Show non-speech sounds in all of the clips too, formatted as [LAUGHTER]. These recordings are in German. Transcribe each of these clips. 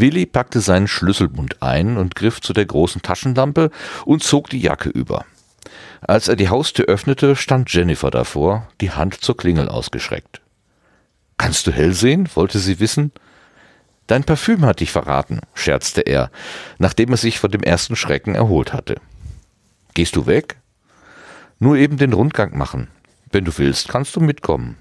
Willi packte seinen Schlüsselbund ein und griff zu der großen Taschenlampe und zog die Jacke über. Als er die Haustür öffnete, stand Jennifer davor, die Hand zur Klingel ausgeschreckt. Kannst du hell sehen? wollte sie wissen. Dein Parfüm hat dich verraten, scherzte er, nachdem er sich von dem ersten Schrecken erholt hatte. Gehst du weg? Nur eben den Rundgang machen. Wenn du willst, kannst du mitkommen.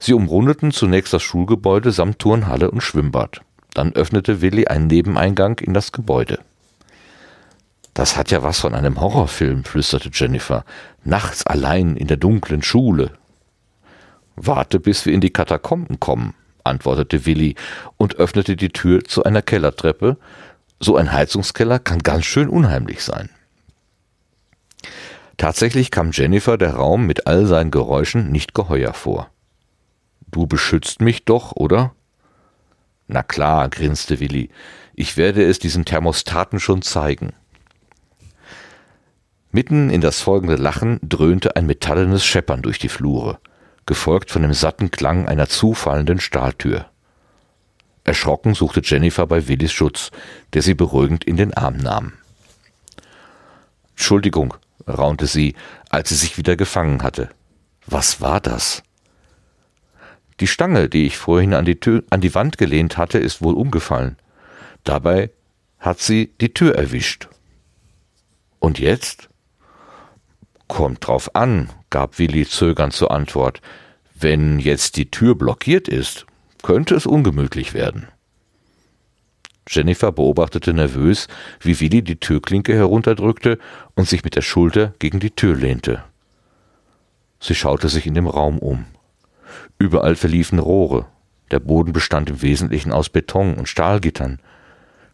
Sie umrundeten zunächst das Schulgebäude samt Turnhalle und Schwimmbad. Dann öffnete Willi einen Nebeneingang in das Gebäude. Das hat ja was von einem Horrorfilm, flüsterte Jennifer. Nachts allein in der dunklen Schule. Warte, bis wir in die Katakomben kommen, antwortete Willi und öffnete die Tür zu einer Kellertreppe. So ein Heizungskeller kann ganz schön unheimlich sein. Tatsächlich kam Jennifer der Raum mit all seinen Geräuschen nicht geheuer vor. Du beschützt mich doch, oder? Na klar, grinste Willi. Ich werde es diesen Thermostaten schon zeigen. Mitten in das folgende Lachen dröhnte ein metallenes Scheppern durch die Flure, gefolgt von dem satten Klang einer zufallenden Stahltür. Erschrocken suchte Jennifer bei Willis Schutz, der sie beruhigend in den Arm nahm. Entschuldigung, raunte sie, als sie sich wieder gefangen hatte. Was war das? Die Stange, die ich vorhin an die, Tür, an die Wand gelehnt hatte, ist wohl umgefallen. Dabei hat sie die Tür erwischt. Und jetzt? Kommt drauf an, gab Willi zögernd zur Antwort. Wenn jetzt die Tür blockiert ist, könnte es ungemütlich werden. Jennifer beobachtete nervös, wie Willi die Türklinke herunterdrückte und sich mit der Schulter gegen die Tür lehnte. Sie schaute sich in dem Raum um. Überall verliefen Rohre. Der Boden bestand im Wesentlichen aus Beton und Stahlgittern.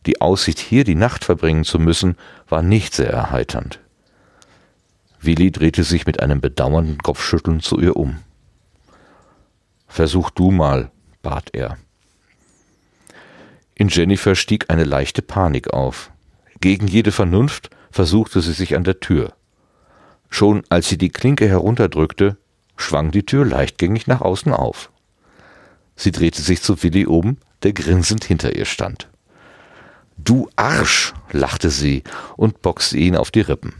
Die Aussicht, hier die Nacht verbringen zu müssen, war nicht sehr erheiternd. Willi drehte sich mit einem bedauernden Kopfschütteln zu ihr um. Versuch du mal, bat er. In Jennifer stieg eine leichte Panik auf. Gegen jede Vernunft versuchte sie sich an der Tür. Schon als sie die Klinke herunterdrückte, schwang die Tür leichtgängig nach außen auf. Sie drehte sich zu Willi um, der grinsend hinter ihr stand. Du Arsch, lachte sie und boxte ihn auf die Rippen.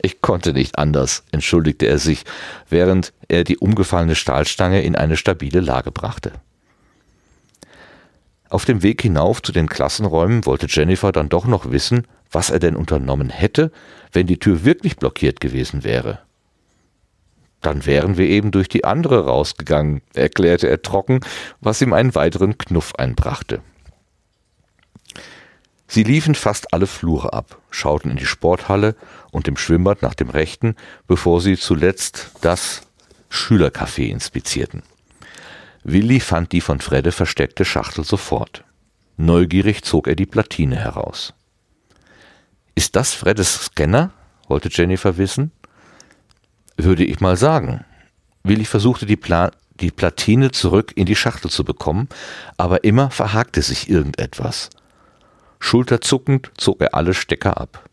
Ich konnte nicht anders, entschuldigte er sich, während er die umgefallene Stahlstange in eine stabile Lage brachte. Auf dem Weg hinauf zu den Klassenräumen wollte Jennifer dann doch noch wissen, was er denn unternommen hätte, wenn die Tür wirklich blockiert gewesen wäre. Dann wären wir eben durch die andere rausgegangen, erklärte er trocken, was ihm einen weiteren Knuff einbrachte. Sie liefen fast alle Flure ab, schauten in die Sporthalle und im Schwimmbad nach dem Rechten, bevor sie zuletzt das Schülercafé inspizierten. Willi fand die von Fredde versteckte Schachtel sofort. Neugierig zog er die Platine heraus. Ist das Freddes Scanner? wollte Jennifer wissen. Würde ich mal sagen. Willi versuchte die, Pla die Platine zurück in die Schachtel zu bekommen, aber immer verhakte sich irgendetwas. Schulterzuckend zog er alle Stecker ab.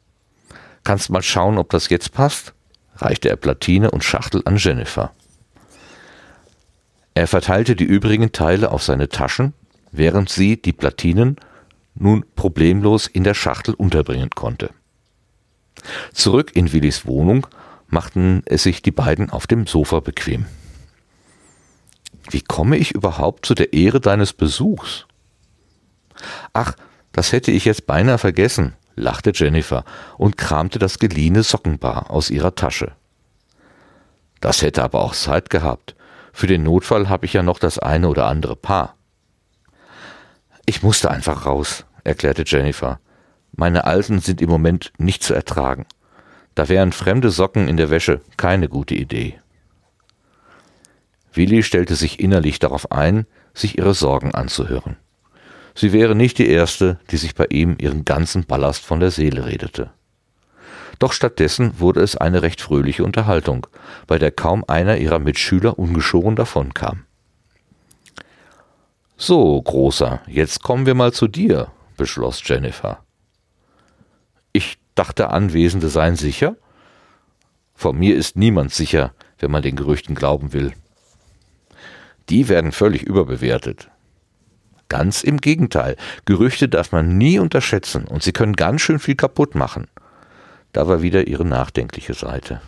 Kannst mal schauen, ob das jetzt passt? reichte er Platine und Schachtel an Jennifer. Er verteilte die übrigen Teile auf seine Taschen, während sie die Platinen nun problemlos in der Schachtel unterbringen konnte. Zurück in Willis Wohnung machten es sich die beiden auf dem Sofa bequem. Wie komme ich überhaupt zu der Ehre deines Besuchs? Ach, das hätte ich jetzt beinahe vergessen, lachte Jennifer und kramte das geliehene Sockenpaar aus ihrer Tasche. Das hätte aber auch Zeit gehabt. Für den Notfall habe ich ja noch das eine oder andere Paar. Ich musste einfach raus, erklärte Jennifer. Meine alten sind im Moment nicht zu ertragen. Da wären fremde Socken in der Wäsche keine gute Idee. Willi stellte sich innerlich darauf ein, sich ihre Sorgen anzuhören. Sie wäre nicht die erste, die sich bei ihm ihren ganzen Ballast von der Seele redete. Doch stattdessen wurde es eine recht fröhliche Unterhaltung, bei der kaum einer ihrer Mitschüler ungeschoren davonkam. So, Großer, jetzt kommen wir mal zu dir, beschloss Jennifer. Dachte, Anwesende seien sicher? Vor mir ist niemand sicher, wenn man den Gerüchten glauben will. Die werden völlig überbewertet. Ganz im Gegenteil. Gerüchte darf man nie unterschätzen und sie können ganz schön viel kaputt machen. Da war wieder ihre nachdenkliche Seite.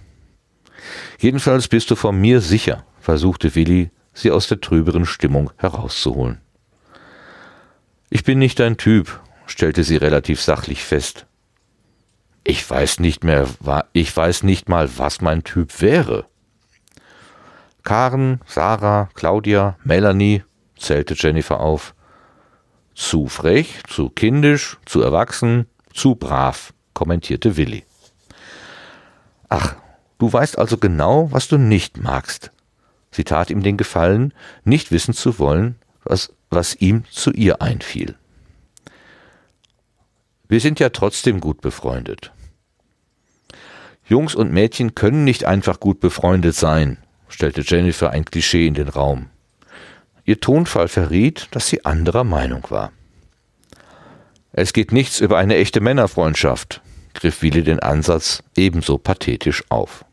Jedenfalls bist du von mir sicher, versuchte Willi, sie aus der trüberen Stimmung herauszuholen. Ich bin nicht dein Typ, stellte sie relativ sachlich fest. Ich weiß nicht mehr, ich weiß nicht mal, was mein Typ wäre. Karen, Sarah, Claudia, Melanie, zählte Jennifer auf. Zu frech, zu kindisch, zu erwachsen, zu brav, kommentierte Willi. Ach, du weißt also genau, was du nicht magst. Sie tat ihm den Gefallen, nicht wissen zu wollen, was, was ihm zu ihr einfiel. Wir sind ja trotzdem gut befreundet. Jungs und Mädchen können nicht einfach gut befreundet sein, stellte Jennifer ein Klischee in den Raum. Ihr Tonfall verriet, dass sie anderer Meinung war. Es geht nichts über eine echte Männerfreundschaft, griff Willi den Ansatz ebenso pathetisch auf.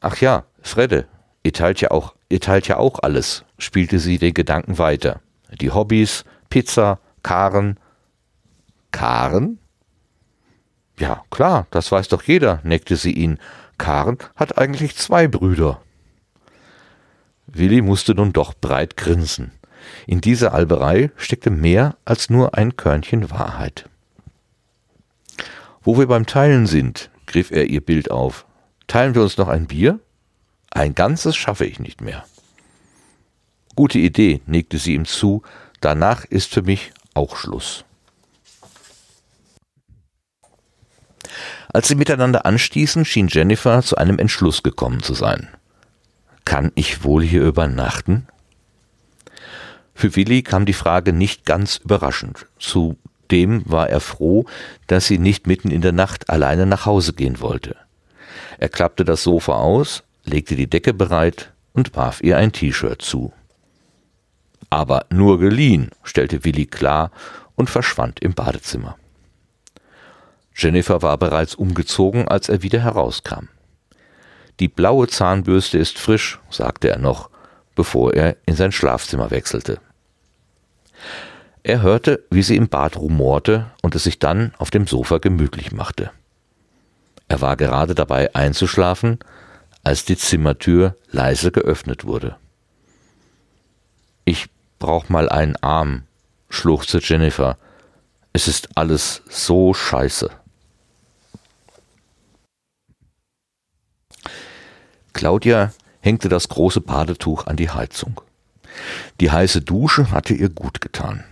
Ach ja, Fredde, ihr teilt ja auch, ihr teilt ja auch alles, spielte sie den Gedanken weiter. Die Hobbys, Pizza, Karen. Karen? Ja, klar, das weiß doch jeder, neckte sie ihn. Karen hat eigentlich zwei Brüder. Willi musste nun doch breit grinsen. In dieser Alberei steckte mehr als nur ein Körnchen Wahrheit. Wo wir beim Teilen sind, griff er ihr Bild auf. Teilen wir uns noch ein Bier? Ein ganzes schaffe ich nicht mehr. Gute Idee, nickte sie ihm zu, danach ist für mich auch Schluss. Als sie miteinander anstießen, schien Jennifer zu einem Entschluss gekommen zu sein. Kann ich wohl hier übernachten? Für Willi kam die Frage nicht ganz überraschend. Zudem war er froh, dass sie nicht mitten in der Nacht alleine nach Hause gehen wollte. Er klappte das Sofa aus, legte die Decke bereit und warf ihr ein T-Shirt zu. Aber nur geliehen, stellte Willi klar und verschwand im Badezimmer. Jennifer war bereits umgezogen, als er wieder herauskam. Die blaue Zahnbürste ist frisch, sagte er noch, bevor er in sein Schlafzimmer wechselte. Er hörte, wie sie im Bad rumorte und es sich dann auf dem Sofa gemütlich machte. Er war gerade dabei einzuschlafen, als die Zimmertür leise geöffnet wurde. Ich brauch mal einen Arm, schluchzte Jennifer. Es ist alles so scheiße. Claudia hängte das große Badetuch an die Heizung. Die heiße Dusche hatte ihr gut getan.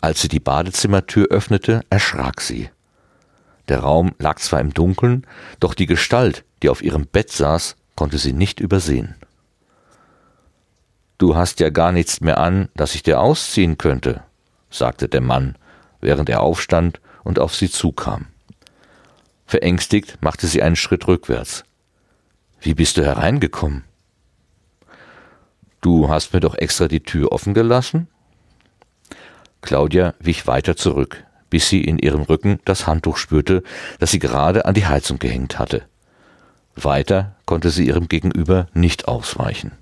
Als sie die Badezimmertür öffnete, erschrak sie. Der Raum lag zwar im Dunkeln, doch die Gestalt, die auf ihrem Bett saß, konnte sie nicht übersehen. Du hast ja gar nichts mehr an, dass ich dir ausziehen könnte, sagte der Mann, während er aufstand und auf sie zukam. Verängstigt machte sie einen Schritt rückwärts. Wie bist du hereingekommen? Du hast mir doch extra die Tür offen gelassen? Claudia wich weiter zurück, bis sie in ihrem Rücken das Handtuch spürte, das sie gerade an die Heizung gehängt hatte. Weiter konnte sie ihrem Gegenüber nicht ausweichen.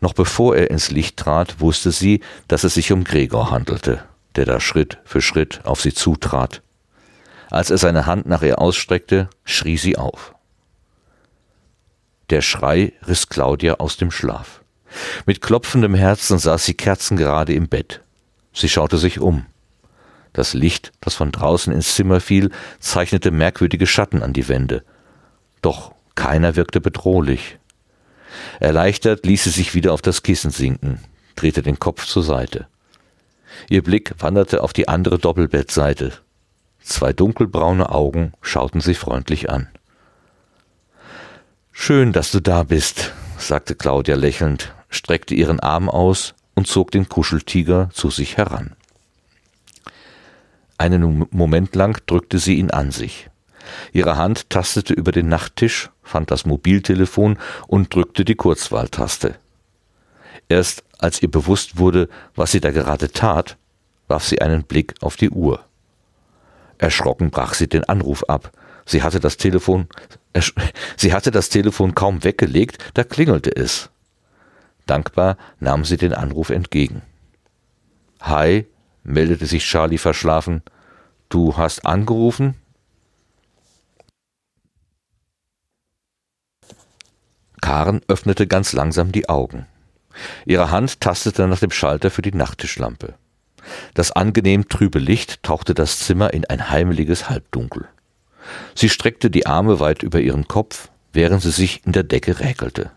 Noch bevor er ins Licht trat, wusste sie, dass es sich um Gregor handelte, der da Schritt für Schritt auf sie zutrat. Als er seine Hand nach ihr ausstreckte, schrie sie auf. Der Schrei riss Claudia aus dem Schlaf. Mit klopfendem Herzen saß sie kerzengerade im Bett. Sie schaute sich um. Das Licht, das von draußen ins Zimmer fiel, zeichnete merkwürdige Schatten an die Wände. Doch keiner wirkte bedrohlich. Erleichtert ließ sie sich wieder auf das Kissen sinken, drehte den Kopf zur Seite. Ihr Blick wanderte auf die andere Doppelbettseite. Zwei dunkelbraune Augen schauten sie freundlich an. Schön, dass du da bist, sagte Claudia lächelnd, streckte ihren Arm aus und zog den Kuscheltiger zu sich heran. Einen Moment lang drückte sie ihn an sich. Ihre Hand tastete über den Nachttisch, fand das Mobiltelefon und drückte die Kurzwahltaste. Erst als ihr bewusst wurde, was sie da gerade tat, warf sie einen Blick auf die Uhr. Erschrocken brach sie den Anruf ab. Sie hatte das Telefon, [LAUGHS] sie hatte das Telefon kaum weggelegt, da klingelte es. Dankbar nahm sie den Anruf entgegen. Hi, meldete sich Charlie verschlafen. Du hast angerufen? Karen öffnete ganz langsam die Augen. Ihre Hand tastete nach dem Schalter für die Nachttischlampe. Das angenehm trübe Licht tauchte das Zimmer in ein heimeliges Halbdunkel. Sie streckte die Arme weit über ihren Kopf, während sie sich in der Decke räkelte.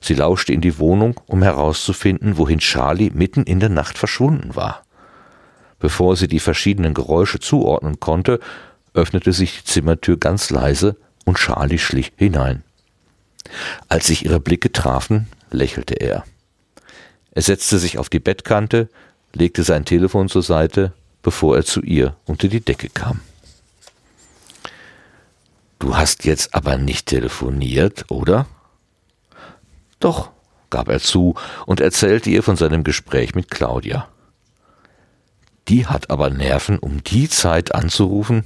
Sie lauschte in die Wohnung, um herauszufinden, wohin Charlie mitten in der Nacht verschwunden war. Bevor sie die verschiedenen Geräusche zuordnen konnte, öffnete sich die Zimmertür ganz leise und Charlie schlich hinein. Als sich ihre Blicke trafen, lächelte er. Er setzte sich auf die Bettkante, legte sein Telefon zur Seite, bevor er zu ihr unter die Decke kam. Du hast jetzt aber nicht telefoniert, oder? Doch, gab er zu und erzählte ihr von seinem Gespräch mit Claudia. Die hat aber Nerven, um die Zeit anzurufen?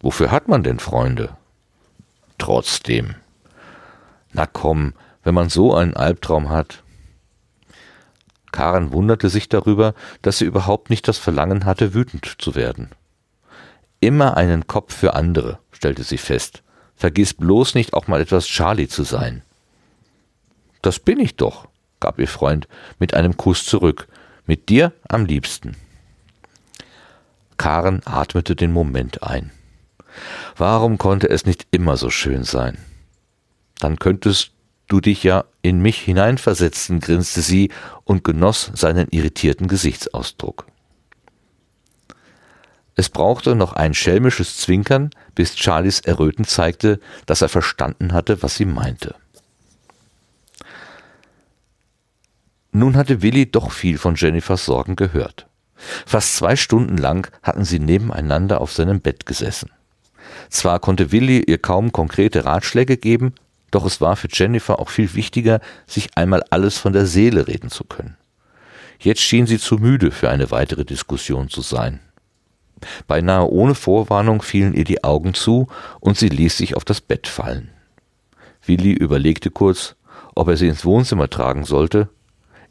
Wofür hat man denn Freunde? Trotzdem. Na komm, wenn man so einen Albtraum hat. Karen wunderte sich darüber, dass sie überhaupt nicht das Verlangen hatte, wütend zu werden. Immer einen Kopf für andere, stellte sie fest. Vergiss bloß nicht auch mal etwas Charlie zu sein. Das bin ich doch, gab ihr Freund mit einem Kuss zurück. Mit dir am liebsten. Karen atmete den Moment ein. Warum konnte es nicht immer so schön sein? Dann könntest du dich ja in mich hineinversetzen, grinste sie und genoss seinen irritierten Gesichtsausdruck. Es brauchte noch ein schelmisches Zwinkern, bis Charlies Erröten zeigte, dass er verstanden hatte, was sie meinte. Nun hatte Willi doch viel von Jennifers Sorgen gehört. Fast zwei Stunden lang hatten sie nebeneinander auf seinem Bett gesessen. Zwar konnte Willi ihr kaum konkrete Ratschläge geben, doch es war für Jennifer auch viel wichtiger, sich einmal alles von der Seele reden zu können. Jetzt schien sie zu müde für eine weitere Diskussion zu sein. Beinahe ohne Vorwarnung fielen ihr die Augen zu und sie ließ sich auf das Bett fallen. Willi überlegte kurz, ob er sie ins Wohnzimmer tragen sollte,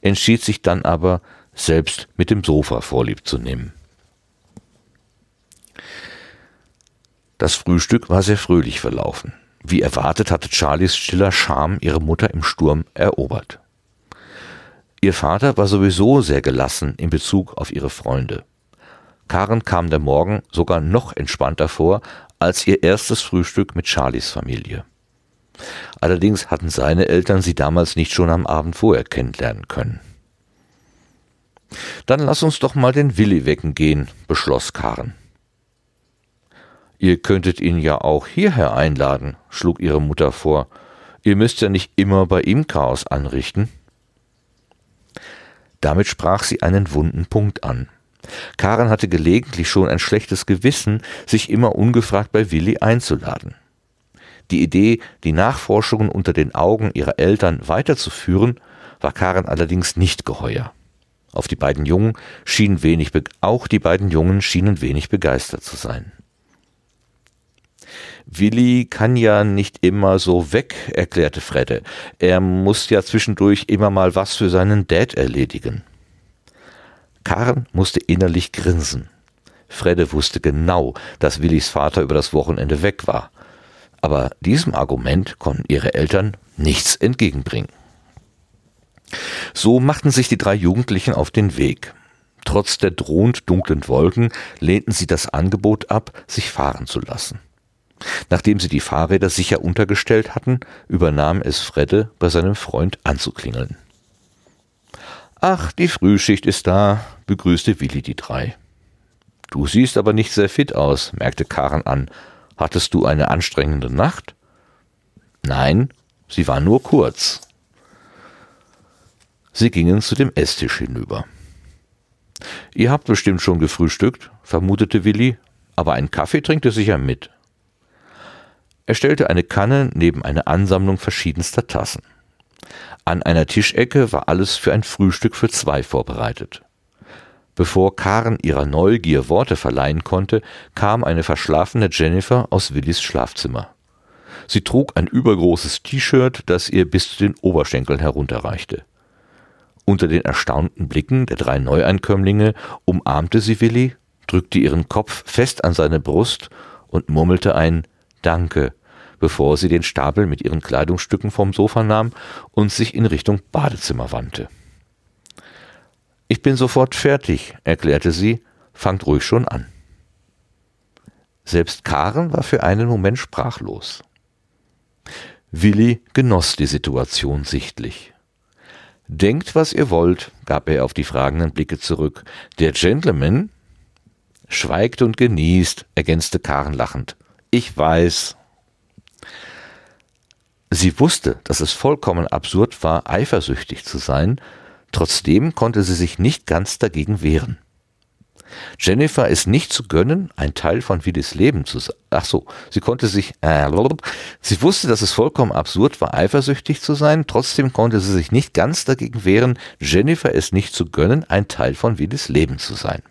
entschied sich dann aber, selbst mit dem Sofa vorlieb zu nehmen. Das Frühstück war sehr fröhlich verlaufen. Wie erwartet hatte Charlies stiller Charme ihre Mutter im Sturm erobert. Ihr Vater war sowieso sehr gelassen in Bezug auf ihre Freunde. Karen kam der Morgen sogar noch entspannter vor als ihr erstes Frühstück mit Charlies Familie. Allerdings hatten seine Eltern sie damals nicht schon am Abend vorher kennenlernen können. Dann lass uns doch mal den Willi wecken gehen, beschloss Karen. Ihr könntet ihn ja auch hierher einladen, schlug ihre Mutter vor. Ihr müsst ja nicht immer bei ihm Chaos anrichten. Damit sprach sie einen wunden Punkt an. Karen hatte gelegentlich schon ein schlechtes Gewissen, sich immer ungefragt bei Willi einzuladen. Die Idee, die Nachforschungen unter den Augen ihrer Eltern weiterzuführen, war Karen allerdings nicht geheuer. Auf die beiden Jungen schienen wenig, auch die beiden Jungen schienen wenig begeistert zu sein. Willi kann ja nicht immer so weg, erklärte Fredde. Er muss ja zwischendurch immer mal was für seinen Dad erledigen. Karen musste innerlich grinsen. Fredde wusste genau, dass Willis Vater über das Wochenende weg war. Aber diesem Argument konnten ihre Eltern nichts entgegenbringen. So machten sich die drei Jugendlichen auf den Weg. Trotz der drohend dunklen Wolken lehnten sie das Angebot ab, sich fahren zu lassen. Nachdem sie die Fahrräder sicher untergestellt hatten, übernahm es Fredde, bei seinem Freund anzuklingeln. Ach, die Frühschicht ist da, begrüßte Willi die drei. Du siehst aber nicht sehr fit aus, merkte Karen an. Hattest du eine anstrengende Nacht? Nein, sie war nur kurz. Sie gingen zu dem Esstisch hinüber. Ihr habt bestimmt schon gefrühstückt, vermutete Willi, aber einen Kaffee trinkt ihr sicher mit. Er stellte eine Kanne neben eine Ansammlung verschiedenster Tassen. An einer Tischecke war alles für ein Frühstück für zwei vorbereitet. Bevor Karen ihrer Neugier Worte verleihen konnte, kam eine verschlafene Jennifer aus Willis Schlafzimmer. Sie trug ein übergroßes T-Shirt, das ihr bis zu den Oberschenkeln herunterreichte. Unter den erstaunten Blicken der drei Neueinkömmlinge umarmte sie Willi, drückte ihren Kopf fest an seine Brust und murmelte ein Danke, bevor sie den Stapel mit ihren Kleidungsstücken vom Sofa nahm und sich in Richtung Badezimmer wandte. Ich bin sofort fertig, erklärte sie, fangt ruhig schon an. Selbst Karen war für einen Moment sprachlos. Willi genoss die Situation sichtlich. Denkt, was ihr wollt, gab er auf die fragenden Blicke zurück. Der Gentleman schweigt und genießt, ergänzte Karen lachend. Ich weiß. Sie wusste, dass es vollkommen absurd war, eifersüchtig zu sein, trotzdem konnte sie sich nicht ganz dagegen wehren. Jennifer ist nicht zu gönnen, ein Teil von Willis Leben zu sein. Ach so, sie konnte sich, äh, sie wusste, dass es vollkommen absurd war, eifersüchtig zu sein, trotzdem konnte sie sich nicht ganz dagegen wehren, Jennifer ist nicht zu gönnen, ein Teil von Willis Leben zu sein.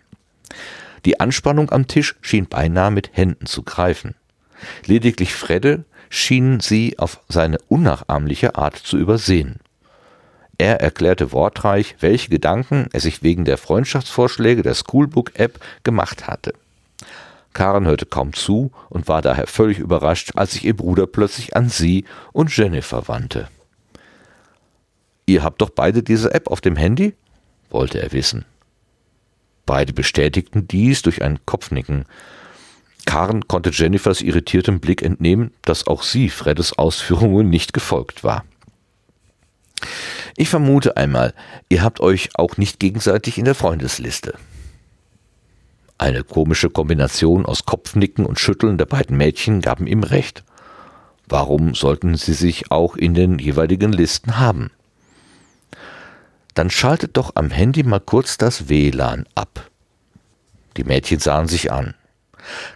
Die Anspannung am Tisch schien beinahe mit Händen zu greifen. Lediglich Fredde schien sie auf seine unnachahmliche Art zu übersehen. Er erklärte wortreich, welche Gedanken er sich wegen der Freundschaftsvorschläge der Schoolbook-App gemacht hatte. Karen hörte kaum zu und war daher völlig überrascht, als sich ihr Bruder plötzlich an sie und Jennifer wandte. Ihr habt doch beide diese App auf dem Handy? wollte er wissen. Beide bestätigten dies durch ein Kopfnicken. Karen konnte Jennifers irritiertem Blick entnehmen, dass auch sie Freddes Ausführungen nicht gefolgt war. Ich vermute einmal, ihr habt euch auch nicht gegenseitig in der Freundesliste. Eine komische Kombination aus Kopfnicken und Schütteln der beiden Mädchen gaben ihm recht. Warum sollten sie sich auch in den jeweiligen Listen haben? Dann schaltet doch am Handy mal kurz das WLAN ab. Die Mädchen sahen sich an.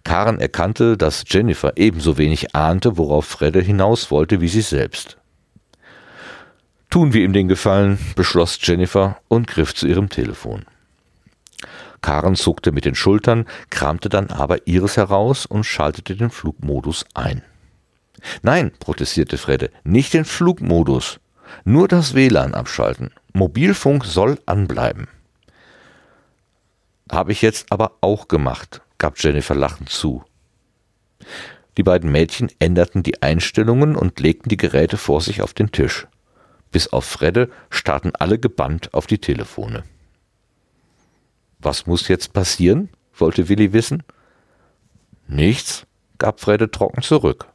Karen erkannte, dass Jennifer ebenso wenig ahnte, worauf Fredde hinaus wollte wie sie selbst. Tun wir ihm den Gefallen, beschloss Jennifer und griff zu ihrem Telefon. Karen zuckte mit den Schultern, kramte dann aber ihres heraus und schaltete den Flugmodus ein. Nein, protestierte Fredde, nicht den Flugmodus, nur das WLAN abschalten. Mobilfunk soll anbleiben. Habe ich jetzt aber auch gemacht, gab Jennifer lachend zu. Die beiden Mädchen änderten die Einstellungen und legten die Geräte vor sich auf den Tisch. Bis auf Fredde starrten alle gebannt auf die Telefone. Was muss jetzt passieren? wollte Willi wissen. Nichts, gab Fredde trocken zurück.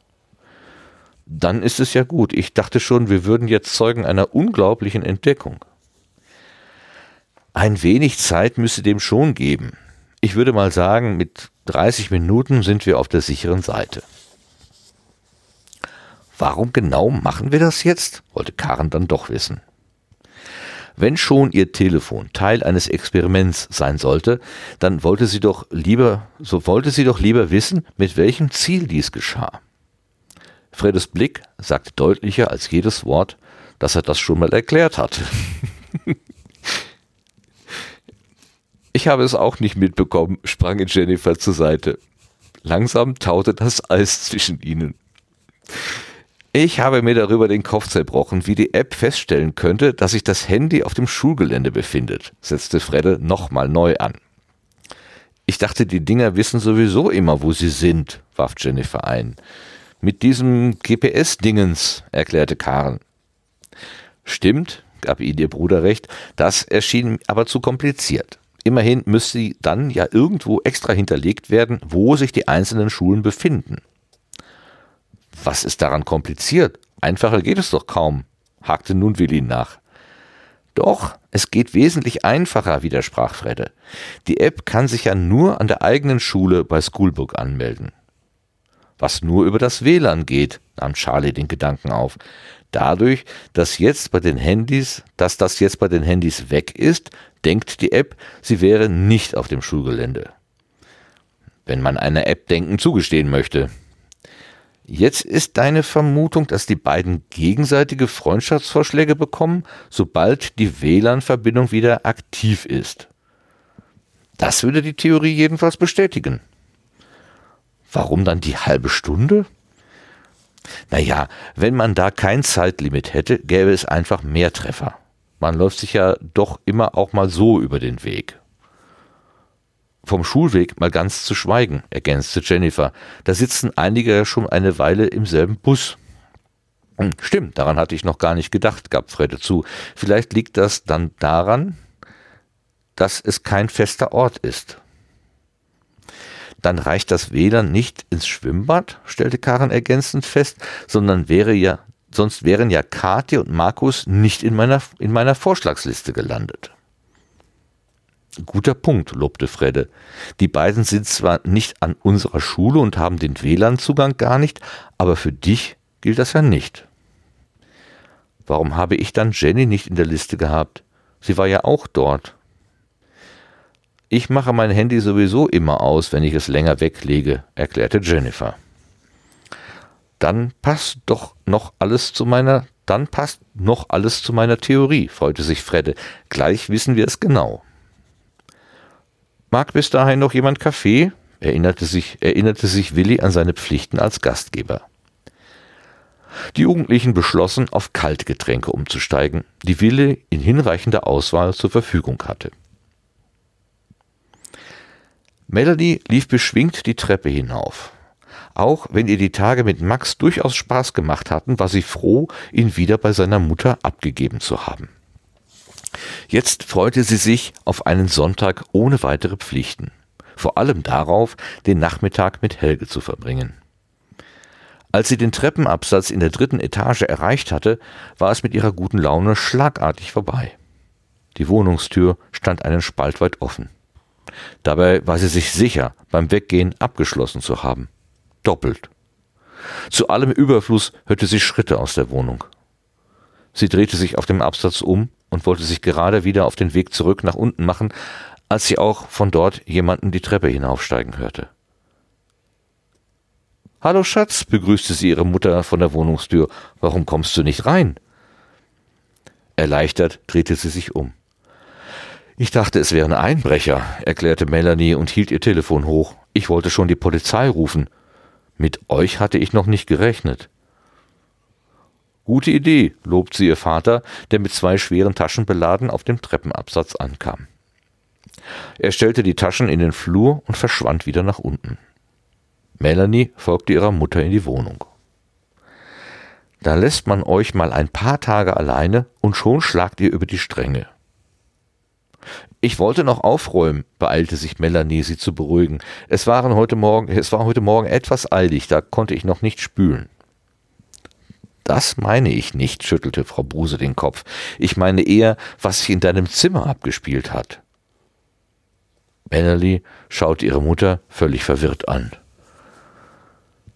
Dann ist es ja gut. Ich dachte schon, wir würden jetzt Zeugen einer unglaublichen Entdeckung. Ein wenig Zeit müsste dem schon geben. Ich würde mal sagen, mit 30 Minuten sind wir auf der sicheren Seite. Warum genau machen wir das jetzt? wollte Karen dann doch wissen. Wenn schon ihr Telefon Teil eines Experiments sein sollte, dann wollte sie doch lieber, so wollte sie doch lieber wissen, mit welchem Ziel dies geschah. Freddes Blick sagte deutlicher als jedes Wort, dass er das schon mal erklärt hatte. [LAUGHS] ich habe es auch nicht mitbekommen, sprang Jennifer zur Seite. Langsam taute das Eis zwischen ihnen. Ich habe mir darüber den Kopf zerbrochen, wie die App feststellen könnte, dass sich das Handy auf dem Schulgelände befindet, setzte Fredde nochmal neu an. Ich dachte, die Dinger wissen sowieso immer, wo sie sind, warf Jennifer ein. Mit diesem GPS-Dingens, erklärte Karen. Stimmt, gab ihnen ihr Bruder recht, das erschien aber zu kompliziert. Immerhin müsste dann ja irgendwo extra hinterlegt werden, wo sich die einzelnen Schulen befinden. Was ist daran kompliziert? Einfacher geht es doch kaum, hakte nun Willi nach. Doch, es geht wesentlich einfacher, widersprach Fredde. Die App kann sich ja nur an der eigenen Schule bei Schoolbook anmelden. Was nur über das WLAN geht, nahm Charlie den Gedanken auf. Dadurch, dass jetzt bei den Handys, dass das jetzt bei den Handys weg ist, denkt die App, sie wäre nicht auf dem Schulgelände. Wenn man einer App Denken zugestehen möchte, Jetzt ist deine Vermutung, dass die beiden gegenseitige Freundschaftsvorschläge bekommen, sobald die WLAN-Verbindung wieder aktiv ist. Das würde die Theorie jedenfalls bestätigen. Warum dann die halbe Stunde? Naja, wenn man da kein Zeitlimit hätte, gäbe es einfach mehr Treffer. Man läuft sich ja doch immer auch mal so über den Weg. Vom Schulweg mal ganz zu schweigen, ergänzte Jennifer. Da sitzen einige ja schon eine Weile im selben Bus. Hm, stimmt, daran hatte ich noch gar nicht gedacht, gab Fredde zu. Vielleicht liegt das dann daran, dass es kein fester Ort ist. Dann reicht das WLAN nicht ins Schwimmbad, stellte Karen ergänzend fest, sondern wäre ja, sonst wären ja Kathi und Markus nicht in meiner, in meiner Vorschlagsliste gelandet. Guter Punkt, lobte Fredde. Die beiden sind zwar nicht an unserer Schule und haben den WLAN-Zugang gar nicht, aber für dich gilt das ja nicht. Warum habe ich dann Jenny nicht in der Liste gehabt? Sie war ja auch dort. Ich mache mein Handy sowieso immer aus, wenn ich es länger weglege, erklärte Jennifer. Dann passt doch noch alles zu meiner, dann passt noch alles zu meiner Theorie, freute sich Fredde. Gleich wissen wir es genau. Mag bis dahin noch jemand Kaffee? erinnerte sich, erinnerte sich Willi an seine Pflichten als Gastgeber. Die Jugendlichen beschlossen, auf Kaltgetränke umzusteigen, die Willi in hinreichender Auswahl zur Verfügung hatte. Melanie lief beschwingt die Treppe hinauf. Auch wenn ihr die Tage mit Max durchaus Spaß gemacht hatten, war sie froh, ihn wieder bei seiner Mutter abgegeben zu haben. Jetzt freute sie sich auf einen Sonntag ohne weitere Pflichten, vor allem darauf, den Nachmittag mit Helge zu verbringen. Als sie den Treppenabsatz in der dritten Etage erreicht hatte, war es mit ihrer guten Laune schlagartig vorbei. Die Wohnungstür stand einen Spalt weit offen. Dabei war sie sich sicher, beim Weggehen abgeschlossen zu haben. Doppelt. Zu allem Überfluss hörte sie Schritte aus der Wohnung. Sie drehte sich auf dem Absatz um und wollte sich gerade wieder auf den Weg zurück nach unten machen, als sie auch von dort jemanden die Treppe hinaufsteigen hörte. Hallo Schatz, begrüßte sie ihre Mutter von der Wohnungstür. Warum kommst du nicht rein? Erleichtert drehte sie sich um. Ich dachte, es wären Einbrecher, erklärte Melanie und hielt ihr Telefon hoch. Ich wollte schon die Polizei rufen. Mit euch hatte ich noch nicht gerechnet. Gute Idee, lobt sie ihr Vater, der mit zwei schweren Taschen beladen auf dem Treppenabsatz ankam. Er stellte die Taschen in den Flur und verschwand wieder nach unten. Melanie folgte ihrer Mutter in die Wohnung. Da lässt man euch mal ein paar Tage alleine und schon schlagt ihr über die Stränge. Ich wollte noch aufräumen, beeilte sich Melanie, sie zu beruhigen. Es waren heute Morgen, es war heute Morgen etwas eilig, da konnte ich noch nicht spülen. Das meine ich nicht, schüttelte Frau Bruse den Kopf. Ich meine eher, was sich in deinem Zimmer abgespielt hat. Melanie schaute ihre Mutter völlig verwirrt an.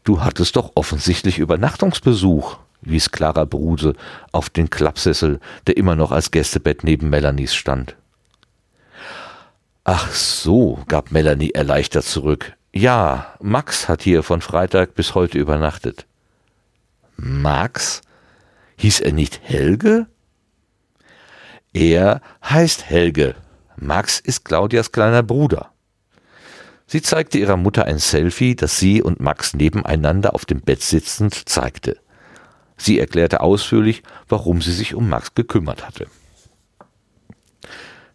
Du hattest doch offensichtlich Übernachtungsbesuch, wies Clara Bruse auf den Klappsessel, der immer noch als Gästebett neben Melanies stand. Ach so, gab Melanie erleichtert zurück. Ja, Max hat hier von Freitag bis heute übernachtet. Max? Hieß er nicht Helge? Er heißt Helge. Max ist Claudias kleiner Bruder. Sie zeigte ihrer Mutter ein Selfie, das sie und Max nebeneinander auf dem Bett sitzend zeigte. Sie erklärte ausführlich, warum sie sich um Max gekümmert hatte.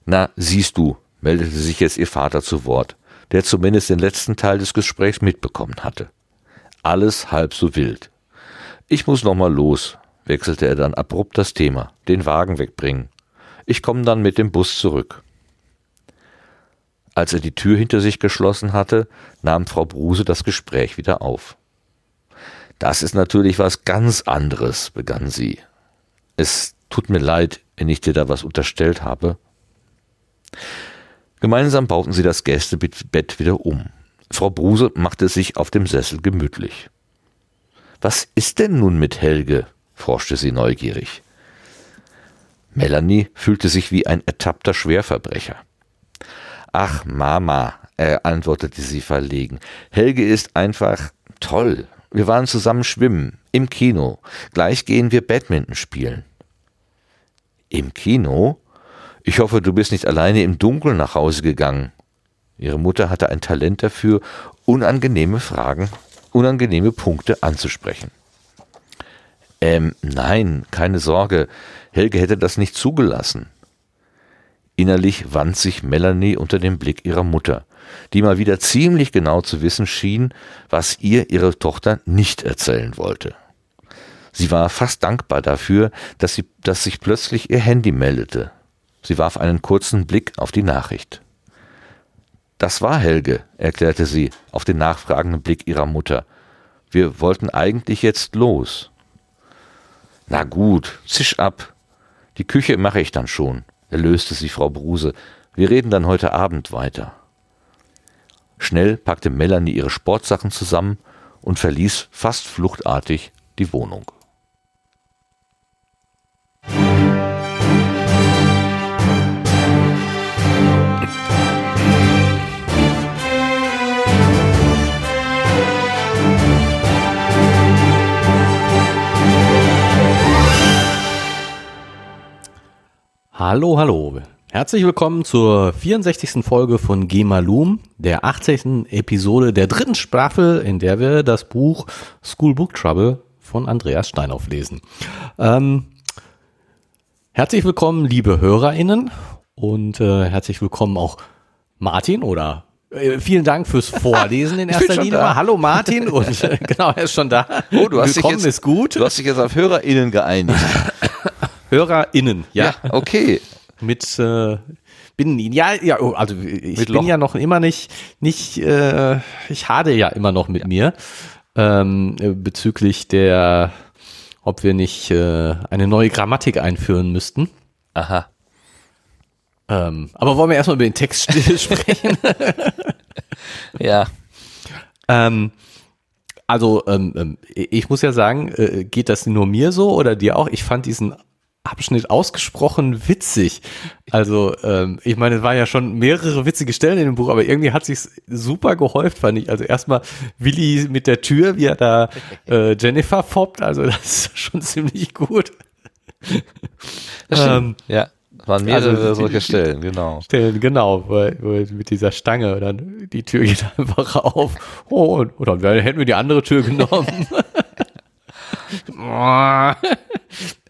Na, siehst du, meldete sich jetzt ihr Vater zu Wort, der zumindest den letzten Teil des Gesprächs mitbekommen hatte. Alles halb so wild. Ich muss noch mal los, wechselte er dann abrupt das Thema, den Wagen wegbringen. Ich komme dann mit dem Bus zurück. Als er die Tür hinter sich geschlossen hatte, nahm Frau Bruse das Gespräch wieder auf. Das ist natürlich was ganz anderes, begann sie. Es tut mir leid, wenn ich dir da was unterstellt habe. Gemeinsam bauten sie das Gästebett wieder um. Frau Bruse machte sich auf dem Sessel gemütlich. Was ist denn nun mit Helge? forschte sie neugierig. Melanie fühlte sich wie ein ertappter Schwerverbrecher. Ach, Mama, äh, antwortete sie verlegen. Helge ist einfach toll. Wir waren zusammen schwimmen, im Kino. Gleich gehen wir Badminton spielen. Im Kino? Ich hoffe, du bist nicht alleine im Dunkeln nach Hause gegangen. Ihre Mutter hatte ein Talent dafür, unangenehme Fragen, unangenehme Punkte anzusprechen. Ähm, nein, keine Sorge. Helge hätte das nicht zugelassen. Innerlich wand sich Melanie unter dem Blick ihrer Mutter, die mal wieder ziemlich genau zu wissen schien, was ihr ihre Tochter nicht erzählen wollte. Sie war fast dankbar dafür, dass, sie, dass sich plötzlich ihr Handy meldete. Sie warf einen kurzen Blick auf die Nachricht. Das war Helge, erklärte sie auf den nachfragenden Blick ihrer Mutter. Wir wollten eigentlich jetzt los. Na gut, zisch ab. Die Küche mache ich dann schon, erlöste sie Frau Bruse. Wir reden dann heute Abend weiter. Schnell packte Melanie ihre Sportsachen zusammen und verließ fast fluchtartig die Wohnung. Hallo, hallo. Herzlich willkommen zur 64. Folge von Gemalum, der 18. Episode der dritten Staffel, in der wir das Buch School Book Trouble von Andreas Steinhoff lesen. Ähm, herzlich willkommen, liebe HörerInnen und äh, herzlich willkommen auch Martin oder äh, vielen Dank fürs [LAUGHS] Vorlesen in erster Linie. Da. Hallo Martin und [LAUGHS] äh, genau, er ist schon da. Oh, du hast willkommen dich jetzt, ist gut. Du hast dich jetzt auf HörerInnen geeinigt. [LAUGHS] HörerInnen, ja. ja okay. [LAUGHS] Mit äh, bin ja ja oh, also ich Mit bin Loch. ja noch immer nicht nicht äh, ich hade ja immer noch mit mir ähm, äh, bezüglich der ob wir nicht äh, eine neue Grammatik einführen müssten. Aha. Ähm, aber wollen wir erstmal über den Text [LAUGHS] sprechen? [LAUGHS] Ja. ähm, also ähm, ähm, ich muss ja sagen, äh, geht das nur mir so oder dir auch? Ich fand diesen Abschnitt ausgesprochen witzig. Also ähm, ich meine, es waren ja schon mehrere witzige Stellen in dem Buch, aber irgendwie hat sich's super gehäuft, fand ich. Also erstmal Willi mit der Tür, wie er da äh, Jennifer foppt, also das ist [LAUGHS] schon ziemlich gut. Das stimmt. Ähm, ja. Waren mehrere also, solche Stellen, genau. Stellen, genau, weil, weil mit dieser Stange dann die Tür geht [LAUGHS] einfach auf. Oh, und, oder dann hätten wir die andere Tür genommen. [LAUGHS]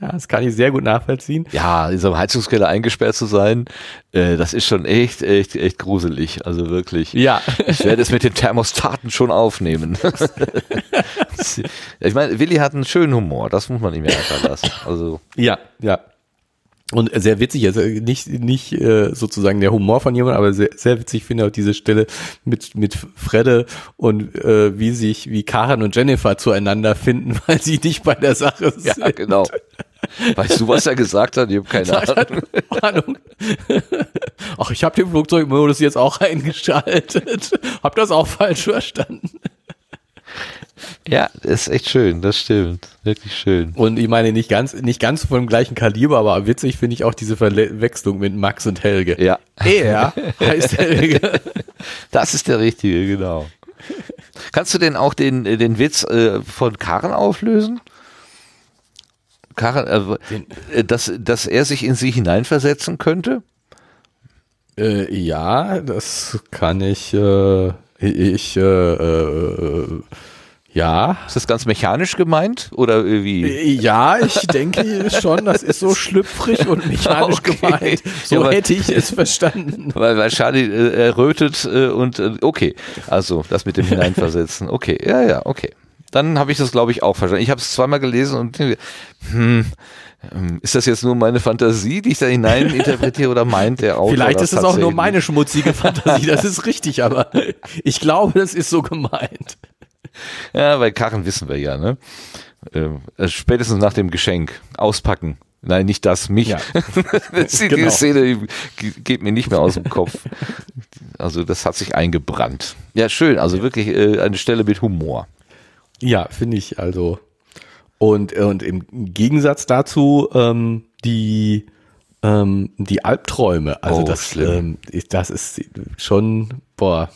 ja, das kann ich sehr gut nachvollziehen. Ja, in so einem Heizungskeller eingesperrt zu sein, äh, das ist schon echt, echt, echt gruselig. Also wirklich. Ja. Ich werde es mit den Thermostaten schon aufnehmen. [LAUGHS] ich meine, Willi hat einen schönen Humor, das muss man ihm ja einfach lassen. Also, Ja, ja. Und sehr witzig, also nicht, nicht äh, sozusagen der Humor von jemandem, aber sehr, sehr witzig finde ich auch diese Stelle mit, mit Fredde und äh, wie sich, wie Karen und Jennifer zueinander finden, [LAUGHS] weil sie nicht bei der Sache sind. ja, genau. Weißt du, was er gesagt hat? Ich habe keine [LAUGHS] Ahnung. Ahnung. Ach, ich habe den Flugzeugmodus jetzt auch [LAUGHS] eingeschaltet. Hab das auch falsch verstanden. Ja, ist echt schön, das stimmt. Wirklich schön. Und ich meine, nicht ganz, nicht ganz vom gleichen Kaliber, aber witzig finde ich auch diese Verwechslung mit Max und Helge. Ja. Er [LAUGHS] heißt Helge. Das ist der richtige, genau. Kannst du denn auch den, äh, den Witz äh, von Karen auflösen? Karen, äh, äh, dass, dass er sich in sie hineinversetzen könnte? Äh, ja, das kann ich. Äh, ich, ja. Ist das ganz mechanisch gemeint? Oder wie? Ja, ich denke schon, das ist so schlüpfrig und mechanisch [LAUGHS] Okay. gemeint. So Ja, hätte ich es verstanden. [LAUGHS] Weil, weil Charlie äh, errötet äh, und äh, okay. Also das mit dem Hineinversetzen. Okay, ja, ja, okay. Dann habe ich das, glaube ich, auch verstanden. Ich habe es zweimal gelesen und hm, ähm, ist das jetzt nur meine Fantasie, die ich da hinein interpretiere oder meint der Autor Vielleicht ist es auch nur meine schmutzige Fantasie, das ist richtig, aber [LAUGHS] ich glaube, das ist so gemeint. [LAUGHS] Ja, bei Karren wissen wir ja, ne? Äh, spätestens nach dem Geschenk. Auspacken. Nein, nicht das, mich. Ja. [LAUGHS] die, Genau. Szene die geht mir nicht mehr aus dem Kopf. Also das hat sich eingebrannt. Ja, schön. Also wirklich äh, eine Stelle mit Humor. Ja, finde ich also. Und, und im Gegensatz dazu ähm, die, ähm, die Albträume. Also Oh, das, ähm, ist- das ist schon, boah.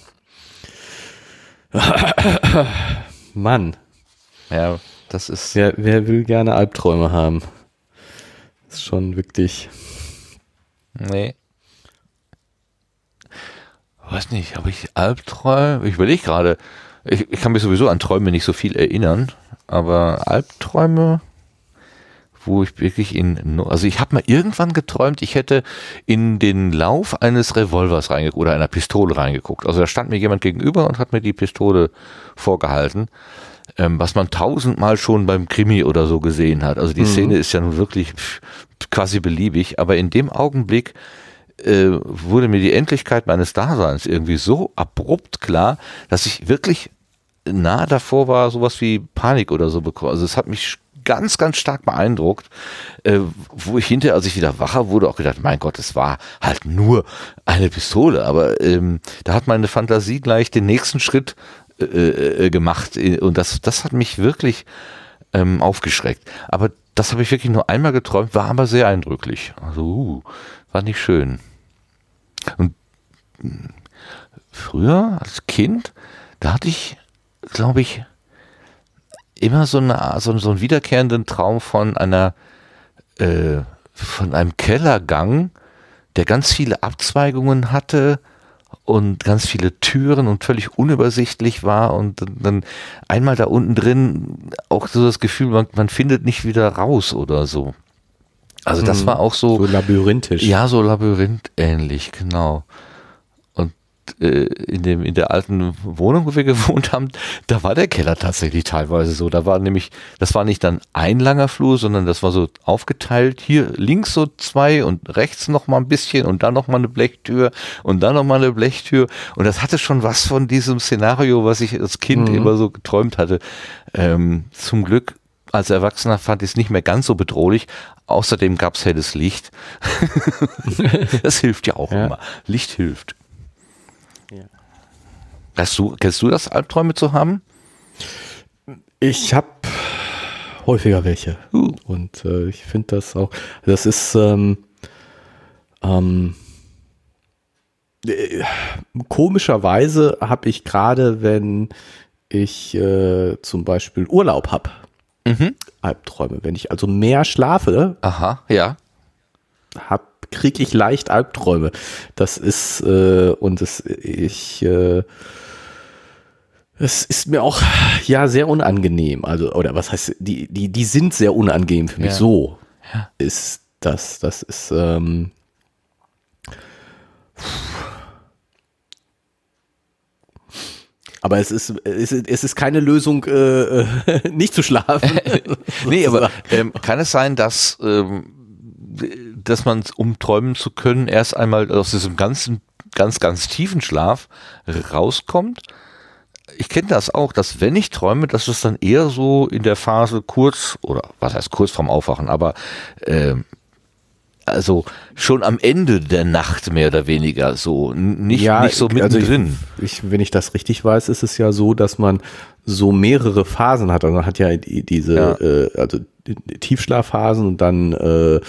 [LAUGHS] Mann, Ja, das ist. wer, wer will gerne Albträume haben? Das ist schon wirklich. Nee. Weiß nicht, habe ich Albträume? Ich überlege gerade. Ich, ich kann mich sowieso an Träume nicht so viel erinnern, aber Albträume wo ich wirklich in, also ich habe mal irgendwann geträumt, ich hätte in den Lauf eines Revolvers reingeguckt oder einer Pistole reingeguckt. Also da stand mir jemand gegenüber und hat mir die Pistole vorgehalten, ähm, was man tausendmal schon beim Krimi oder so gesehen hat. Also die mhm. Szene ist ja nun wirklich quasi beliebig, aber in dem Augenblick äh, wurde mir die Endlichkeit meines Daseins irgendwie so abrupt klar, dass ich wirklich nah davor war, sowas wie Panik oder so bekommen. Also es hat mich ganz, ganz stark beeindruckt, äh, wo ich hinterher, als ich wieder wacher wurde, auch gedacht, mein Gott, es war halt nur eine Pistole. Aber ähm, da hat meine Fantasie gleich den nächsten Schritt äh, äh, gemacht. Und das, das hat mich wirklich ähm, aufgeschreckt. Aber das habe ich wirklich nur einmal geträumt, war aber sehr eindrücklich. Also, uh, war nicht schön. Und hm, früher als Kind, da hatte ich, glaube ich, immer so, eine, so, so einen wiederkehrenden Traum von einer, äh, von einem Kellergang, der ganz viele Abzweigungen hatte und ganz viele Türen und völlig unübersichtlich war und dann einmal da unten drin auch so das Gefühl, man, man findet nicht wieder raus oder so. Also das mhm. war auch so. So labyrinthisch. Ja, so labyrinthähnlich, genau in, dem, in der alten Wohnung, wo wir gewohnt haben, da war der Keller tatsächlich teilweise so. Da war nämlich, das war nicht dann ein langer Flur, sondern das war so aufgeteilt. Hier links so zwei und rechts noch mal ein bisschen und dann noch mal eine Blechtür und dann noch mal eine Blechtür. Und das hatte schon was von diesem Szenario, was ich als Kind mhm. immer so geträumt hatte. Ähm, zum Glück als Erwachsener fand ich es nicht mehr ganz so bedrohlich. Außerdem gab es helles Licht. [LAUGHS] das hilft ja auch ja. immer. Licht hilft. Hast du, kennst du das, Albträume zu haben? Ich habe häufiger welche. Uh. Und äh, ich finde das auch, das ist ähm, ähm, äh, komischerweise habe ich gerade, wenn ich äh, zum Beispiel Urlaub habe, mhm. Albträume. Wenn ich also mehr schlafe, Aha, ja. kriege ich leicht Albträume. Das ist, äh, und das, ich, äh, es ist mir auch ja sehr unangenehm. Also, oder was heißt, die, die, die sind sehr unangenehm für mich. Ja. So ja. ist das. Das ist. Ähm, aber es ist, es ist, es ist keine Lösung, äh, [LAUGHS] nicht zu schlafen. [LAUGHS] nee, aber ähm, kann es sein, dass, ähm, dass man, um träumen zu können, erst einmal aus diesem ganzen, ganz, ganz tiefen Schlaf rauskommt? Ich kenne das auch, dass wenn ich träume, dass es dann eher so in der Phase kurz, oder was heißt kurz vorm Aufwachen, aber äh, also schon am Ende der Nacht mehr oder weniger so, nicht, ja, nicht so mittendrin. Also ich, ich, wenn ich das richtig weiß, ist es ja so, dass man so mehrere Phasen hat. Also man hat ja diese, ja. Äh, also Tiefschlafphasen und dann äh,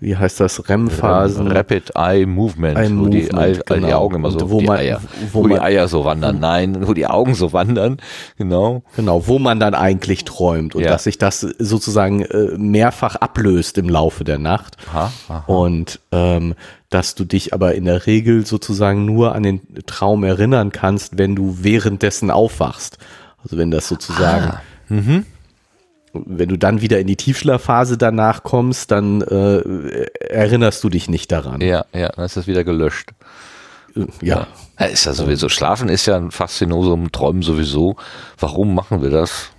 wie heißt das, REM-Phasen. Rapid Eye Movement, Eye wo, die, Eye, genau. die, Augen immer so, wo, man, Eier, wo, wo die Eier so wandern, nein, wo die Augen so wandern, genau. Genau, wo man dann eigentlich träumt und ja. dass sich das sozusagen äh, mehrfach ablöst im Laufe der Nacht. Aha, aha. Und ähm, dass du dich aber in der Regel sozusagen nur an den Traum erinnern kannst, wenn du währenddessen aufwachst. Also wenn das sozusagen ah, mhm wenn du dann wieder in die Tiefschlafphase danach kommst, dann äh, erinnerst du dich nicht daran. Ja, ja, dann ist das wieder gelöscht. Äh, ja. ja. Ist ja sowieso, Schlafen ist ja ein Faszinosum, Träumen sowieso. Warum machen wir das?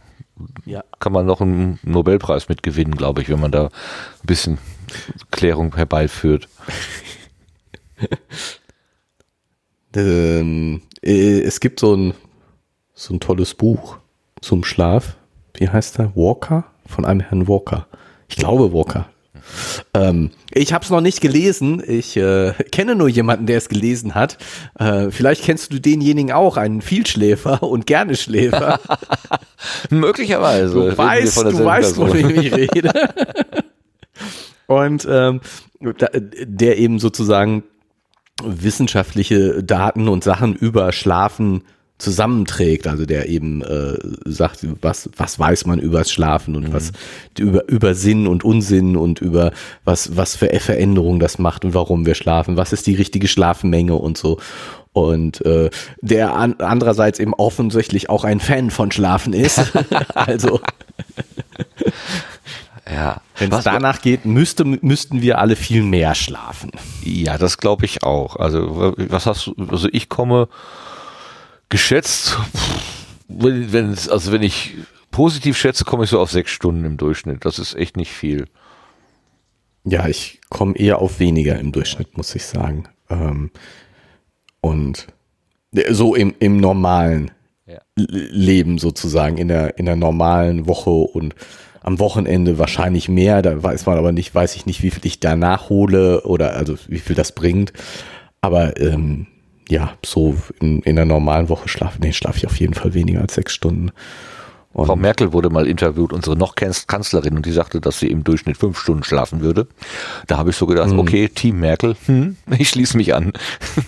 Ja. Kann man noch einen Nobelpreis mitgewinnen, glaube ich, wenn man da ein bisschen Klärung herbeiführt. [LAUGHS] ähm, äh, es gibt so ein, so ein tolles Buch zum Schlaf wie heißt der? Walker? Von einem Herrn Walker. Ich glaube Walker. Ähm, ich habe es noch nicht gelesen. Ich äh, [LAUGHS] kenne nur jemanden, der es gelesen hat. Äh, vielleicht kennst du denjenigen auch, einen Vielschläfer [LAUGHS] und gerne Schläfer. [LAUGHS] Möglicherweise. Du weißt, du weißt, von ich rede. und ähm, der eben sozusagen wissenschaftliche Daten und Sachen über Schlafen zusammenträgt, also der eben äh, sagt, was, was weiß man übers Schlafen und mhm. was über, über Sinn und Unsinn und über was, was für Veränderungen das macht und warum wir schlafen, was ist die richtige Schlafmenge und so. Und äh, der an, andererseits eben offensichtlich auch ein Fan von Schlafen ist. [LAUGHS] also ja. Wenn es danach geht, müsste, müssten wir alle viel mehr schlafen. Ja, das glaube ich auch. Also, was hast du, also ich komme geschätzt, wenn, wenn, also wenn ich positiv schätze, komme ich so auf sechs Stunden im Durchschnitt. Das ist echt nicht viel. Ja, ich komme eher auf weniger im Durchschnitt, muss ich sagen. Ähm, und so im, im normalen ja. Leben sozusagen, in der, in der normalen Woche und am Wochenende wahrscheinlich mehr. Da weiß man aber nicht, weiß ich nicht, wie viel ich da nachhole oder also wie viel das bringt. Aber ähm, ja, so in, in der normalen Woche schlafe, nee, schlafe ich auf jeden Fall weniger als sechs Stunden. Und Frau Merkel wurde mal interviewt, unsere noch Kanzlerin, und die sagte, dass sie im Durchschnitt fünf Stunden schlafen würde. Da habe ich so gedacht, mhm. okay, Team Merkel, hm, ich schließe mich an.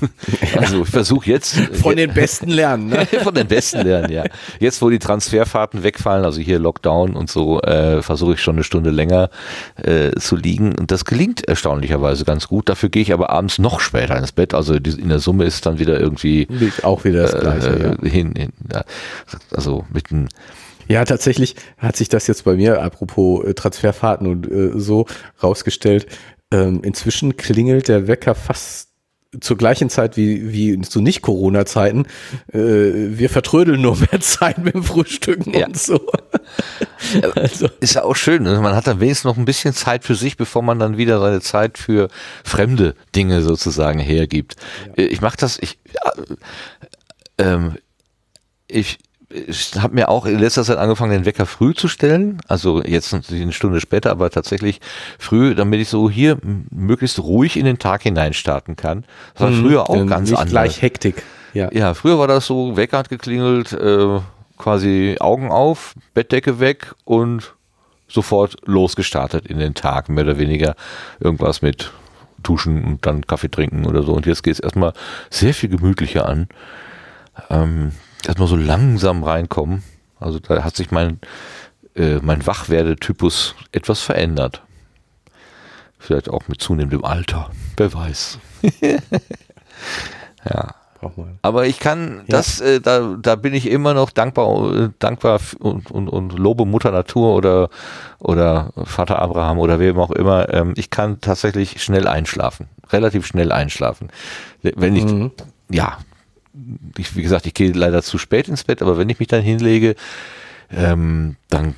[LAUGHS] also ich versuche jetzt. Von den Besten lernen, ne? [LAUGHS] Von den Besten lernen, ja. Jetzt, wo die Transferfahrten wegfallen, also hier Lockdown und so, äh, versuche ich schon eine Stunde länger äh, zu liegen. Und das gelingt erstaunlicherweise ganz gut. Dafür gehe ich aber abends noch später ins Bett. Also in der Summe ist dann wieder irgendwie. Liegt auch wieder das Gleiche. Äh, ja. hin, hin, ja. Also mit einem ja, tatsächlich hat sich das jetzt bei mir, apropos äh, Transferfahrten und äh, so, rausgestellt. Ähm, inzwischen klingelt der Wecker fast zur gleichen Zeit wie, wie zu Nicht-Corona-Zeiten. Äh, wir vertrödeln nur mehr [LAUGHS] Zeit mit dem Frühstücken ja. und so. [LAUGHS] also. Ist ja auch schön. Ne? Man hat dann wenigstens noch ein bisschen Zeit für sich, bevor man dann wieder seine Zeit für fremde Dinge sozusagen hergibt. Ja. Äh, ich mache das, ich, äh, ähm, ich, ich habe mir auch in letzter Zeit angefangen, den Wecker früh zu stellen. Also jetzt eine Stunde später, aber tatsächlich früh, damit ich so hier möglichst ruhig in den Tag hinein starten kann. Das war mhm, früher auch ganz nicht anders. gleich Hektik. Ja. ja, früher war das so, Wecker hat geklingelt, äh, quasi Augen auf, Bettdecke weg und sofort losgestartet in den Tag, mehr oder weniger irgendwas mit Duschen und dann Kaffee trinken oder so. Und jetzt geht es erstmal sehr viel gemütlicher an. Ähm, erstmal so langsam reinkommen. Also da hat sich mein, äh, mein Wachwerdetypus etwas verändert. Vielleicht auch mit zunehmendem Alter. Wer weiß. [LAUGHS] ja. Aber ich kann, das, äh, da, da bin ich immer noch dankbar, äh, dankbar und, und, und lobe Mutter Natur oder, oder Vater Abraham oder wem auch immer. Ähm, ich kann tatsächlich schnell einschlafen. Relativ schnell einschlafen. Wenn ich, mhm. ja, ich, wie gesagt, ich gehe leider zu spät ins Bett, aber wenn ich mich dann hinlege, ähm, dann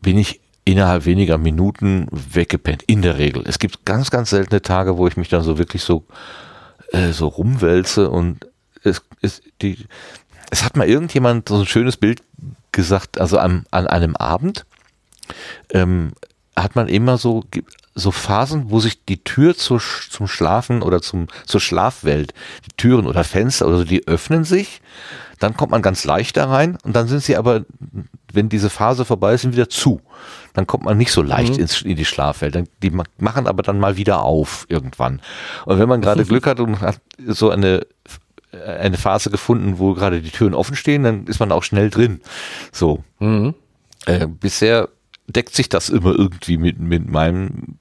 bin ich innerhalb weniger Minuten weggepennt. In der Regel. Es gibt ganz, ganz seltene Tage, wo ich mich dann so wirklich so, äh, so rumwälze und es, es, die, es hat mal irgendjemand so ein schönes Bild gesagt, also an, an einem Abend ähm, hat man immer so so Phasen, wo sich die Tür zur, zum Schlafen oder zum, zur Schlafwelt, die Türen oder Fenster oder so, die öffnen sich. Dann kommt man ganz leicht da rein und dann sind sie aber, wenn diese Phase vorbei ist, sind wieder zu. Dann kommt man nicht so leicht mhm. ins, in die Schlafwelt. Dann, die machen aber dann mal wieder auf irgendwann. Und wenn man gerade Glück hat und hat so eine eine Phase gefunden, wo gerade die Türen offen stehen, dann ist man auch schnell drin. So. Mhm. Äh, bisher deckt sich das immer irgendwie mit, mit meinem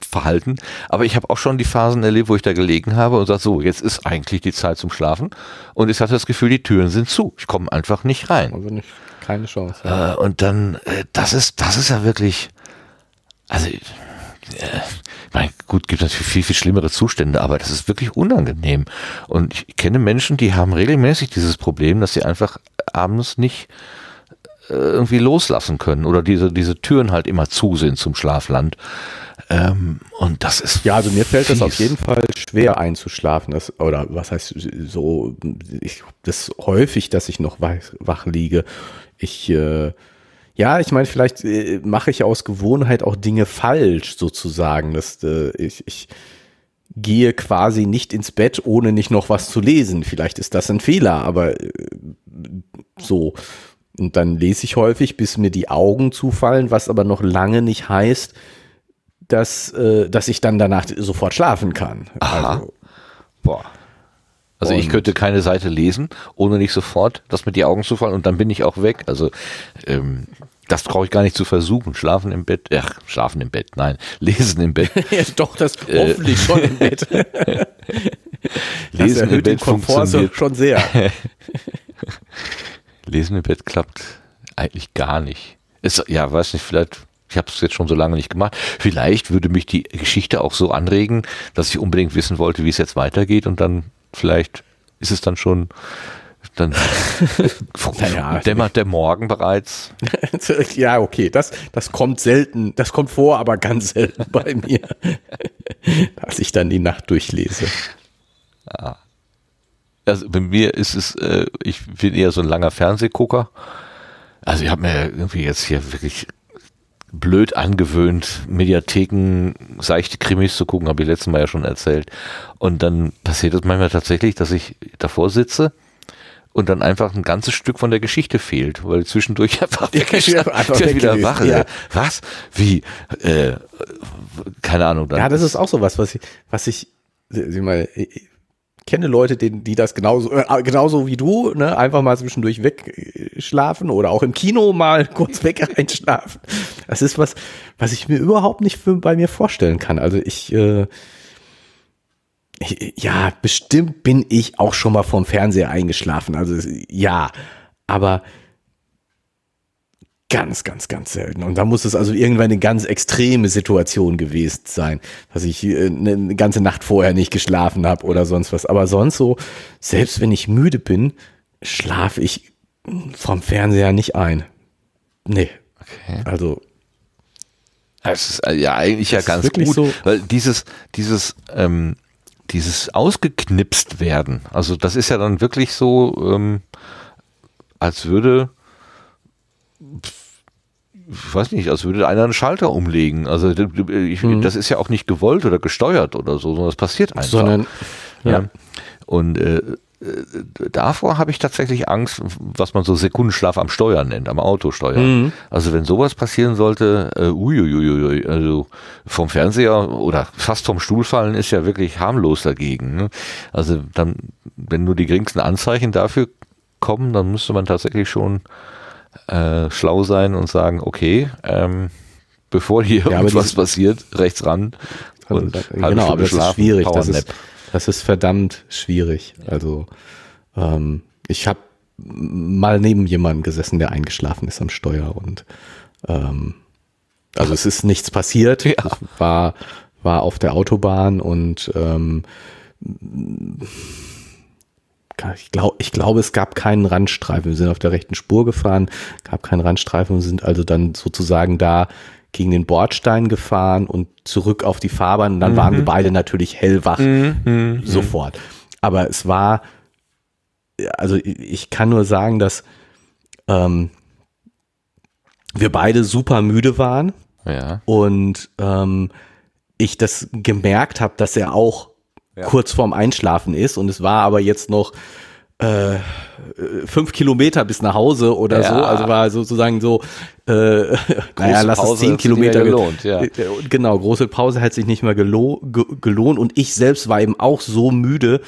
Verhalten. Aber ich habe auch schon die Phasen erlebt, wo ich da gelegen habe und sage, so, jetzt ist eigentlich die Zeit zum Schlafen. Und ich hatte das Gefühl, die Türen sind zu. Ich komme einfach nicht rein. Also nicht, keine Chance. Ja. Äh, und dann, äh, das ist, das ist ja wirklich, also, äh, mein, gut, gibt natürlich viel, viel schlimmere Zustände, aber das ist wirklich unangenehm. Und ich kenne Menschen, die haben regelmäßig dieses Problem, dass sie einfach abends nicht äh, irgendwie loslassen können oder diese, diese Türen halt immer zu sind zum Schlafland. Ähm, und das ist. Ja, also mir fällt das auf jeden Fall schwer einzuschlafen. Das, oder was heißt so, ich, das häufig, dass ich noch wach, wach liege. Ich, äh, ja, ich meine, vielleicht äh, mache ich aus Gewohnheit auch Dinge falsch, sozusagen. Dass, äh, ich, ich gehe quasi nicht ins Bett, ohne nicht noch was zu lesen. Vielleicht ist das ein Fehler, aber äh, so. Und dann lese ich häufig, bis mir die Augen zufallen, was aber noch lange nicht heißt, dass, äh, dass ich dann danach sofort schlafen kann. Aha. Also, Boah. Also ich könnte keine Seite lesen, ohne nicht sofort, dass mir die Augen zufallen und dann bin ich auch weg. Also ähm, das brauche ich gar nicht zu versuchen. Schlafen im Bett, ach, schlafen im Bett, nein, [LAUGHS] lesen im Bett. ja, doch, das äh, hoffentlich schon im Bett. [LAUGHS] lesen im Bett funktioniert schon sehr. [LAUGHS] lesen im Bett klappt eigentlich gar nicht. Ist, ja, weiß nicht, vielleicht Ich habe es jetzt schon so lange nicht gemacht. Vielleicht würde mich die Geschichte auch so anregen, dass ich unbedingt wissen wollte, wie es jetzt weitergeht und dann vielleicht ist es dann schon dann [LAUGHS] naja, dämmert der Morgen bereits. [LAUGHS] ja, okay, das, das kommt selten, das kommt vor, aber ganz selten bei [LAUGHS] mir, dass ich dann die Nacht durchlese. Ja. Also bei mir ist es, äh, ich bin eher so ein langer Fernsehgucker. Also ich habe mir irgendwie jetzt hier wirklich blöd angewöhnt, Mediatheken, seichte Krimis zu gucken, habe ich letztes Mal ja schon erzählt. Und dann passiert es manchmal tatsächlich, dass ich davor sitze und dann einfach ein ganzes Stück von der Geschichte fehlt, weil zwischendurch [LAUGHS] einfach, ja, einfach weg wieder wach. Ja. Was? Wie? Äh, keine Ahnung. Dann ja, das ist auch so was, was ich, was ich, sieh mal, ich kenne Leute, die, die das genauso, äh, genauso wie du, ne, einfach mal zwischendurch wegschlafen oder auch im Kino mal [LAUGHS] kurz weg einschlafen. Das ist was, was ich mir überhaupt nicht für, bei mir vorstellen kann. Also ich, äh, ja, bestimmt bin ich auch schon mal vom Fernseher eingeschlafen. Also ja, aber ganz, ganz, ganz selten. Und da muss es also irgendwann eine ganz extreme Situation gewesen sein, dass ich äh, eine ganze Nacht vorher nicht geschlafen habe oder sonst was. Aber sonst so, selbst wenn ich müde bin, schlafe ich vom Fernseher nicht ein. Nee. Okay. Also. Es ist äh, ja eigentlich ja ganz gut, so weil dieses, dieses, ähm, dieses ausgeknipst werden, also das ist ja dann wirklich so, ähm, als würde, ich weiß nicht, als würde einer einen Schalter umlegen. Also ich, mhm. das ist ja auch nicht gewollt oder gesteuert oder so, sondern das passiert einfach. Sondern, ja. ja. Und äh, äh, davor habe ich tatsächlich Angst, was man so Sekundenschlaf am Steuer nennt, am Autosteuer. Mhm. Also wenn sowas passieren sollte, äh, uiuiui, also vom Fernseher oder fast vom Stuhl fallen ist ja wirklich harmlos dagegen. Ne? Also dann, wenn nur die geringsten Anzeichen dafür kommen, dann müsste man tatsächlich schon äh, schlau sein und sagen, okay, ähm, bevor hier ja, irgendwas passiert, rechts ran und genau, aber das ist schwierig. Das ist, das ist verdammt schwierig. Also ähm, ich habe mal neben jemandem gesessen, der eingeschlafen ist am Steuer und ähm, also es ist nichts passiert. Ja. war war auf der Autobahn und ähm, ich glaube, ich glaube, es gab keinen Randstreifen. Wir sind auf der rechten Spur gefahren, gab keinen Randstreifen und sind also dann sozusagen da gegen den Bordstein gefahren und zurück auf die Fahrbahn. Und dann mhm. waren wir beide natürlich hellwach mhm. mhm. sofort. Aber es war, also ich kann nur sagen, dass ähm, wir beide super müde waren. Ja. Und ähm, ich das gemerkt habe, dass er auch ja. kurz vorm Einschlafen ist. Und es war aber jetzt noch äh, fünf Kilometer bis nach Hause oder ja. so. Also war sozusagen so, äh, [LAUGHS] naja, lass Pause es zehn Kilometer gelohnt. Ja. Äh, genau, große Pause hat sich nicht mehr gelo gelohnt und ich selbst war eben auch so müde,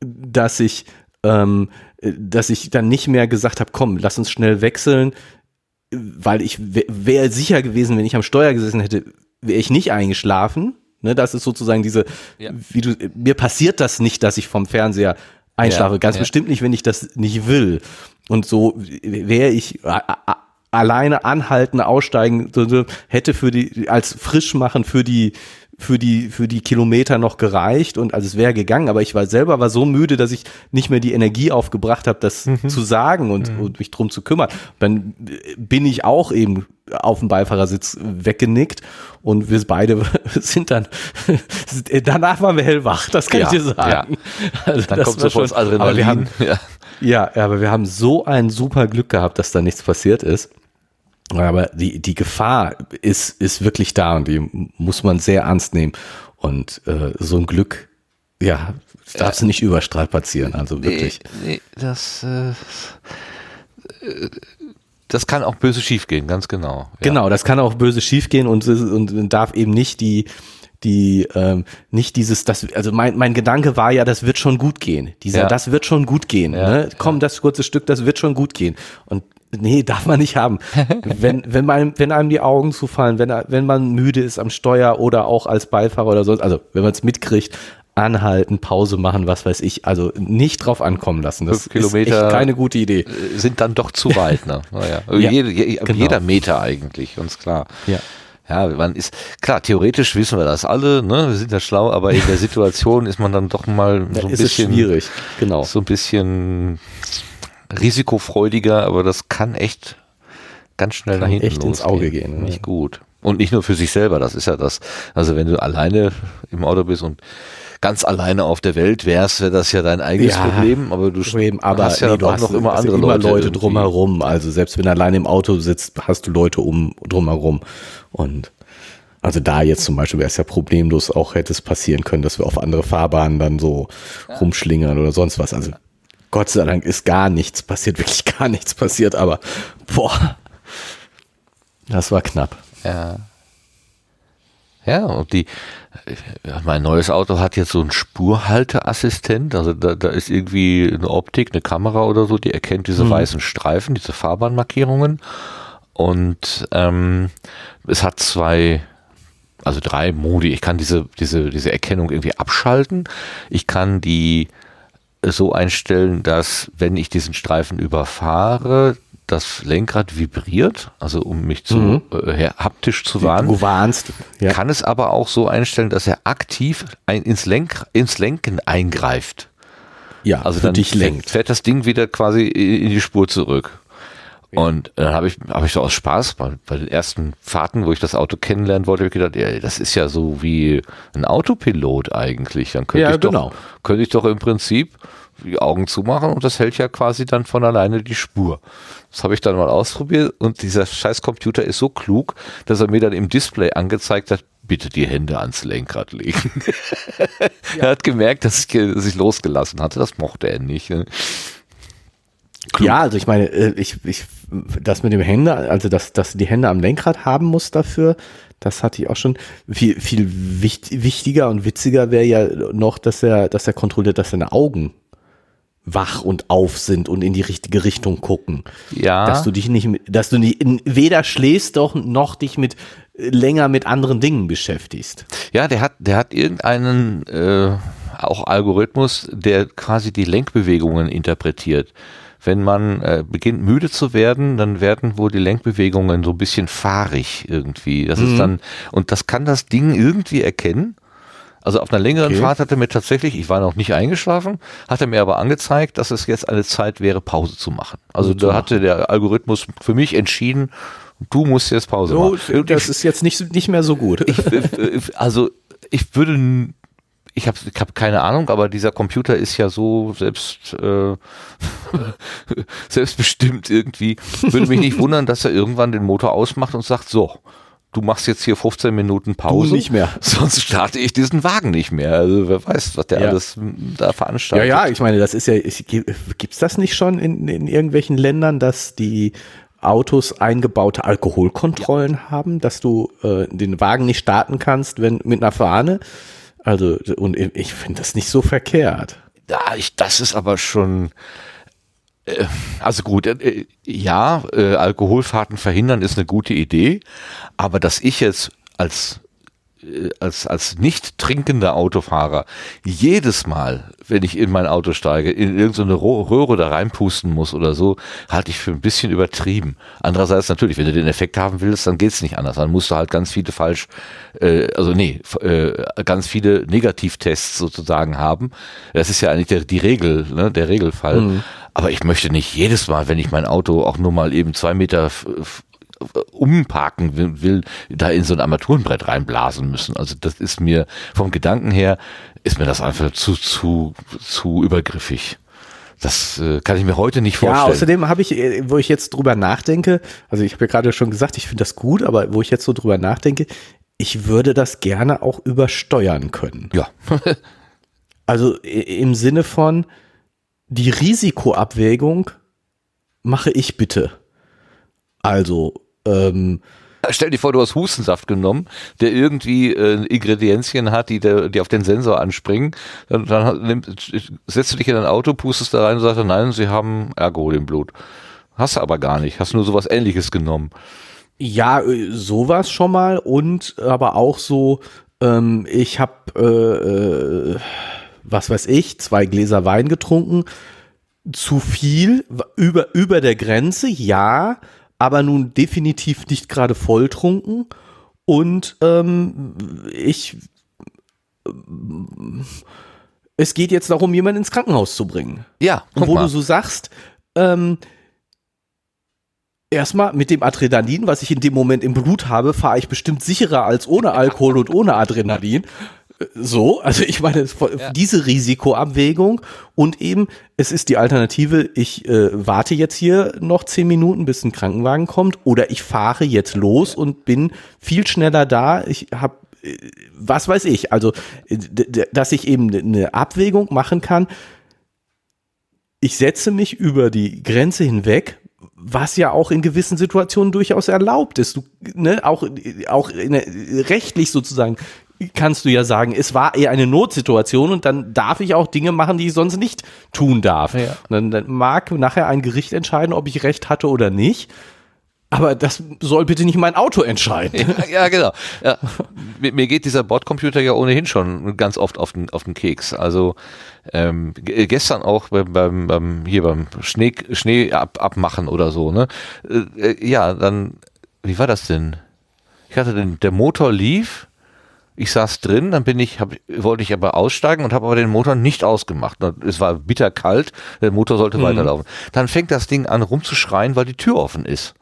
dass ich, ähm, dass ich dann nicht mehr gesagt habe, komm, lass uns schnell wechseln, weil ich wäre sicher gewesen, wenn ich am Steuer gesessen hätte, wäre ich nicht eingeschlafen. Ne, das ist sozusagen diese, ja. wie du, mir passiert das nicht, dass ich vom Fernseher einschlafe. Ja, Ganz ja. bestimmt nicht, wenn ich das nicht will. Und so wäre ich alleine anhalten, aussteigen, hätte für die, als Frischmachen für die, für die, für die Kilometer noch gereicht und also es wäre gegangen, aber ich war selber war so müde, dass ich nicht mehr die Energie aufgebracht habe, das mhm. zu sagen und, mhm. und mich drum zu kümmern. Dann bin ich auch eben auf dem Beifahrersitz weggenickt und wir beide [LAUGHS] sind dann [LAUGHS] danach waren wir hellwach, das kann ja, ich dir sagen. Ja. Also dann kommt sofort Adrenalin. Aber wir haben, ja. ja, aber wir haben so ein super Glück gehabt, dass da nichts passiert ist. Aber die, die Gefahr ist, ist wirklich da und die muss man sehr ernst nehmen. Und äh, so ein Glück, ja, darfst du nicht überstrapazieren, also wirklich. Nee, nee das, äh, das kann auch böse schiefgehen, ganz genau. Ja. Genau, das kann auch böse schiefgehen und, und darf eben nicht die, die ähm, nicht dieses das also mein mein Gedanke war ja das wird schon gut gehen dieser ja. das wird schon gut gehen ja, ne? komm das kurze Stück das wird schon gut gehen und Nee, darf man nicht haben. [LAUGHS] wenn, wenn, man, wenn einem die Augen zufallen, wenn, wenn man müde ist am Steuer oder auch als Beifahrer oder so, also wenn man es mitkriegt, anhalten, Pause machen, was weiß ich. Also nicht drauf ankommen lassen. Das Fünf Kilometer ist echt keine gute Idee. Äh, Sind dann doch zu weit, ne? [LAUGHS] Naja. Ja, jede, je, genau. Jeder Meter eigentlich, uns klar. Ja. Ja, man ist, klar, theoretisch wissen wir das alle, ne? Wir sind ja schlau, aber in der Situation ist man dann doch mal so ein ist es bisschen, schwierig. Genau. so ein bisschen risikofreudiger, aber das kann echt ganz schnell Kann nach hinten echt ins losgehen. Auge gehen, ne? Nicht gut. Und nicht nur für sich selber, das ist ja das. Also wenn du alleine im Auto bist und ganz alleine auf der Welt wärst, wäre das ja dein eigenes Ja, Problem, aber du Eben, aber hast ja nee, du auch hast noch immer hast andere immer Leute. Leute drumherum. Also selbst wenn du alleine im Auto sitzt, hast du Leute um drumherum. Und also da jetzt zum Beispiel wäre es ja problemlos auch hätte es passieren können, dass wir auf andere Fahrbahnen dann so rumschlingern oder sonst was. Also Gott sei Dank ist gar nichts passiert, [LAUGHS] wirklich gar nichts passiert, aber boah, das war knapp. Ja. Ja, und die, ja, mein neues Auto hat jetzt so einen Spurhalteassistent, also da, da ist irgendwie eine Optik, eine Kamera oder so, die erkennt diese weißen Streifen, diese Fahrbahnmarkierungen und ähm, es hat zwei, also drei Modi. Ich kann diese, diese, diese Erkennung irgendwie abschalten. Ich kann die so einstellen, dass wenn ich diesen Streifen überfahre, das Lenkrad vibriert, also um mich zu Mhm. äh, haptisch zu warnen. Du warnst. Ja. Kann es aber auch so einstellen, dass er aktiv ein, ins, Lenk, ins Lenken eingreift. ja, Also dann dich lenkt. fährt das Ding wieder quasi in die Spur zurück. Und dann habe ich, habe ich so aus Spaß bei, bei den ersten Fahrten, wo ich das Auto kennenlernen wollte, hab ich gedacht, ja, das ist ja so wie ein Autopilot eigentlich. Dann könnte Ja, ich doch, genau. könnte ich doch im Prinzip die Augen zumachen und das hält ja quasi dann von alleine die Spur. Das habe ich dann mal ausprobiert und dieser scheiß Computer ist so klug, dass er mir dann im Display angezeigt hat, bitte die Hände ans Lenkrad legen. [LAUGHS] er hat gemerkt, dass ich, dass ich losgelassen hatte. Das mochte er nicht. Ne? Ja, also ich meine, äh, ich, ich, das mit dem Hände, also dass, dass die Hände am Lenkrad haben muss dafür, das hatte ich auch schon. Viel, viel wicht, wichtiger und witziger wäre ja noch, dass er, dass er kontrolliert, dass seine Augen wach und auf sind und in die richtige Richtung gucken. Ja. Dass du dich nicht, dass du nicht, weder schläfst doch noch dich mit länger mit anderen Dingen beschäftigst. Ja, der hat, der hat irgendeinen äh, auch Algorithmus, der quasi die Lenkbewegungen interpretiert. Wenn man äh, beginnt müde zu werden, dann werden wohl die Lenkbewegungen so ein bisschen fahrig irgendwie. Das ist dann und das kann das Ding irgendwie erkennen. Also auf einer längeren Okay. Fahrt hat er mir tatsächlich, ich war noch nicht eingeschlafen, hat er mir aber angezeigt, dass es jetzt eine Zeit wäre, Pause zu machen. Also da hatte der Algorithmus für mich entschieden, du musst jetzt Pause machen. das ist jetzt nicht, nicht mehr so gut. Ich, äh, also ich würde, ich habe ich hab keine Ahnung, aber dieser Computer ist ja so selbst äh, [LAUGHS] selbstbestimmt irgendwie. Würde mich nicht wundern, dass er irgendwann den Motor ausmacht und sagt, so, du machst jetzt hier 15 Minuten Pause. nicht mehr. [LAUGHS] Sonst starte ich diesen Wagen nicht mehr. Also wer weiß, was der Ja. alles m, da Ja, veranstaltet. ja, ich meine, das ist ja, ich, gibt's das nicht schon in, in irgendwelchen Ländern, dass die Autos eingebaute Alkoholkontrollen haben, dass du äh, den Wagen nicht starten kannst, wenn mit einer Fahne? Also, und ich finde das nicht so verkehrt. Ja, ich, das ist aber schon. Äh, also gut, äh, ja, äh, Alkoholfahrten verhindern ist eine gute Idee, aber dass ich jetzt als als als nicht trinkender Autofahrer jedes Mal, wenn ich in mein Auto steige, in irgendeine Röhre da reinpusten muss oder so, halte ich für ein bisschen übertrieben. Andererseits natürlich, wenn du den Effekt haben willst, dann geht's nicht anders. Dann musst du halt ganz viele falsch, äh, also nee, äh, ganz viele Negativtests sozusagen haben. Das ist ja eigentlich der, die Regel, ne, der Regelfall. Aber ich möchte nicht jedes Mal, wenn ich mein Auto auch nur mal eben zwei Meter umparken will, will, da in so ein Armaturenbrett reinblasen müssen. Also das ist mir vom Gedanken her, ist mir das einfach zu, zu, zu übergriffig. Das äh, kann ich mir heute nicht Ja, vorstellen. außerdem habe ich, äh, wo ich jetzt drüber nachdenke, also ich habe ja gerade schon gesagt, ich finde das gut, aber wo ich jetzt so drüber nachdenke, ich würde das gerne auch übersteuern können. ja. [LAUGHS] Also im Sinne von, die Risikoabwägung mache ich bitte. Also, ähm, Stell dir vor, du hast Hustensaft genommen, der irgendwie äh, Ingredienzien hat, die, der, die auf den Sensor anspringen. Dann, dann nimm, setzt du dich in ein Auto, pustest da rein und sagst, nein, sie haben Alkohol im Blut. Hast du aber gar nicht. Hast nur sowas ähnliches genommen. ja, äh, sowas schon mal und aber auch so, ähm, ich habe, äh, äh, was weiß ich, zwei Gläser Wein getrunken. Zu viel, über, über der Grenze, ja, aber nun definitiv nicht gerade volltrunken. Und ähm, ich, es geht jetzt darum, jemanden ins Krankenhaus zu bringen. Ja, Und wo mal. du so sagst, ähm, erstmal mit dem Adrenalin, was ich in dem Moment im Blut habe, fahre ich bestimmt sicherer als ohne Alkohol und ohne Adrenalin. Äh, So, also ich meine, es- diese Risikoabwägung und eben, es ist die Alternative, ich äh, warte jetzt hier noch zehn Minuten, bis ein Krankenwagen kommt oder ich fahre jetzt los und bin viel schneller da. Ich habe, was weiß ich, also, äh, dass ich eben eine Abwägung machen kann, ich setze mich über die Grenze hinweg, was ja auch in gewissen Situationen durchaus erlaubt ist. Du, ne, auch, auch rechtlich sozusagen kannst du ja sagen, es war eher eine Notsituation und dann darf ich auch Dinge machen, die ich sonst nicht tun darf. Ja. Dann, dann mag nachher ein Gericht entscheiden, ob ich recht hatte oder nicht. Aber das soll bitte nicht mein Auto entscheiden. Ja, ja, genau. Ja. Mir, mir geht dieser Bordcomputer ja ohnehin schon ganz oft auf den, auf den Keks. Also ähm, g- gestern auch beim, beim, beim hier beim Schnee, Schnee ab, abmachen oder so, ne? Äh, äh, ja, dann, wie war das denn? Ich hatte den, der Motor lief, ich saß drin, dann bin ich, hab, wollte ich aber aussteigen und habe aber den Motor nicht ausgemacht. Es war bitterkalt, der Motor sollte weiterlaufen. Dann fängt das Ding an rumzuschreien, weil die Tür offen ist.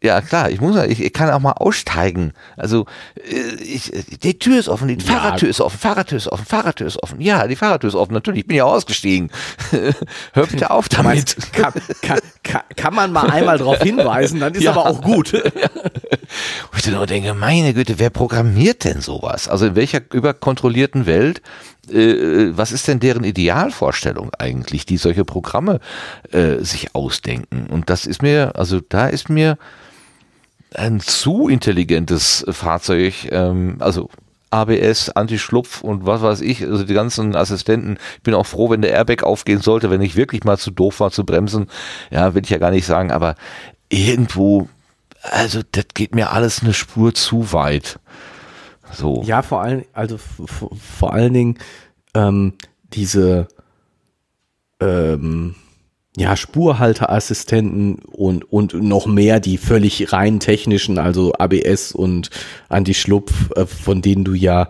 Ja, klar, ich muss, ich, ich kann auch mal aussteigen. Also, äh, ich, die Tür ist offen, die Ja. Fahrradtür ist offen, Fahrradtür ist offen, Fahrradtür ist offen. Ja, die Fahrradtür ist offen, natürlich, ich bin ja ausgestiegen. [LAUGHS] Hör bitte auf damit. Kann, kann, kann, kann man mal einmal darauf hinweisen, dann ist Ja. aber auch gut. [LAUGHS] Wo ich dann nur denke, meine Güte, wer programmiert denn sowas? Also in welcher überkontrollierten Welt, äh, was ist denn deren Idealvorstellung eigentlich, die solche Programme äh, sich ausdenken? Und das ist mir, also da ist mir ein zu intelligentes Fahrzeug, ähm, also ABS, Anti-Schlupf und was weiß ich, also die ganzen Assistenten. Ich bin auch froh, wenn der Airbag aufgehen sollte, wenn ich wirklich mal zu doof war zu bremsen. Ja, will ich ja gar nicht sagen, aber irgendwo, also das geht mir alles eine Spur zu weit. So. Ja, vor allen, also vor allen Dingen ähm, diese ähm, ja, Spurhalteassistenten und, und noch mehr die völlig rein technischen, also ABS und Anti-Schlupf, äh, von denen du ja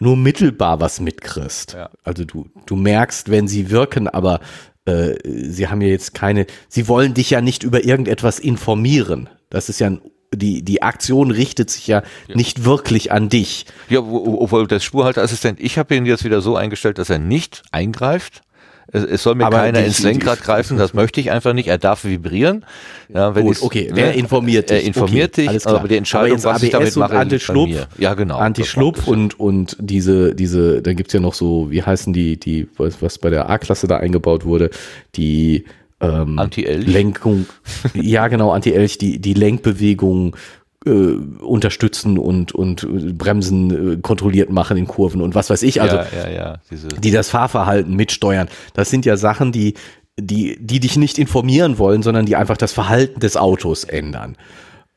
nur mittelbar was mitkriegst. Ja. Also du, du merkst, wenn sie wirken, aber äh, sie haben ja jetzt keine, sie wollen dich ja nicht über irgendetwas informieren. Das ist ja ein, die, die Aktion richtet sich ja, nicht wirklich an dich. Ja, wo- wo- obwohl der Spurhalteassistent, ich habe ihn jetzt wieder so eingestellt, dass er nicht eingreift. Es, es soll mir Aber keiner ins Lenkrad greifen, das möchte ich einfach nicht. Er darf vibrieren. Ja, Gut, okay, ne, der informiert dich. Er informiert okay, dich, alles klar. aber die Entscheidung, jetzt was ich damit ABS mache, Anti-Schlupf. Ja, genau. Anti-Schlupf und, und diese, diese, da gibt's ja noch so, wie heißen die, die, was, was bei der A-Klasse da eingebaut wurde, die ähm, Anti-Elch. Lenkung, [LAUGHS] ja genau, Anti-Elch, die, die Lenkbewegung äh, unterstützen und, und äh, Bremsen äh, kontrolliert machen in Kurven und was weiß ich, also ja, ja, ja. Die das Fahrverhalten mitsteuern. Das sind ja Sachen, die, die, die dich nicht informieren wollen, sondern die einfach das Verhalten des Autos ändern.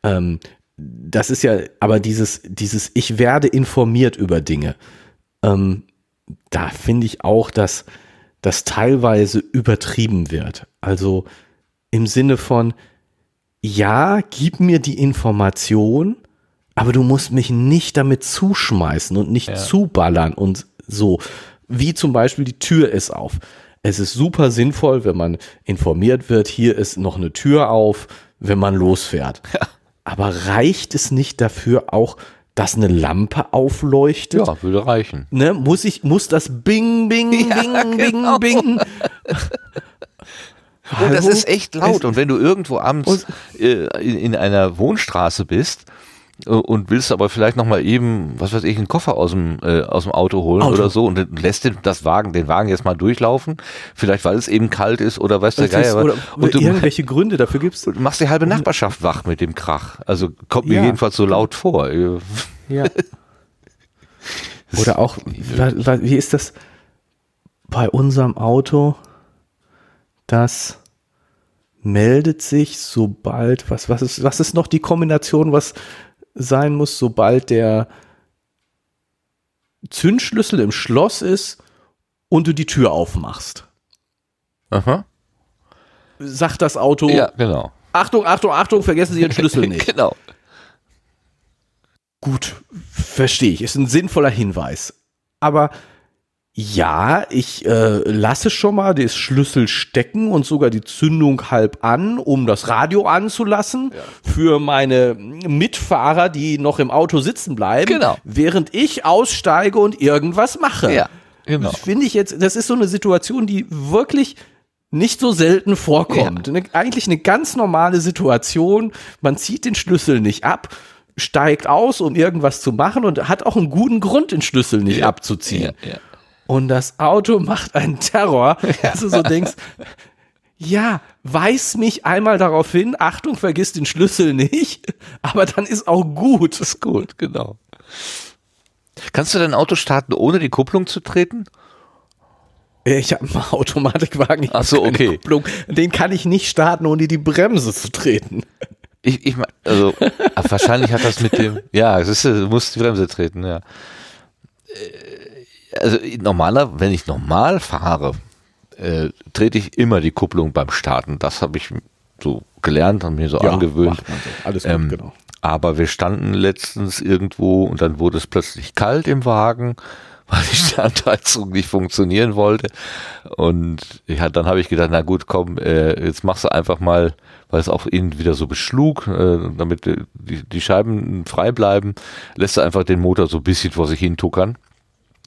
Ähm, das ist ja, aber dieses, dieses, ich werde informiert über Dinge. Ähm, da finde ich auch, dass das teilweise übertrieben wird. Also im Sinne von, ja, gib mir die Information, aber du musst mich nicht damit zuschmeißen und nicht zuballern und so. Wie zum Beispiel die Tür ist auf. Es ist super sinnvoll, wenn man informiert wird, hier ist noch eine Tür auf, wenn man losfährt. [LAUGHS] Aber reicht es nicht dafür auch, dass eine Lampe aufleuchtet? ja, würde reichen. Ne, muss ich, muss das Bing, Bing, [LAUGHS] Bing, genau. Bing, [LAUGHS] Bing. Und das Hallo? ist echt laut. Und wenn du irgendwo abends äh, in, in einer Wohnstraße bist äh, und willst aber vielleicht noch mal eben, was weiß ich, einen Koffer aus dem, äh, aus dem Auto holen Auto. oder so und lässt den, das Wagen, den Wagen jetzt mal durchlaufen, vielleicht weil es eben kalt ist oder weiß der Geier. was. oder und du irgendwelche Gründe dafür gibt's. du machst die halbe Nachbarschaft wach mit dem Krach. Also kommt mir Ja. jedenfalls so laut vor. Ja. [LAUGHS] Oder auch, wie ist das bei unserem Auto? Das meldet sich, sobald, was, was ist, was ist noch die Kombination, was sein muss, sobald der Zündschlüssel im Schloss ist und du die Tür aufmachst. Aha. Sagt das Auto, Ja, genau. Achtung, Achtung, Achtung, vergessen Sie Ihren Schlüssel [LAUGHS] nicht. genau. Gut, verstehe ich. Ist ein sinnvoller Hinweis. Aber ja, ich äh, lasse schon mal den Schlüssel stecken und sogar die Zündung halb an, um das Radio anzulassen für meine Mitfahrer, die noch im Auto sitzen bleiben, Genau. während ich aussteige und irgendwas mache. Ja, genau. Das finde ich jetzt, das ist so eine Situation, die wirklich nicht so selten vorkommt. Eine, eigentlich eine ganz normale Situation. Man zieht den Schlüssel nicht ab, steigt aus, um irgendwas zu machen und hat auch einen guten Grund, den Schlüssel nicht abzuziehen. Ja, ja. Und das Auto macht einen Terror, [LAUGHS] dass du so denkst, ja, weis mich einmal darauf hin, Achtung, vergiss den Schlüssel nicht, aber dann ist auch gut. Ist gut, genau. Kannst du dein Auto starten, ohne die Kupplung zu treten? Ich habe einen Automatikwagen, ich Ach so, okay. Kupplung. Den kann ich nicht starten, ohne die Bremse zu treten. Ich, ich mein, also ah, wahrscheinlich hat das mit dem, ja, es ist, du musst die Bremse treten, ja. Also normaler, wenn ich normal fahre, äh, trete ich immer die Kupplung beim Starten. Das habe ich so gelernt und mir so angewöhnt. macht man so. Alles gut, Ähm, genau. Aber wir standen letztens irgendwo und dann wurde es plötzlich kalt im Wagen, [LAUGHS] weil die Standheizung nicht funktionieren wollte. Und ja, dann habe ich gedacht, na gut, komm, äh, jetzt machst du einfach mal, weil es auch ihn wieder so beschlug, äh, damit äh, die, die Scheiben frei bleiben, lässt du einfach den Motor so ein bisschen vor sich hin tuckern.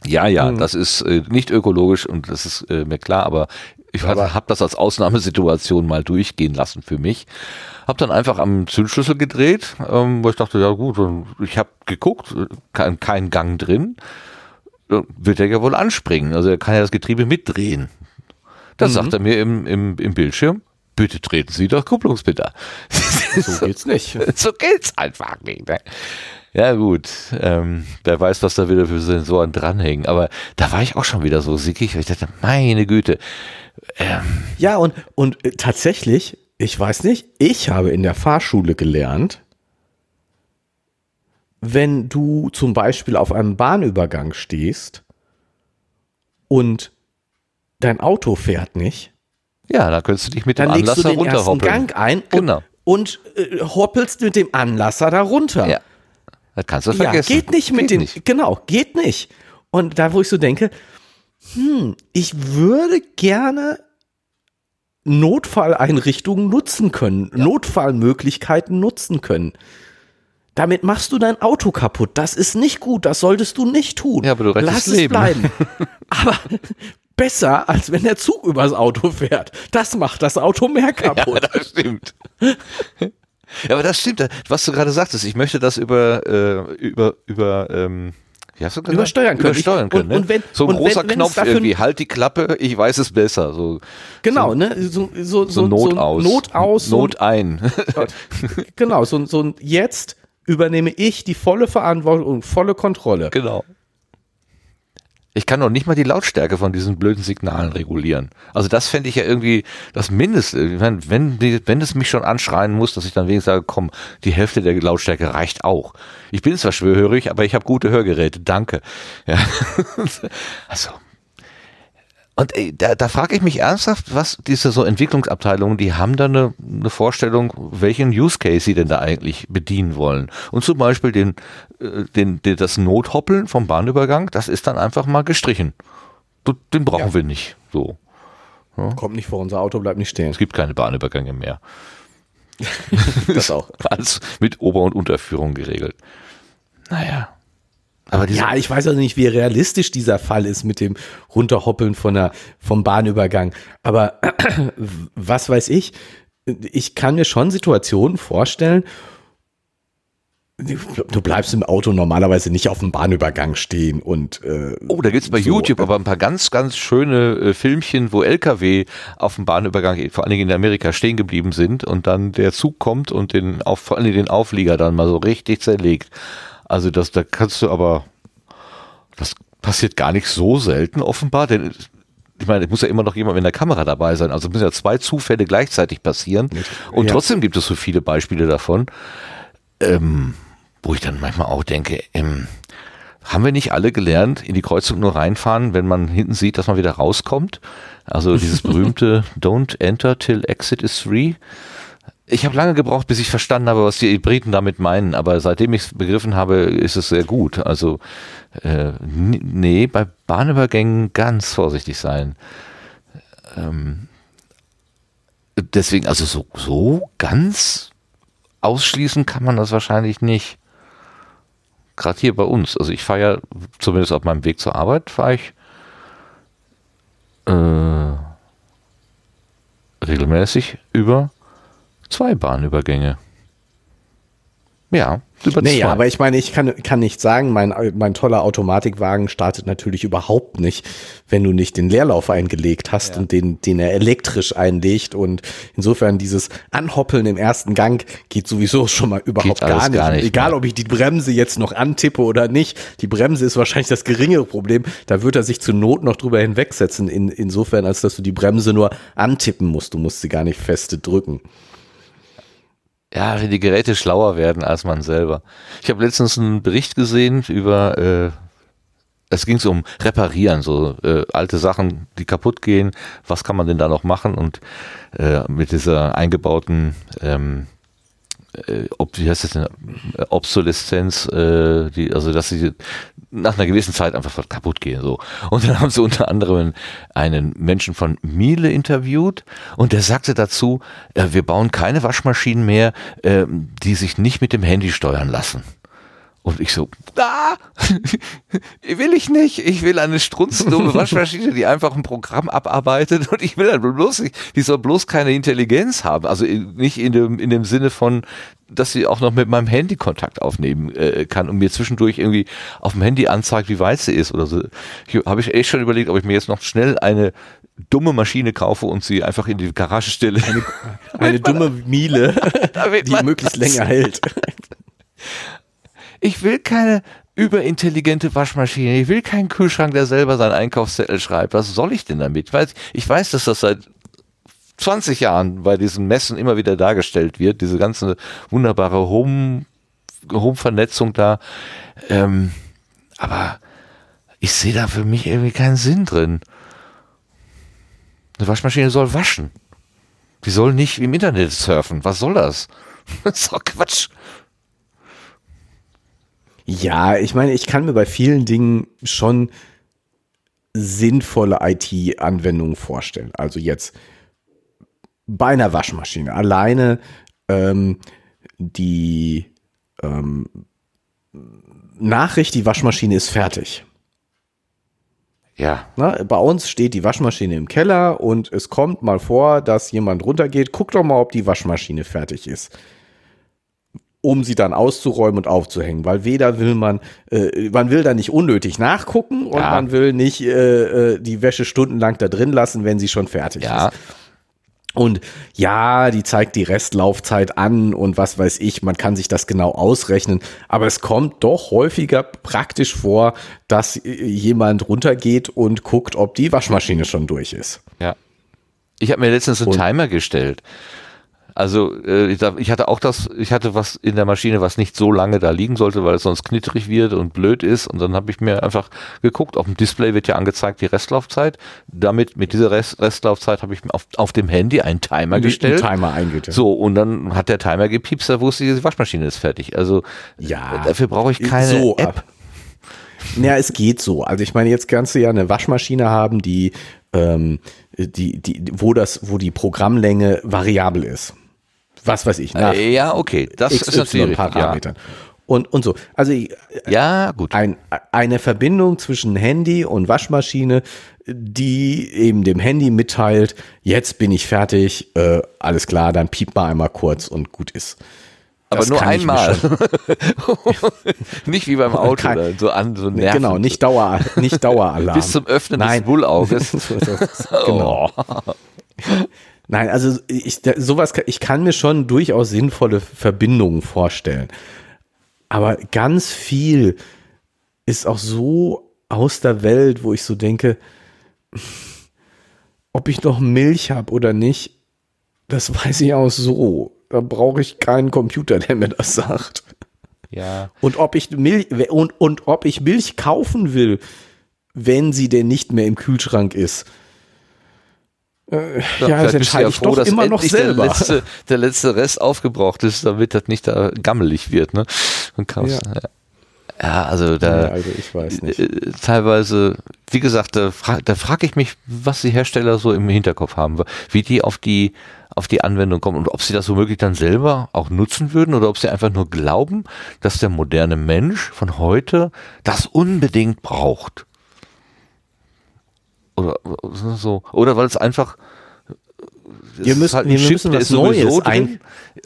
Ja, ja, das ist äh, nicht ökologisch und das ist äh, mir klar, aber ich habe das als Ausnahmesituation mal durchgehen lassen für mich. Hab dann einfach am Zündschlüssel gedreht, ähm, wo ich dachte, ja gut, ich habe geguckt, äh, kein, kein Gang drin, Äh, wird er ja wohl anspringen, also er kann ja das Getriebe mitdrehen. Dann sagt er mir im, im, im Bildschirm, bitte treten Sie doch Kupplungspedal. So geht's nicht. [LAUGHS] so geht's einfach nicht. Ne? Ja gut, ähm, wer weiß, was da wieder für Sensoren dranhängen. Aber da war ich auch schon wieder so sickig, weil ich dachte, meine Güte. Ja, und, und äh, tatsächlich, ich weiß nicht, ich habe in der Fahrschule gelernt, wenn du zum Beispiel auf einem Bahnübergang stehst und dein Auto fährt nicht, Ja, da könntest du dich mit dem dann legst du Anlasser den ersten runterhoppeln. Gang ein und, Genau. und äh, hoppelst mit dem Anlasser da runter. Ja, das kannst du Ja, vergessen. geht nicht mit Geht den, nicht. genau, geht nicht. Und da, wo ich so denke, hm, ich würde gerne Notfalleinrichtungen nutzen können, Notfallmöglichkeiten nutzen können. Damit machst du dein Auto kaputt. Das ist nicht gut. Das solltest du nicht tun. Ja, aber du Lass es Leben. bleiben. [LAUGHS] aber besser, als wenn der Zug übers Auto fährt. Das macht das Auto mehr [LAUGHS] kaputt. Ja, das stimmt. [LAUGHS] Ja, aber das stimmt. Was du gerade sagtest, ich möchte das über, äh, über, über, ähm, wie hast du gesagt? Übersteuern können. Übersteuern Ich- können und- ne? und wenn- so ein wenn- großer wenn Knopf irgendwie, halt die Klappe, ich weiß es besser. So, Genau, ne? So, so, so, so Not aus. Not aus. so- Not ein. [LAUGHS] genau, so, so ein jetzt übernehme ich die volle Verantwortung und volle Kontrolle. genau. Ich kann noch nicht mal die Lautstärke von diesen blöden Signalen regulieren. Also das fände ich ja irgendwie das Mindeste. Wenn, die- wenn es mich schon anschreien muss, dass ich dann wenigstens sage, komm, die Hälfte der Lautstärke reicht auch. Ich bin zwar schwerhörig, aber ich habe gute Hörgeräte. Danke. Ja. [LAUGHS] Also. Und ey, da, da frage ich mich ernsthaft, was diese so Entwicklungsabteilungen, die haben da eine, eine Vorstellung, welchen Use Case sie denn da eigentlich bedienen wollen. Und zum Beispiel den, äh, den, den das Nothoppeln vom Bahnübergang, das ist dann einfach mal gestrichen. Den brauchen Ja. wir nicht. So. Kommt nicht vor, unser Auto bleibt nicht stehen. Es gibt keine Bahnübergänge mehr. [LAUGHS] Das auch. [LAUGHS] Alles mit Ober- und Unterführung geregelt. Naja. Aber Ja, ich weiß also nicht, wie realistisch dieser Fall ist mit dem Runterhoppeln von der, vom Bahnübergang. Aber [CLEARS THROAT] was weiß ich, ich kann mir schon Situationen vorstellen, du bleibst im Auto normalerweise nicht auf dem Bahnübergang stehen und äh, Oh, da gibt's bei So, YouTube äh, aber ein paar ganz, ganz schöne äh, Filmchen, wo LKW auf dem Bahnübergang, vor allen Dingen in Amerika, stehen geblieben sind und dann der Zug kommt und den auf, vor allen Dingen den Auflieger dann mal so richtig zerlegt. Also das, da kannst du aber, das passiert gar nicht so selten offenbar, denn ich meine, es muss ja immer noch jemand mit der Kamera dabei sein. Also müssen ja zwei Zufälle gleichzeitig passieren. Und Ja. trotzdem gibt es so viele Beispiele davon. Ähm, wo ich dann manchmal auch denke, ähm, haben wir nicht alle gelernt, in die Kreuzung nur reinfahren, wenn man hinten sieht, dass man wieder rauskommt? Also dieses [LAUGHS] berühmte Don't enter till exit is free. Ich habe lange gebraucht, bis ich verstanden habe, was die Briten damit meinen, aber seitdem ich es begriffen habe, ist es sehr gut. Also äh, nee, bei Bahnübergängen ganz vorsichtig sein. Ähm, deswegen, also so, so ganz ausschließen kann man das wahrscheinlich nicht. Gerade hier bei uns. Also ich fahre ja, zumindest auf meinem Weg zur Arbeit, fahre ich äh, regelmäßig über zwei Bahnübergänge. Ja, über nee, aber ich meine, ich kann, kann nicht sagen, mein, mein toller Automatikwagen startet natürlich überhaupt nicht, wenn du nicht den Leerlauf eingelegt hast ja. und den, den er elektrisch einlegt. Und insofern dieses Anhoppeln im ersten Gang geht sowieso schon mal überhaupt gar nicht. gar nicht. Egal, mehr. ob ich die Bremse jetzt noch antippe oder nicht. Die Bremse ist wahrscheinlich das geringere Problem. Da wird er sich zur Not noch drüber hinwegsetzen. In, insofern, als dass du die Bremse nur antippen musst. Du musst sie gar nicht feste drücken ja, wenn die Geräte schlauer werden als man selber. Ich habe letztens einen Bericht gesehen über, äh, es ging um Reparieren, so äh, alte Sachen, die kaputt gehen. Was kann man denn da noch machen? Und äh, mit dieser eingebauten ähm, äh, ob, wie heißt das denn, Obsoleszenz, äh, die, also dass sie nach einer gewissen Zeit einfach kaputt gehen. So. Und dann [LAUGHS] haben sie unter anderem einen Menschen von Miele interviewt und der sagte dazu, äh, wir bauen keine Waschmaschinen mehr, äh, die sich nicht mit dem Handy steuern lassen. Und ich so, ah, [LAUGHS] will ich nicht. Ich will eine strunzdumme [LAUGHS] Waschmaschine, die einfach ein Programm abarbeitet und ich will dann bloß, die soll bloß keine Intelligenz haben. Also nicht in dem, in dem Sinne von, dass sie auch noch mit meinem Handy Kontakt aufnehmen äh, kann und mir zwischendurch irgendwie auf dem Handy anzeigt, wie weit sie ist oder so. Habe ich echt schon überlegt, ob ich mir jetzt noch schnell eine dumme Maschine kaufe und sie einfach in die Garage stelle. Eine, eine dumme Miele, [LAUGHS] die möglichst länger hält. Ich will keine überintelligente Waschmaschine. Ich will keinen Kühlschrank, der selber seinen Einkaufszettel schreibt. Was soll ich denn damit? Weil ich weiß, dass das seit 20 Jahren bei diesen Messen immer wieder dargestellt wird. Diese ganze wunderbare Home, Home-Vernetzung da. Ähm, aber ich sehe da für mich irgendwie keinen Sinn drin. Eine Waschmaschine soll waschen. Die soll nicht im Internet surfen. Was soll das? [LAUGHS] Das ist doch Quatsch. Ja, ich meine, ich kann mir bei vielen Dingen schon sinnvolle IT-Anwendungen vorstellen. Also jetzt bei einer Waschmaschine alleine ähm, die ähm, Nachricht, die Waschmaschine ist fertig. Ja. Na, bei uns steht die Waschmaschine im Keller und es kommt mal vor, dass jemand runtergeht. Guck doch mal, ob die Waschmaschine fertig ist um sie dann auszuräumen und aufzuhängen, weil weder will man, äh, man will da nicht unnötig nachgucken und ja. man will nicht äh, äh, die Wäsche stundenlang da drin lassen, wenn sie schon fertig ja. ist. Und ja, die zeigt die Restlaufzeit an und was weiß ich, man kann sich das genau ausrechnen, aber es kommt doch häufiger praktisch vor, dass jemand runtergeht und guckt, ob die Waschmaschine schon durch ist. Ja. Ich habe mir letztens einen und Timer gestellt also äh, ich hatte auch das, ich hatte was in der Maschine, was nicht so lange da liegen sollte, weil es sonst knittrig wird und blöd ist. Und dann habe ich mir einfach geguckt, auf dem Display wird ja angezeigt die Restlaufzeit. Damit, mit dieser Rest, Restlaufzeit habe ich mir auf, auf dem Handy einen Timer gestellt. Einen Timer eingestellt. So, und dann hat der Timer gepiepst, da wusste ich, die Waschmaschine ist fertig. Also ja, dafür brauche ich keine so App. Ab. Ja, es geht so. Also ich meine, jetzt kannst du ja eine Waschmaschine haben, die, ähm, die, die, wo das, wo die Programmlänge variabel ist was weiß ich, nach äh, ja, okay, das XY ist natürlich Parametern. Ja. Und, und so. Also ja, gut. Ein, eine Verbindung zwischen Handy und Waschmaschine, die eben dem Handy mitteilt, jetzt bin ich fertig, äh, alles klar, dann piept mal einmal kurz und gut ist. Aber das nur einmal. [LAUGHS] nicht wie beim Auto, Kein, so an so Nerven. Genau, nicht Dauer, nicht Daueralarm. Bis zum Öffnen Nein. des Bullauges. [LAUGHS] genau. [LAUGHS] Nein, also ich, sowas, ich kann mir schon durchaus sinnvolle Verbindungen vorstellen. Aber ganz viel ist auch so aus der Welt, wo ich so denke, ob ich noch Milch habe oder nicht, das weiß ich auch so. Da brauche ich keinen Computer, der mir das sagt. Ja. Und ob ich Milch und, und ob ich Milch kaufen will, wenn sie denn nicht mehr im Kühlschrank ist. Äh, ja, das bist du entscheide ich froh, doch immer noch selber. Der letzte, der letzte Rest aufgebraucht ist, damit das nicht da gammelig wird. Ne? Und ja. ja, also da Ja, also ich weiß nicht. äh, teilweise, wie gesagt, da, fra da frage ich mich, was die Hersteller so im Hinterkopf haben, wie die auf die auf die Anwendung kommen und ob sie das womöglich dann selber auch nutzen würden oder ob sie einfach nur glauben, dass der moderne Mensch von heute das unbedingt braucht. Oder so, oder weil es einfach Wir ist müssen- halt ein wir Chip, müssen was Neues drin. ein-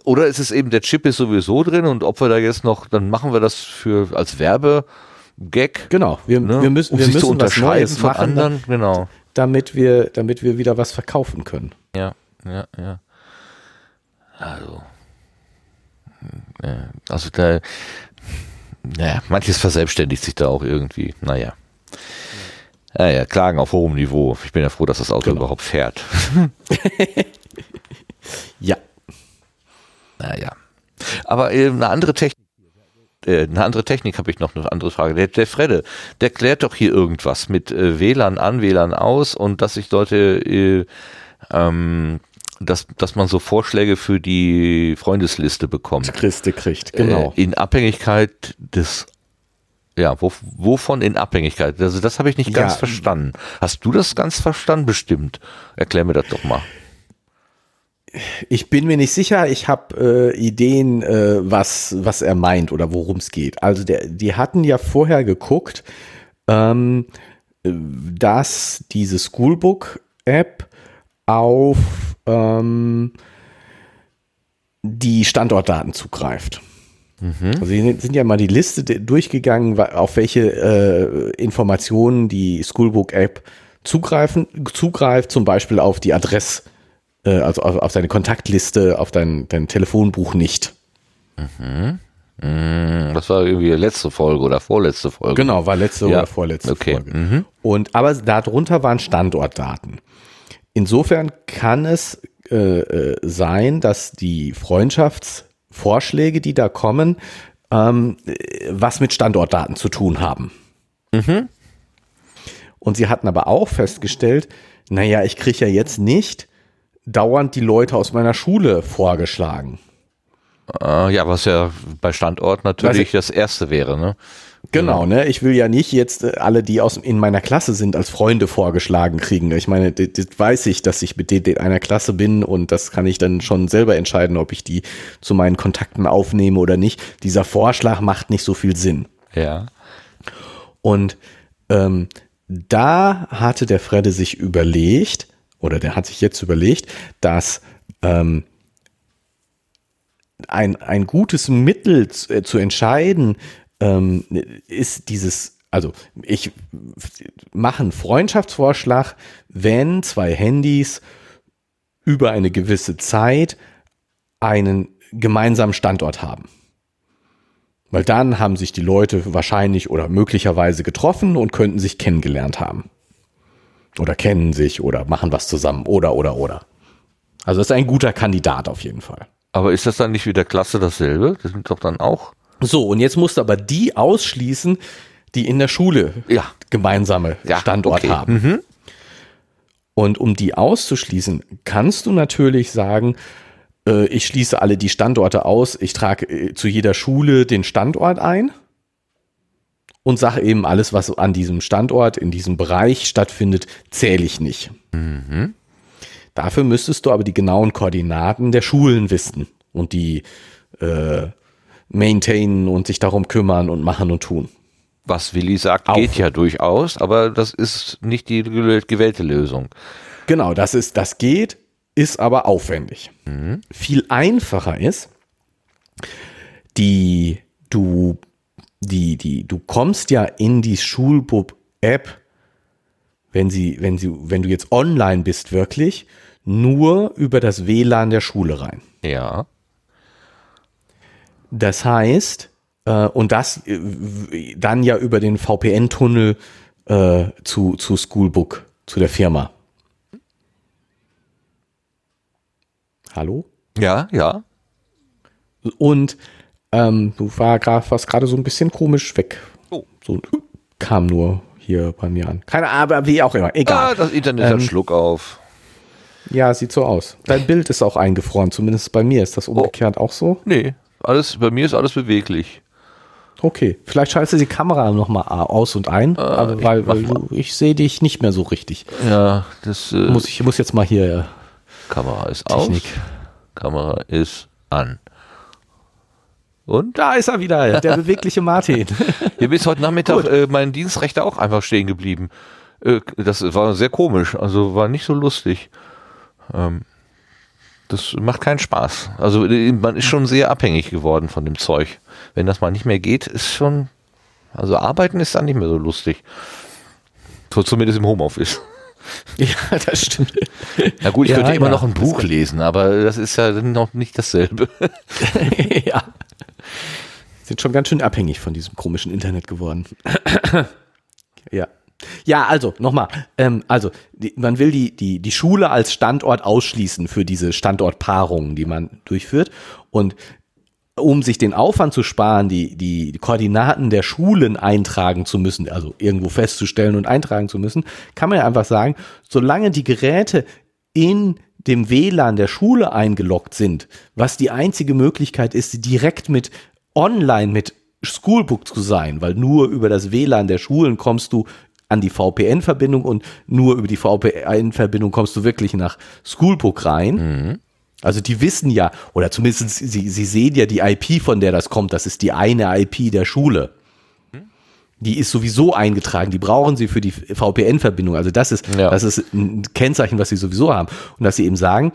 Oder ist es eben, der Chip ist sowieso drin und ob wir da jetzt noch, dann machen wir das für als Werbegag. Genau, wir, Ne? wir müssen, um wir sich zu müssen was unterscheiden von machen, anderen. Genau. damit wir, damit wir wieder was verkaufen können. Ja, ja, ja. Also, ja, also da, naja, manches verselbstständigt sich da auch irgendwie. Naja. Naja, Klagen auf hohem Niveau. Ich bin ja froh, dass das Auto Genau. überhaupt fährt. [LAUGHS] Ja. Naja. Aber äh, eine andere Technik, äh, eine andere Technik habe ich noch eine andere Frage. Der, der Fredde, der klärt doch hier irgendwas mit äh, WLAN an, WLAN aus und dass sich Leute, äh, ähm, dass, dass man so Vorschläge für die Freundesliste bekommt. Christe kriegt, genau. Äh, in Abhängigkeit des ja, wo, wovon in Abhängigkeit? Also das habe ich nicht ganz Ja. verstanden. Hast du das ganz verstanden? Bestimmt. Erklär mir das doch mal. Ich bin mir nicht sicher, ich habe äh, Ideen, äh, was, was er meint oder worum es geht. Also der, die hatten ja vorher geguckt, ähm, äh, dass diese Schoolbook-App auf ähm, die Standortdaten zugreift. Also sie sind ja mal die Liste durchgegangen, auf welche äh, Informationen die Schoolbook-App zugreifen, zugreift, zum Beispiel auf die Adress, äh, also auf, auf deine Kontaktliste, auf dein, dein Telefonbuch nicht. Hm, Das war irgendwie letzte Folge oder vorletzte Folge. Genau, war letzte Ja, oder vorletzte okay, Folge. mhm. Und aber darunter waren Standortdaten. Insofern kann es äh, äh, sein, dass die Freundschaftsvorschläge, die da kommen, ähm, äh, was mit Standortdaten zu tun haben. Und sie hatten aber auch festgestellt, naja, ich kriege ja jetzt nicht dauernd die Leute aus meiner Schule vorgeschlagen. Äh, ja, was ja bei Standort natürlich das erste wäre, ne? Genau, ne? Ich will ja nicht jetzt äh, alle, die aus in meiner Klasse sind, als Freunde vorgeschlagen kriegen. Ich meine, das, das weiß ich, dass ich mit denen in einer Klasse bin und das kann ich dann schon selber entscheiden, ob ich die zu meinen Kontakten aufnehme oder nicht. Dieser Vorschlag macht nicht so viel Sinn. Ja. Und ähm, da hatte der Fredde sich überlegt, oder der hat sich jetzt überlegt, dass ähm, ein, ein gutes Mittel zu, äh, zu entscheiden ähm, ist dieses, also ich mache einen Freundschaftsvorschlag, wenn zwei Handys über eine gewisse Zeit einen gemeinsamen Standort haben. Weil dann haben sich die Leute wahrscheinlich oder möglicherweise getroffen und könnten sich kennengelernt haben. Oder kennen sich oder machen was zusammen oder oder oder. Also das ist ein guter Kandidat auf jeden Fall. Aber ist das dann nicht wieder Klasse dasselbe? Das sind doch dann auch. So, und jetzt musst du aber die ausschließen, die in der Schule Ja. gemeinsame Ja, Standort okay. haben. Und um die auszuschließen, kannst du natürlich sagen, äh, ich schließe alle die Standorte aus, ich trage äh, zu jeder Schule den Standort ein und sage eben, alles, was an diesem Standort, in diesem Bereich stattfindet, zähle ich nicht. Dafür müsstest du aber die genauen Koordinaten der Schulen wissen und die äh, maintainen und sich darum kümmern und machen und tun. Was Willi sagt, Auch. geht ja durchaus, aber das ist nicht die gewäh- gewählte Lösung. Genau, das ist, das geht, ist aber aufwendig. Viel einfacher ist, die, du, die, die, du kommst ja in die Schulbub-App, wenn sie, wenn sie, wenn du jetzt online bist wirklich, nur über das WLAN der Schule rein. Ja. Das heißt, äh, und das äh, dann ja über den VPN-Tunnel äh, zu, zu Schoolbook, zu der Firma. Hallo? Ja, ja. Und Ähm, du war grad, warst gerade so ein bisschen komisch weg. Oh. So kam nur hier bei mir an. Keine Ahnung, aber wie auch immer. Egal. Ah, das Internet Ähm, hat Schluck auf. Ja, sieht so aus. Dein Bild ist auch eingefroren, zumindest bei mir. Ist das umgekehrt auch so? Nee, alles, bei mir ist alles beweglich. Okay, vielleicht schaltest du die Kamera nochmal aus und ein, aber weil, mach weil du, ich sehe dich nicht mehr so richtig. Ja, das äh, Muss ich muss jetzt mal hier Kamera ist Technik. aus. Kamera ist an. Und? Da ist er wieder, der bewegliche Martin. [LAUGHS] Hier bis heute Nachmittag äh, mein Dienstrechter auch einfach stehen geblieben. Äh, das war sehr komisch, also war nicht so lustig. Ähm, das macht keinen Spaß. Also äh, man ist schon sehr abhängig geworden von dem Zeug. Wenn das mal nicht mehr geht, ist schon. Also arbeiten ist dann nicht mehr so lustig. So zumindest im Homeoffice. [LAUGHS] ja, das stimmt. Na gut, ich Ja, könnte immer ja, noch ein Buch lesen, aber das ist ja noch nicht dasselbe. [LAUGHS] ja. Sind schon ganz schön abhängig von diesem komischen Internet geworden. [LAUGHS] ja. Ja, also nochmal. Ähm, also die, man will die, die, die Schule als Standort ausschließen für diese Standortpaarungen, die man durchführt. Und um sich den Aufwand zu sparen, die, die, Koordinaten der Schulen eintragen zu müssen, also irgendwo festzustellen und eintragen zu müssen, kann man ja einfach sagen, solange die Geräte in dem WLAN der Schule eingeloggt sind, was die einzige Möglichkeit ist, direkt mit online mit Schoolbook zu sein, weil nur über das WLAN der Schulen kommst du an die VPN-Verbindung und nur über die VPN-Verbindung kommst du wirklich nach Schoolbook rein. Also die wissen ja, oder zumindest sie, sie sehen ja die IP, von der das kommt, das ist die eine IP der Schule. Die ist sowieso eingetragen, die brauchen sie für die VPN-Verbindung. Also das ist, Ja. das ist ein Kennzeichen, was sie sowieso haben. Und dass sie eben sagen,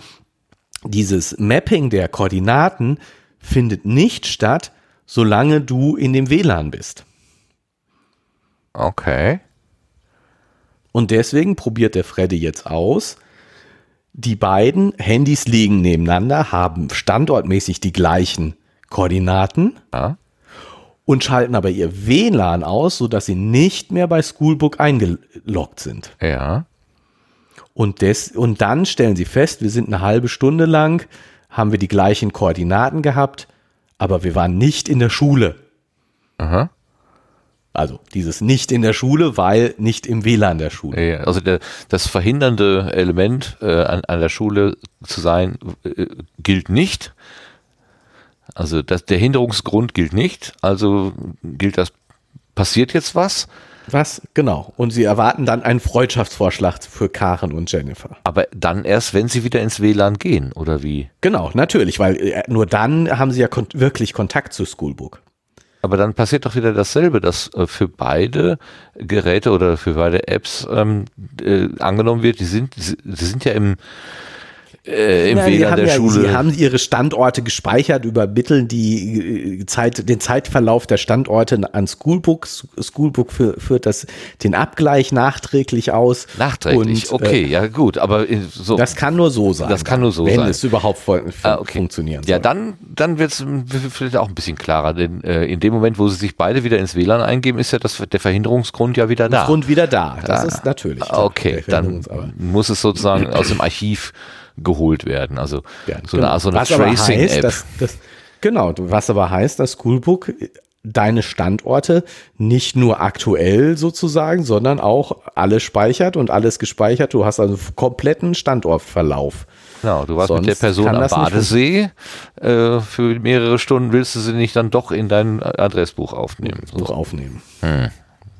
dieses Mapping der Koordinaten findet nicht statt, solange du in dem WLAN bist. Okay. Und deswegen probiert der Freddy jetzt aus. Die beiden Handys liegen nebeneinander, haben standortmäßig die gleichen Koordinaten Ja. und schalten aber ihr WLAN aus, sodass sie nicht mehr bei Schoolbook eingeloggt sind. Ja. Und, des, und dann stellen sie fest, wir sind eine halbe Stunde lang, haben wir die gleichen Koordinaten gehabt, aber wir waren nicht in der Schule. Aha. Also dieses nicht in der Schule, weil nicht im WLAN der Schule. Ja, Also der, das verhindernde Element äh, an, an der Schule zu sein äh, gilt nicht. Also das, der Hinderungsgrund gilt nicht. Also gilt das, passiert jetzt was, Was? Genau. Und sie erwarten dann einen Freundschaftsvorschlag für Karen und Jennifer. aber dann erst, wenn sie wieder ins WLAN gehen, oder wie? Genau, natürlich, weil äh, nur dann haben sie ja kon wirklich Kontakt zu Schoolbook. Aber dann passiert doch wieder dasselbe, dass äh, für beide Geräte oder für beide Apps ähm, äh, angenommen wird, die sind, sie sind ja im, äh, im Ja, sie, WLAN haben der ja, Schule. sie haben ihre Standorte gespeichert, übermitteln die äh, Zeit, den Zeitverlauf der Standorte an Schoolbook. Schoolbook für, führt das, den Abgleich nachträglich aus. Nachträglich, Und, okay, Äh, ja gut, aber in, so. das kann nur so sein. Das kann nur so wenn sein. es überhaupt fun Ah, okay. funktionieren Ja, soll. dann, dann wird es vielleicht auch ein bisschen klarer, denn äh, in dem Moment, wo sie sich beide wieder ins WLAN eingeben, ist ja das, der Verhinderungsgrund ja wieder da. Grund wieder da. Das Da. ist natürlich. Ah, Okay, dann muss es sozusagen aus dem Archiv geholt werden. Also Ja, so genau. eine, so eine was aber heißt, Tracing-App. genau, was aber heißt, dass Schoolbook deine Standorte nicht nur aktuell sozusagen, sondern auch alles speichert und alles gespeichert. Du hast also kompletten Standortverlauf. Genau, du warst Sonst mit der Person am Badesee. Äh, für mehrere Stunden willst du sie nicht dann doch in dein Adressbuch aufnehmen. Buch So, aufnehmen.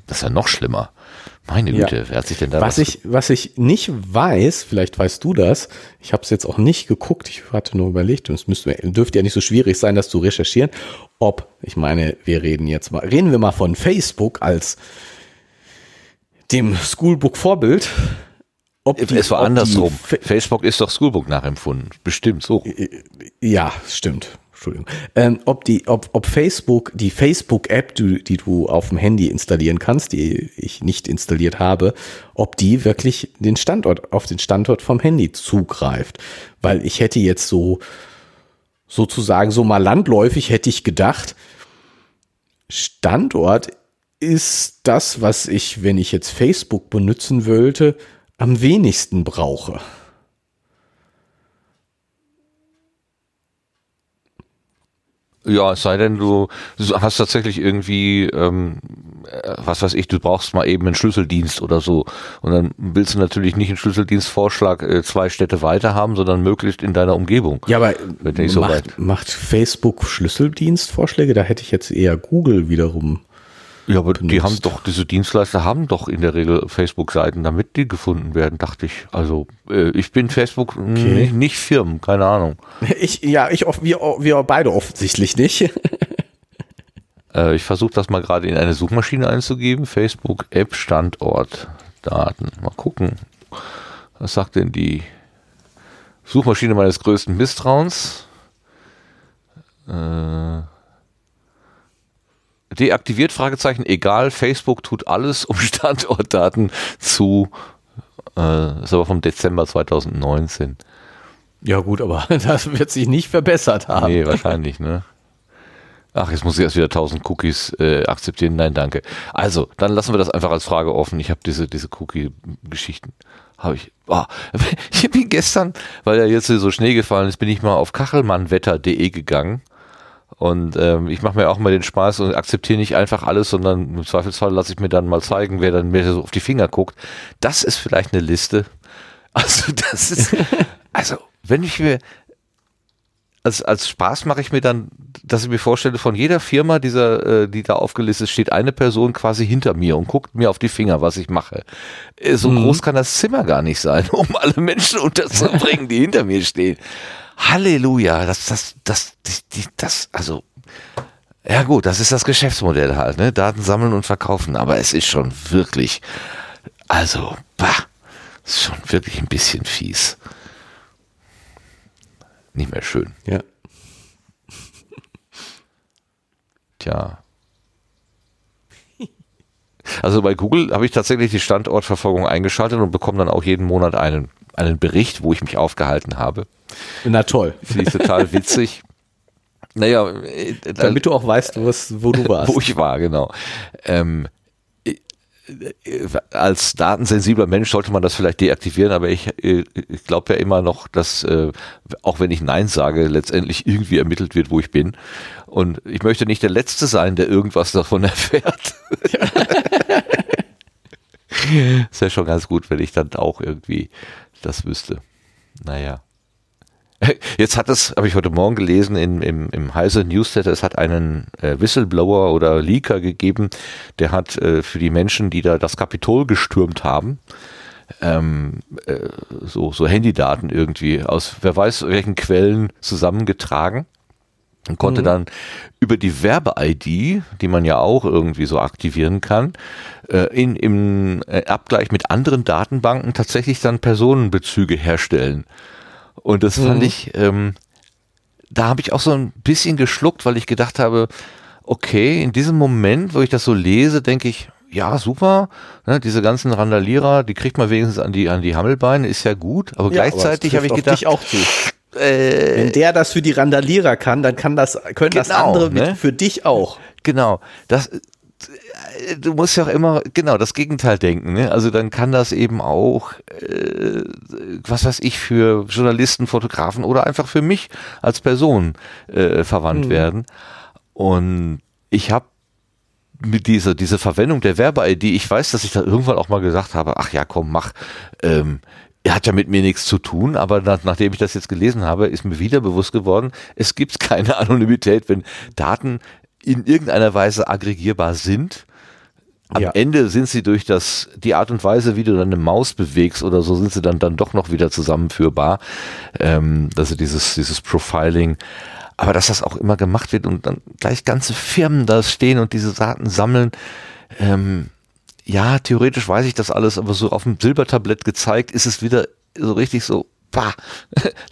das ist ja noch schlimmer. Meine Ja. Güte, wer hat sich denn da Was ich, was ich nicht weiß, vielleicht weißt du das, ich habe es jetzt auch nicht geguckt, ich hatte nur überlegt, und es müsste, dürfte ja nicht so schwierig sein, das zu recherchieren, ob, ich meine, wir reden jetzt mal, reden wir mal von Facebook als dem Schoolbook-Vorbild. Ob die- es war ob andersrum. Fa- Facebook ist doch Schoolbook nachempfunden. Bestimmt so. Ja, stimmt. Entschuldigung. Ähm, ob die, ob, ob Facebook, die Facebook-App, die, die du auf dem Handy installieren kannst, die ich nicht installiert habe, ob die wirklich den Standort, auf den Standort vom Handy zugreift. Weil ich hätte jetzt so, sozusagen so mal landläufig hätte ich gedacht, Standort ist das, was ich, wenn ich jetzt Facebook benutzen wollte, am wenigsten brauche. Ja, es sei denn, du, hast tatsächlich irgendwie, ähm, äh, was weiß ich, du brauchst mal eben einen Schlüsseldienst oder so. Und dann willst du natürlich nicht einen Schlüsseldienstvorschlag äh, zwei Städte weiter haben, sondern möglichst in deiner Umgebung. Ja, aber so weit. macht, macht Facebook Schlüsseldienstvorschläge? Da hätte ich jetzt eher Google wiederum. Ja, aber die benutzt. haben doch, diese Dienstleister haben doch in der Regel Facebook-Seiten, damit die gefunden werden, dachte ich. Also äh, ich bin Facebook nicht, nicht Firmen, keine Ahnung. [LAUGHS] Ich, ja, ich, wir, wir beide offensichtlich nicht. [LAUGHS] Äh, ich versuche das mal gerade in eine Suchmaschine einzugeben. Facebook App Standort Daten. Mal gucken. Was sagt denn die Suchmaschine meines größten Misstrauens? Äh, deaktiviert Fragezeichen egal. Facebook tut alles, um [LAUGHS] Standortdaten zu äh, ist aber vom Dezember 2019. Ja gut, aber [LAUGHS] das wird sich nicht verbessert haben. Nee, wahrscheinlich, ne? Ach, jetzt muss ich erst wieder 1000 Cookies äh, akzeptieren. Nein, danke. Also, dann lassen wir das einfach als Frage offen. Ich habe diese, diese Cookie-Geschichten. Habe ich. Ah, [LAUGHS] ich bin gestern, weil ja jetzt so Schnee gefallen ist, bin ich mal auf kachelmannwetter.de gegangen. Und ähm, ich mache mir auch mal den Spaß und akzeptiere nicht einfach alles, sondern im Zweifelsfall lasse ich mir dann mal zeigen, wer dann mir so auf die Finger guckt. Das ist vielleicht eine Liste. [LAUGHS] Also, das ist. [LAUGHS] Also, wenn ich mir als, als Spaß mache ich mir dann, dass ich mir vorstelle, von jeder Firma, dieser, äh, die da aufgelistet ist, steht eine Person quasi hinter mir und guckt mir auf die Finger, was ich mache. Äh, so groß kann das Zimmer gar nicht sein, [LAUGHS] um alle Menschen unterzubringen, die hinter mir stehen. Halleluja, das, das, das, die, das, also, ja gut, das ist das Geschäftsmodell halt, ne? Daten sammeln und verkaufen, aber es ist schon wirklich, also, bah, ist schon wirklich ein bisschen fies. Nicht mehr schön. Ja. Tja. Also bei Google habe ich tatsächlich die Standortverfolgung eingeschaltet und bekomme dann auch jeden Monat einen, einen Bericht, wo ich mich aufgehalten habe. Na toll. Finde ich total witzig. Naja, äh, Damit du auch weißt, wo du warst. [LAUGHS] wo ich war, genau. Ähm, äh, äh, als datensensibler Mensch sollte man das vielleicht deaktivieren, aber ich, äh, ich glaube ja immer noch, dass äh, auch wenn ich Nein sage, letztendlich irgendwie ermittelt wird, wo ich bin. Und ich möchte nicht der Letzte sein, der irgendwas davon [LAUGHS] erfährt. Ist ja schon ganz gut, wenn ich dann auch irgendwie das wüsste. Naja. [LAUGHS] Jetzt hat es, habe ich heute Morgen gelesen in, im, im Heise Newsletter, es hat einen äh, Whistleblower oder Leaker gegeben, der hat äh, für die Menschen, die da das Kapitol gestürmt haben, ähm, äh, so, so Handydaten irgendwie aus wer weiß welchen Quellen zusammengetragen und konnte dann über die Werbe-ID, die man ja auch irgendwie so aktivieren kann, äh, in, im äh, Abgleich mit anderen Datenbanken tatsächlich dann Personenbezüge herstellen. Und das fand ich, ähm, da habe ich auch so ein bisschen geschluckt, weil ich gedacht habe, okay, in diesem Moment, wo ich das so lese, denke ich, ja, super, ne, diese ganzen Randalierer, die kriegt man wenigstens an die, an die Hammelbeine, ist ja gut, aber Ja, gleichzeitig habe ich gedacht, auch zu. äh, Wenn der das für die Randalierer kann, dann kann das, können das Genau, andere mit ne? für dich auch. Genau, das du musst ja auch immer genau das Gegenteil denken, ne? Also dann kann das eben auch äh, was weiß ich für Journalisten, Fotografen oder einfach für mich als Person äh, verwandt werden. Und ich habe mit dieser diese Verwendung der Werbe-ID, ich weiß, dass ich da irgendwann auch mal gesagt habe, ach ja, komm, mach. Ähm, er hat ja mit mir nichts zu tun, aber nach, nachdem ich das jetzt gelesen habe, ist mir wieder bewusst geworden, es gibt keine [LAUGHS] Anonymität, wenn Daten in irgendeiner Weise aggregierbar sind. Am Ja. Ende sind sie durch das, die Art und Weise, wie du deine Maus bewegst oder so, sind sie dann, dann doch noch wieder zusammenführbar. Ähm, also dieses, dieses Profiling. Aber dass das auch immer gemacht wird und dann gleich ganze Firmen da stehen und diese Daten sammeln, ähm, ja, theoretisch weiß ich das alles, aber so auf dem Silbertablett gezeigt, ist es wieder so richtig so, bah,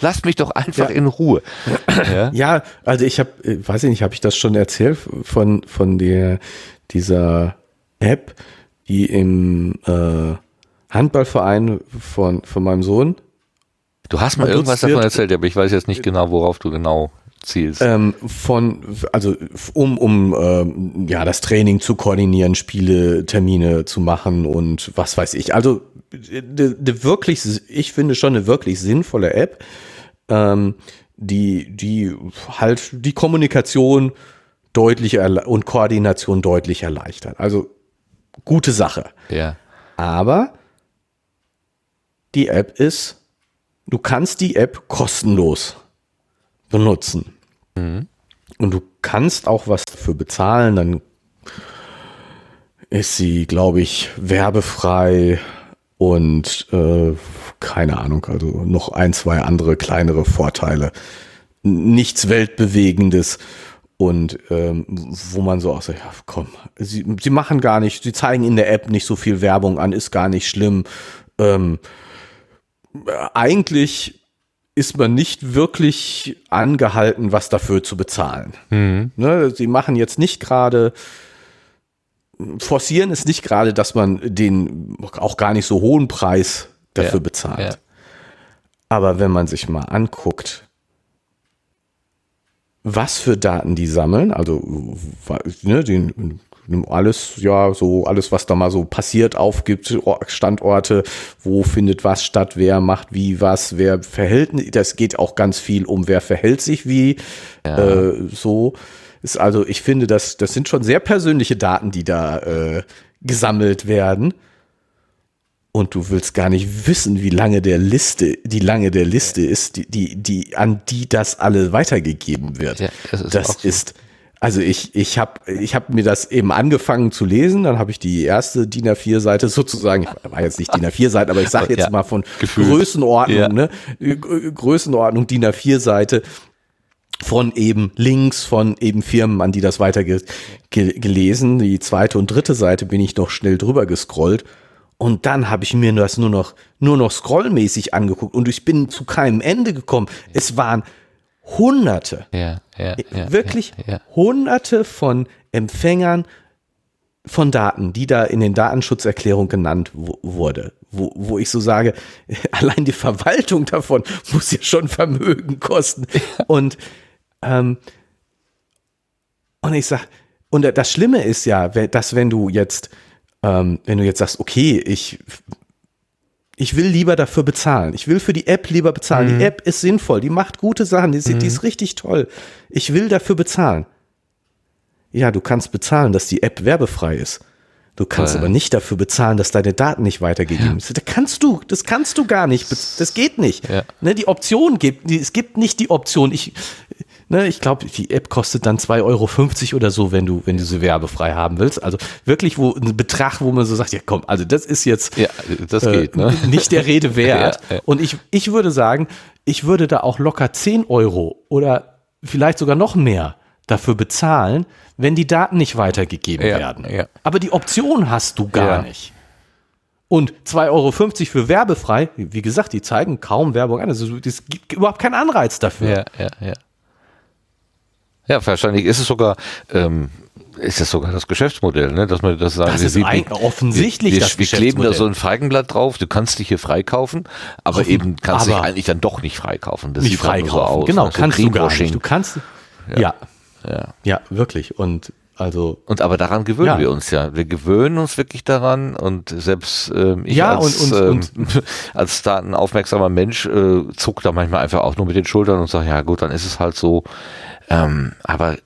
lasst [LAUGHS] mich doch einfach Ja. in Ruhe. [CLEARS THROAT] Ja? Ja, also ich habe, weiß ich nicht, habe ich das schon erzählt von von der dieser App, die im äh, Handballverein von von meinem Sohn Du hast mal irgendwas davon erzählt, aber ich weiß jetzt nicht genau, worauf du genau zielst. ähm, von also um um ähm, ja das Training zu koordinieren, Spiele, Termine zu machen und was weiß ich. Also eine wirklich, ich finde schon eine wirklich sinnvolle App. Ähm, die, die halt die Kommunikation deutlich und Koordination deutlich erleichtert. Also gute Sache. Ja. Aber die App ist, du kannst die App kostenlos benutzen. Und du kannst auch was dafür bezahlen, dann ist sie, glaube ich, werbefrei und äh, keine Ahnung, also noch ein, zwei andere kleinere Vorteile. Nichts Weltbewegendes und ähm, wo man so auch sagt, ja, komm, sie, sie machen gar nicht, sie zeigen in der App nicht so viel Werbung an, ist gar nicht schlimm. Ähm, eigentlich ist man nicht wirklich angehalten, was dafür zu bezahlen. Ne, sie machen jetzt nicht gerade, forcieren es nicht gerade, dass man den auch gar nicht so hohen Preis dafür Ja, bezahlt. ja. Aber wenn man sich mal anguckt, was für Daten die sammeln, also ne, den, alles, ja, so alles, was da mal so passiert, aufgibt, Or- Standorte, wo findet was statt, wer macht wie was, wer verhält, das geht auch ganz viel um, wer verhält sich wie, äh, so. Ist also, ich finde, das, das sind schon sehr persönliche Daten, die da äh, gesammelt werden. Und du willst gar nicht wissen, wie lange der Liste, die lange der Liste ist, die, die, die, an die das alle weitergegeben wird. Ja, das ist das auch so. Also ich, ich habe ich hab mir das eben angefangen zu lesen, dann habe ich die erste DIN A4-Seite sozusagen, ich war jetzt nicht DIN A4-Seite, aber ich sage jetzt Ja, mal von gefühlt. Größenordnung, Ja. ne? G- Größenordnung DIN A4-Seite von eben Links von eben Firmen, an die das weiter ge ge gelesen. Die zweite und dritte Seite bin ich noch schnell drüber gescrollt. Und dann habe ich mir das nur noch, nur noch scrollmäßig angeguckt und ich bin zu keinem Ende gekommen. Es waren Hunderte, Ja, ja, ja. wirklich. Hunderte von Empfängern von Daten, die da in den Datenschutzerklärungen genannt wu- wurde, wo, wo ich so sage, [LAUGHS] allein die Verwaltung davon [LAUGHS] muss ja schon Vermögen kosten. Und ähm, und ich sag, und das Schlimme ist ja, dass wenn du jetzt, ähm, wenn du jetzt sagst, okay, ich ich will lieber dafür bezahlen. Ich will für die App lieber bezahlen. Mhm. Die App ist sinnvoll, die macht gute Sachen, die, ist- die ist richtig toll. Ich will dafür bezahlen. Ja, du kannst bezahlen, dass die App werbefrei ist. Du kannst Voll. aber nicht dafür bezahlen, dass deine Daten nicht weitergegeben sind. Das kannst du, das kannst du gar nicht. Das geht nicht. Ja. Ne, die Option gibt, die, es gibt nicht die Option. Ich, ne, ich glaube, die App kostet dann 2,50 Euro oder so, wenn du, wenn du sie werbefrei haben willst. Also wirklich, wo ein Betrag, wo man so sagt, ja komm, also das ist jetzt Ja, das geht, ne? äh, [LAUGHS] nicht der Rede [LAUGHS] wert. Ja, ja. Und ich, ich würde sagen, ich würde da auch locker 10 Euro oder vielleicht sogar noch mehr dafür bezahlen, wenn die Daten nicht weitergegeben Ja, werden. ja. Aber die Option hast du gar Ja. nicht. Und 2,50 Euro für werbefrei, wie gesagt, die zeigen kaum Werbung an. Also es gibt überhaupt keinen Anreiz dafür. Ja, ja, ja. Ja, wahrscheinlich ist es sogar, ähm, ist es sogar das Geschäftsmodell, ne? dass man das sagen, Das wir- ist wir- offensichtlich wir, das wir kleben da so ein Feigenblatt drauf, du kannst dich hier freikaufen, aber eben kannst dich aber- eigentlich dann doch nicht freikaufen. Das Nicht nur freikaufen. so aus, genau, ne? So kannst du gar nicht. Du kannst, ja. Ja. ja, wirklich. Und also Und aber daran gewöhnen Ja. wir uns ja. Wir gewöhnen uns wirklich daran und selbst ähm, ich Ja, als, und- und- ähm, [LAUGHS] als datenaufmerksamer Mensch äh, zuck da manchmal einfach auch nur mit den Schultern und sage, ja gut, dann ist es halt so. Ähm, aber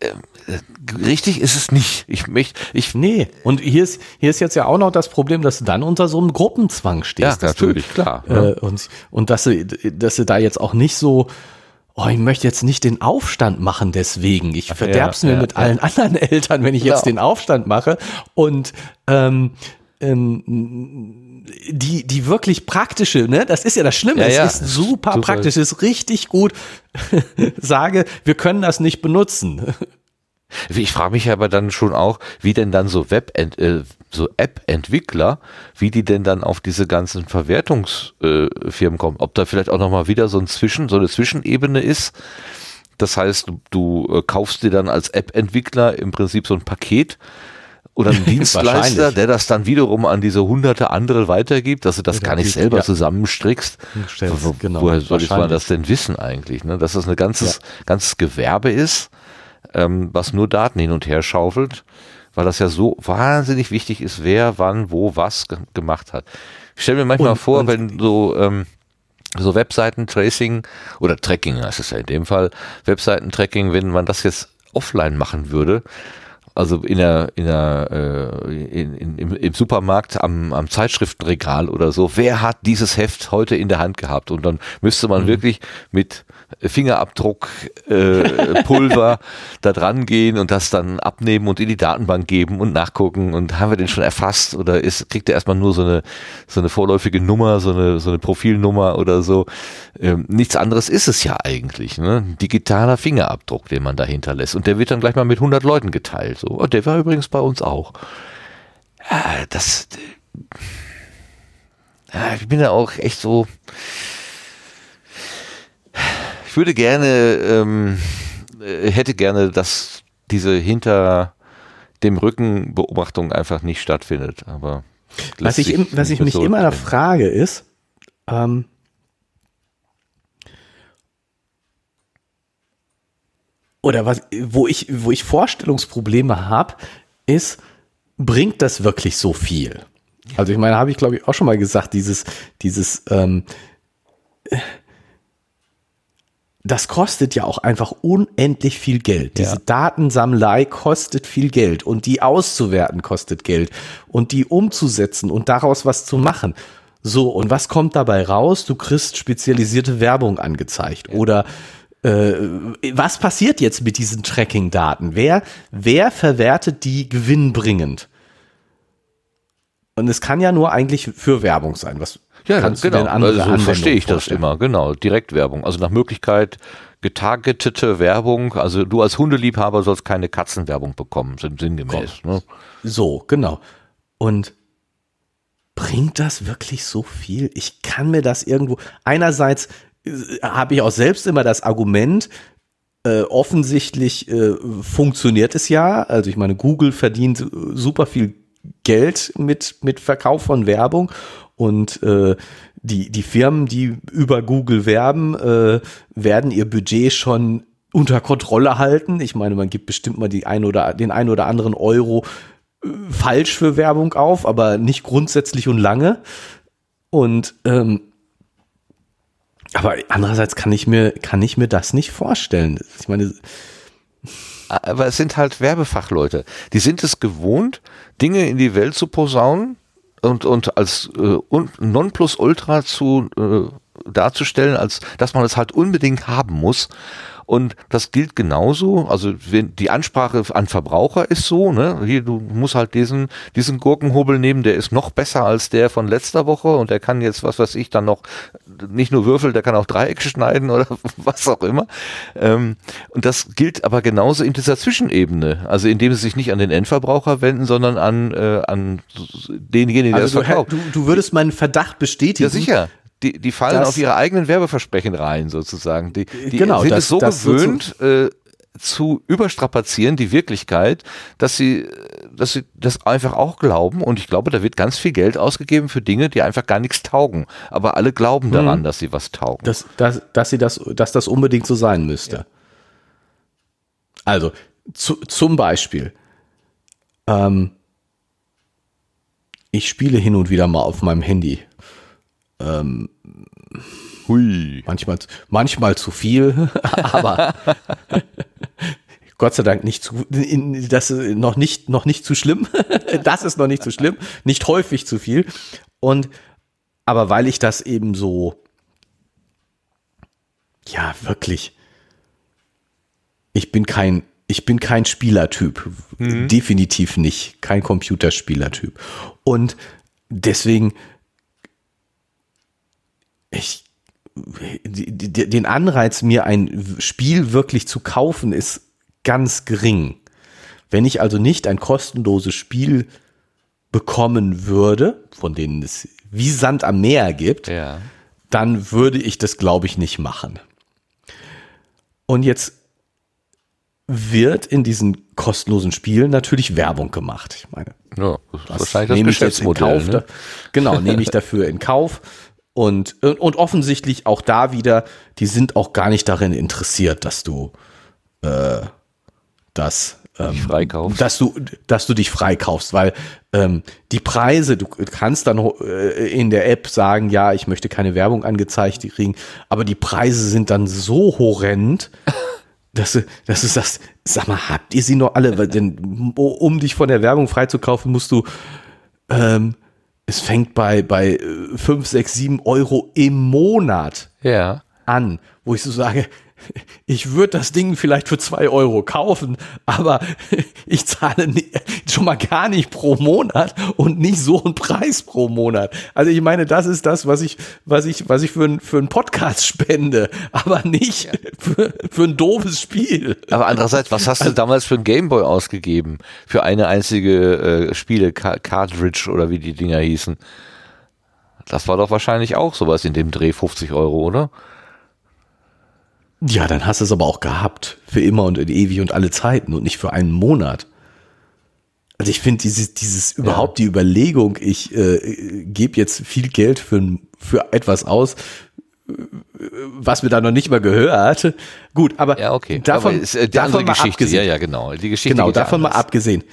äh, äh, richtig ist es nicht. Ich möchte, ich Nee, und hier ist, hier ist jetzt ja auch noch das Problem, dass du dann unter so einem Gruppenzwang stehst. Ja, dass du, natürlich, klar, Äh, ja. und, und dass du, dass du da jetzt auch nicht so, oh, ich möchte jetzt nicht den Aufstand machen deswegen. Ich verderb's mir ja, mit ja. allen anderen Eltern, wenn ich jetzt Genau. den Aufstand mache. Und ähm, ähm, die, die wirklich praktische, ne, das ist ja das Schlimme, Ja, es ja. ist super, Super. praktisch, es ist richtig gut, [LAUGHS] sage, wir können das nicht benutzen. Ich frage mich aber dann schon auch, wie denn dann so Web äh, so App-Entwickler, wie die denn dann auf diese ganzen Verwertungsfirmen äh, kommen. Ob da vielleicht auch nochmal wieder so ein Zwischen, so eine Zwischenebene ist. Das heißt, du, du äh, kaufst dir dann als App-Entwickler im Prinzip so ein Paket oder einen [LAUGHS] Dienstleister, der das dann wiederum an diese hunderte andere weitergibt, dass du das gar nicht selber Ja. zusammenstrickst. Wo, genau, woher soll ich mal wahrscheinlich. das denn wissen eigentlich? Ne? Dass das ein ganzes, ganzes Gewerbe ist, ähm, was nur Daten hin und her schaufelt, weil das ja so wahnsinnig wichtig ist, wer wann, wo, was ge gemacht hat. Ich stelle mir manchmal Und- vor, und- wenn so, ähm, so Webseitentracing oder Tracking heißt es ja in dem Fall, Webseitentracking, wenn man das jetzt offline machen würde, also in der, in der, äh, in, in, im, im Supermarkt am, am Zeitschriftenregal oder so, wer hat dieses Heft heute in der Hand gehabt? Und dann müsste man mhm. wirklich mit Fingerabdruck äh, [LAUGHS] Pulver da dran gehen und das dann abnehmen und in die Datenbank geben und nachgucken und haben wir den schon erfasst oder ist, kriegt er erstmal nur so eine so eine vorläufige Nummer, so eine so eine Profilnummer oder so. Ähm, nichts anderes ist es ja eigentlich, ne? Digitaler Fingerabdruck, den man da hinterlässt und der wird dann gleich mal mit 100 Leuten geteilt. So, und der war übrigens bei uns auch. Ja, das ja, ich bin da auch echt so ich würde gerne, ähm, äh, hätte gerne, dass diese hinter dem Rücken Beobachtung einfach nicht stattfindet. Aber was ich, im, was ich mich immer da frage ist, ähm, oder was, wo ich, wo ich Vorstellungsprobleme habe, ist, bringt das wirklich so viel? Also ich meine, habe ich glaube ich auch schon mal gesagt, dieses, dieses, ähm, das kostet ja auch einfach unendlich viel Geld. Diese ja. Datensammlei kostet viel Geld und die auszuwerten kostet Geld und die umzusetzen und daraus was zu machen. So, und was kommt dabei raus? Du kriegst spezialisierte Werbung angezeigt. Ja. Oder was passiert jetzt mit diesen Tracking-Daten? Wer, wer verwertet die gewinnbringend? Und es kann ja nur eigentlich für Werbung sein. Was ja, Kannst genau. Du andere also so verstehe ich das immer, genau. Direktwerbung. Also nach Möglichkeit getargetete Werbung. Also du als Hundeliebhaber sollst keine Katzenwerbung bekommen, sind sinngemäß. Ne? So, genau. Und bringt das wirklich so viel? Ich kann mir das irgendwo. Einerseits äh, habe ich auch selbst immer das Argument, äh, offensichtlich äh, funktioniert es ja. Also ich meine, Google verdient super viel Geld mit, mit Verkauf von Werbung und äh, die, die Firmen, die über Google werben, äh, werden ihr Budget schon unter Kontrolle halten. Ich meine, man gibt bestimmt mal die ein oder, den ein oder anderen Euro äh, falsch für Werbung auf, aber nicht grundsätzlich und lange. Und ähm, aber andererseits kann ich mir, kann ich mir das nicht vorstellen. Ich meine, aber es sind halt Werbefachleute. Die sind es gewohnt, Dinge in die Welt zu posaunen, und, und als äh, Nonplusultra zu äh, darzustellen, als dass man es halt unbedingt haben muss. Und das gilt genauso, also wenn die Ansprache an Verbraucher ist so, ne, hier, du musst halt diesen, diesen Gurkenhobel nehmen, der ist noch besser als der von letzter Woche und der kann jetzt, was weiß ich, dann noch nicht nur Würfel, der kann auch Dreiecke schneiden oder [LAUGHS] was auch immer. Ähm, und das gilt aber genauso in dieser Zwischenebene, also indem sie sich nicht an den Endverbraucher wenden, sondern an, äh, an denjenigen, der also das verkauft. Du, du würdest meinen Verdacht bestätigen. Ja, sicher die, die fallen das, auf ihre eigenen Werbeversprechen rein, sozusagen. Die, die genau, sind das, es so gewöhnt, äh, zu überstrapazieren, die Wirklichkeit, dass sie, dass sie das einfach auch glauben. Und ich glaube, da wird ganz viel Geld ausgegeben für Dinge, die einfach gar nichts taugen. Aber alle glauben daran, hm. dass sie was taugen. Dass, dass, dass, sie das, dass das unbedingt so sein müsste. Ja. Also, zu, zum Beispiel, ähm, ich spiele hin und wieder mal auf meinem Handy ähm, Hui. Manchmal, manchmal zu viel, [LAUGHS] aber Gott sei Dank nicht zu, das ist noch nicht, noch nicht zu schlimm. [LAUGHS] das ist noch nicht zu schlimm. Nicht häufig zu viel. Und, aber weil ich das eben so, ja, wirklich, ich bin kein, ich bin kein Spielertyp. Mhm. Definitiv nicht. Kein Computerspielertyp. Und deswegen ich, den Anreiz, mir ein Spiel wirklich zu kaufen, ist ganz gering. Wenn ich also nicht ein kostenloses Spiel bekommen würde, von denen es wie Sand am Meer gibt, ja. dann würde ich das, glaube ich, nicht machen. Und jetzt wird in diesen kostenlosen Spielen natürlich Werbung gemacht. Ich meine, ja, das ist wahrscheinlich das Geschäftsmodell. Ne? genau, nehme ich [LAUGHS] dafür in Kauf. Und, und offensichtlich auch da wieder, die sind auch gar nicht darin interessiert, dass du äh, das freikaufst. dass du, dass du dich freikaufst, weil ähm, die Preise, du kannst dann äh, in der App sagen, ja, ich möchte keine Werbung angezeigt kriegen, aber die Preise sind dann so horrend, [LAUGHS] dass du, dass du sagst, sag mal, habt ihr sie noch alle? Weil Denn um dich von der Werbung freizukaufen, musst du, ähm, es fängt bei, bei 5, 6, 7 Euro im Monat Ja. an, wo ich so sage, [LAUGHS] ich würde das Ding vielleicht für zwei Euro kaufen, aber [LAUGHS] ich zahle schon mal gar nicht pro Monat und nicht so einen Preis pro Monat. Also ich meine, das ist das, was ich, was ich, was ich für, ein, für einen Podcast spende, aber nicht [LAUGHS] für, für ein doofes Spiel. Aber andererseits, was hast du damals für ein Gameboy ausgegeben? Für eine einzige äh, Spiele, Ca- Cartridge oder wie die Dinger hießen. Das war doch wahrscheinlich auch sowas in dem Dreh 50 Euro, oder? Ja, dann hast du es aber auch gehabt. Für immer und in ewig und alle Zeiten und nicht für einen Monat. Also ich finde dieses, dieses überhaupt die Überlegung, ich äh, gebe jetzt viel Geld für, für etwas aus, was mir da noch nicht mal gehört. Gut, aber Ja, okay. davon, Aber ist, äh, die davon mal Geschichte. abgesehen, Ja, ja, genau. Die Geschichte genau, ja davon mal anders. abgesehen.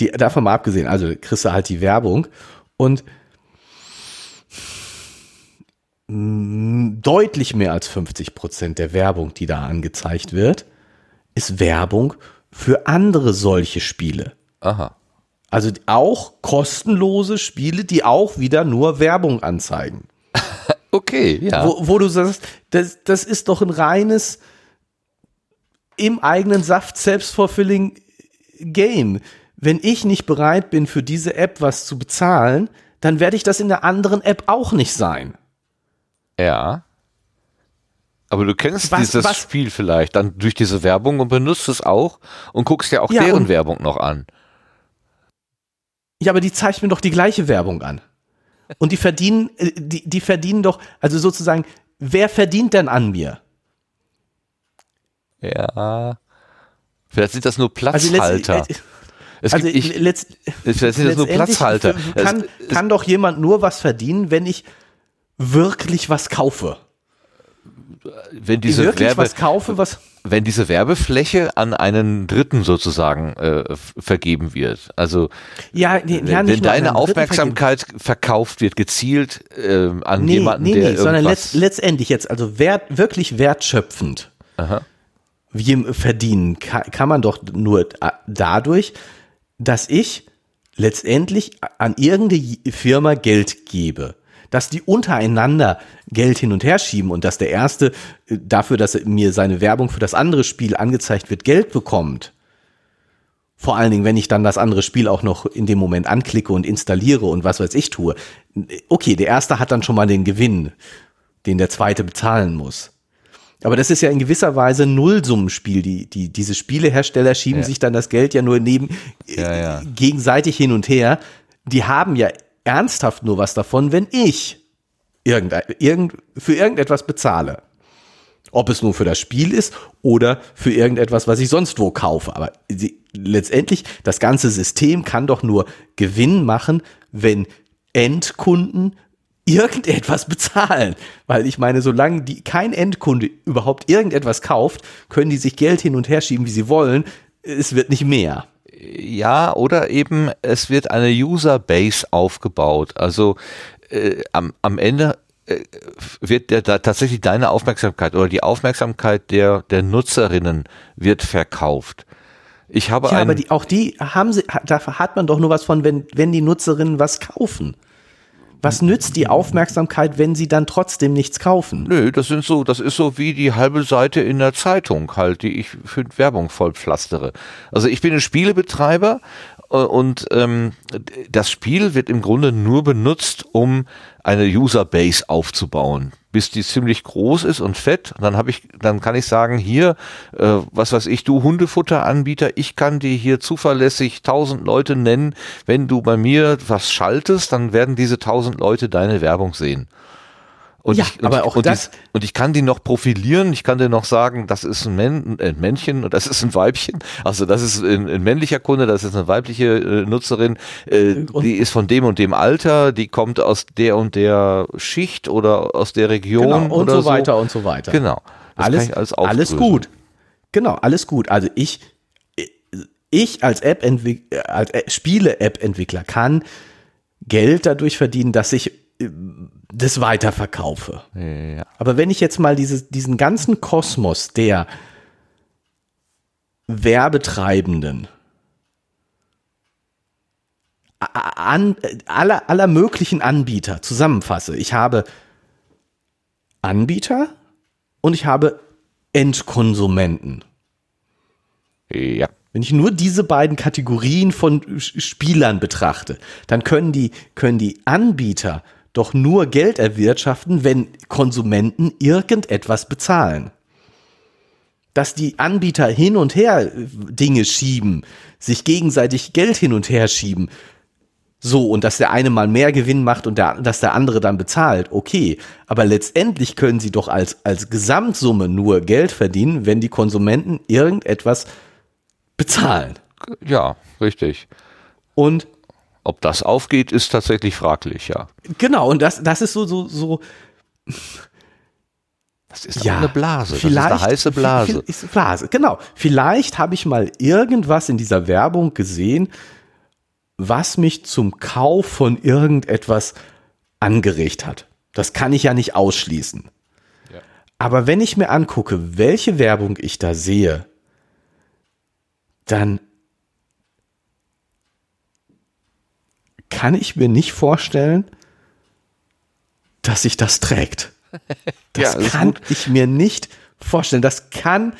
Die, davon mal abgesehen, also kriegst du halt die Werbung und deutlich mehr als 50 Prozent der Werbung, die da angezeigt wird, ist Werbung für andere solche Spiele. Aha. Also auch kostenlose Spiele, die auch wieder nur Werbung anzeigen. [LAUGHS] Okay, ja. Wo, wo du sagst, das, das ist doch ein reines im eigenen Saft self-fulfilling Game. Wenn ich nicht bereit bin, für diese App was zu bezahlen, dann werde ich das in der anderen App auch nicht sein. Ja. Aber du kennst Was- dieses was- Spiel vielleicht dann durch diese Werbung und benutzt es auch und guckst ja auch Ja, deren Werbung noch an. Ja, aber die zeigt mir doch die gleiche Werbung an. Und die verdienen, äh, die, die verdienen doch, also sozusagen, wer verdient denn an mir? Ja. Vielleicht sind das nur Also, Platzhalter. letzt, es also gibt, ich, letzt, vielleicht sind das nur Platzhalter. Kann, kann doch jemand nur was verdienen, wenn ich wirklich was kaufe. wenn diese wirklich Werbe, was kaufe, was. wenn diese Werbefläche an einen Dritten sozusagen äh, vergeben wird. Also Ja, nee, wenn, ja, wenn deine Aufmerksamkeit verkauft wird, gezielt äh, an Nee, jemanden, nee, der nee, sondern irgendwas... letzt, letztendlich jetzt, also wert, wirklich wertschöpfend wie verdienen kann, kann man doch nur da- dadurch, dass ich letztendlich an irgendeine Firma Geld gebe. Dass die untereinander Geld hin und her schieben und dass der Erste äh, dafür, dass er mir seine Werbung für das andere Spiel angezeigt wird, Geld bekommt. Vor allen Dingen, wenn ich dann das andere Spiel auch noch in dem Moment anklicke und installiere und was weiß ich tue. Okay, der Erste hat dann schon mal den Gewinn, den der Zweite bezahlen muss. Aber das ist ja in gewisser Weise ein Nullsummenspiel. Die, die, diese Spielehersteller schieben Ja. sich dann das Geld ja nur neben Ja, ja. gegenseitig hin und her. Die haben ja ernsthaft nur was davon, wenn ich irgendein, irgend, für irgendetwas bezahle. Ob es nur für das Spiel ist oder für irgendetwas, was ich sonst wo kaufe. Aber sie, letztendlich, das ganze System kann doch nur Gewinn machen, wenn Endkunden irgendetwas [LAUGHS] bezahlen. Weil ich meine, solange die, kein Endkunde überhaupt irgendetwas kauft, können die sich Geld hin und her schieben, wie sie wollen. Es wird nicht mehr. Ja, oder eben es wird eine User-Base aufgebaut. Also äh, am, am Ende äh, wird der, da tatsächlich deine Aufmerksamkeit oder die Aufmerksamkeit der, der Nutzerinnen wird verkauft. Ich habe Ja, aber die, auch die haben sie, da hat man doch nur was von, wenn, wenn die Nutzerinnen was kaufen. Was nützt die Aufmerksamkeit, wenn sie dann trotzdem nichts kaufen? Nö, das sind so, das ist so wie die halbe Seite in der Zeitung halt, die ich für Werbung vollpflastere. Also ich bin ein Spielebetreiber äh, und ähm, das Spiel wird im Grunde nur benutzt, um eine Userbase aufzubauen, bis die ziemlich groß ist und fett. Dann habe ich, dann kann ich sagen, hier, äh, was weiß ich, du Hundefutteranbieter, ich kann dir hier zuverlässig tausend Leute nennen. Wenn du bei mir was schaltest, dann werden diese tausend Leute deine Werbung sehen. Und Ja, ich, und aber ich, auch und das- Die, und ich kann die noch profilieren. Ich kann dir noch sagen, das ist ein, Män ein Männchen und [LAUGHS] das ist ein Weibchen. Also das ist ein, ein männlicher Kunde, das ist eine weibliche äh, Nutzerin. Äh, Und- die ist von dem und dem Alter, die kommt aus der und der Schicht oder aus der Region Genau, und so weiter und so weiter. Genau. Das alles, ich alles alles gut. Genau, alles gut. Also ich, ich als App als Spiele-App-Entwickler kann Geld dadurch verdienen, dass ich äh, das weiterverkaufe. Ja. Aber wenn ich jetzt mal dieses, diesen ganzen Kosmos der Werbetreibenden an, aller, aller möglichen Anbieter zusammenfasse. Ich habe Anbieter und ich habe Endkonsumenten. Ja. Wenn ich nur diese beiden Kategorien von Spielern betrachte, dann können die, können die Anbieter doch nur Geld erwirtschaften, wenn Konsumenten irgendetwas bezahlen. Dass die Anbieter hin und her Dinge schieben, sich gegenseitig Geld hin und her schieben, so, und dass der eine mal mehr Gewinn macht und der, dass der andere dann bezahlt, okay. Aber letztendlich können sie doch als, als Gesamtsumme nur Geld verdienen, wenn die Konsumenten irgendetwas bezahlen. Ja, richtig. Und ob das aufgeht, ist tatsächlich fraglich, ja. Genau, und das, das ist so, so, so. Das ist ja, eine Blase. Vielleicht, das ist eine heiße [LAUGHS] Blase. Blase, genau. Vielleicht habe ich mal irgendwas in dieser Werbung gesehen, was mich zum Kauf von irgendetwas angeregt hat. Das kann ich ja nicht ausschließen. Ja. Aber wenn ich mir angucke, welche Werbung ich da sehe, dann kann ich mir nicht vorstellen, dass sich das trägt. [LAUGHS] Das ja, kann ich mir nicht vorstellen. Das kann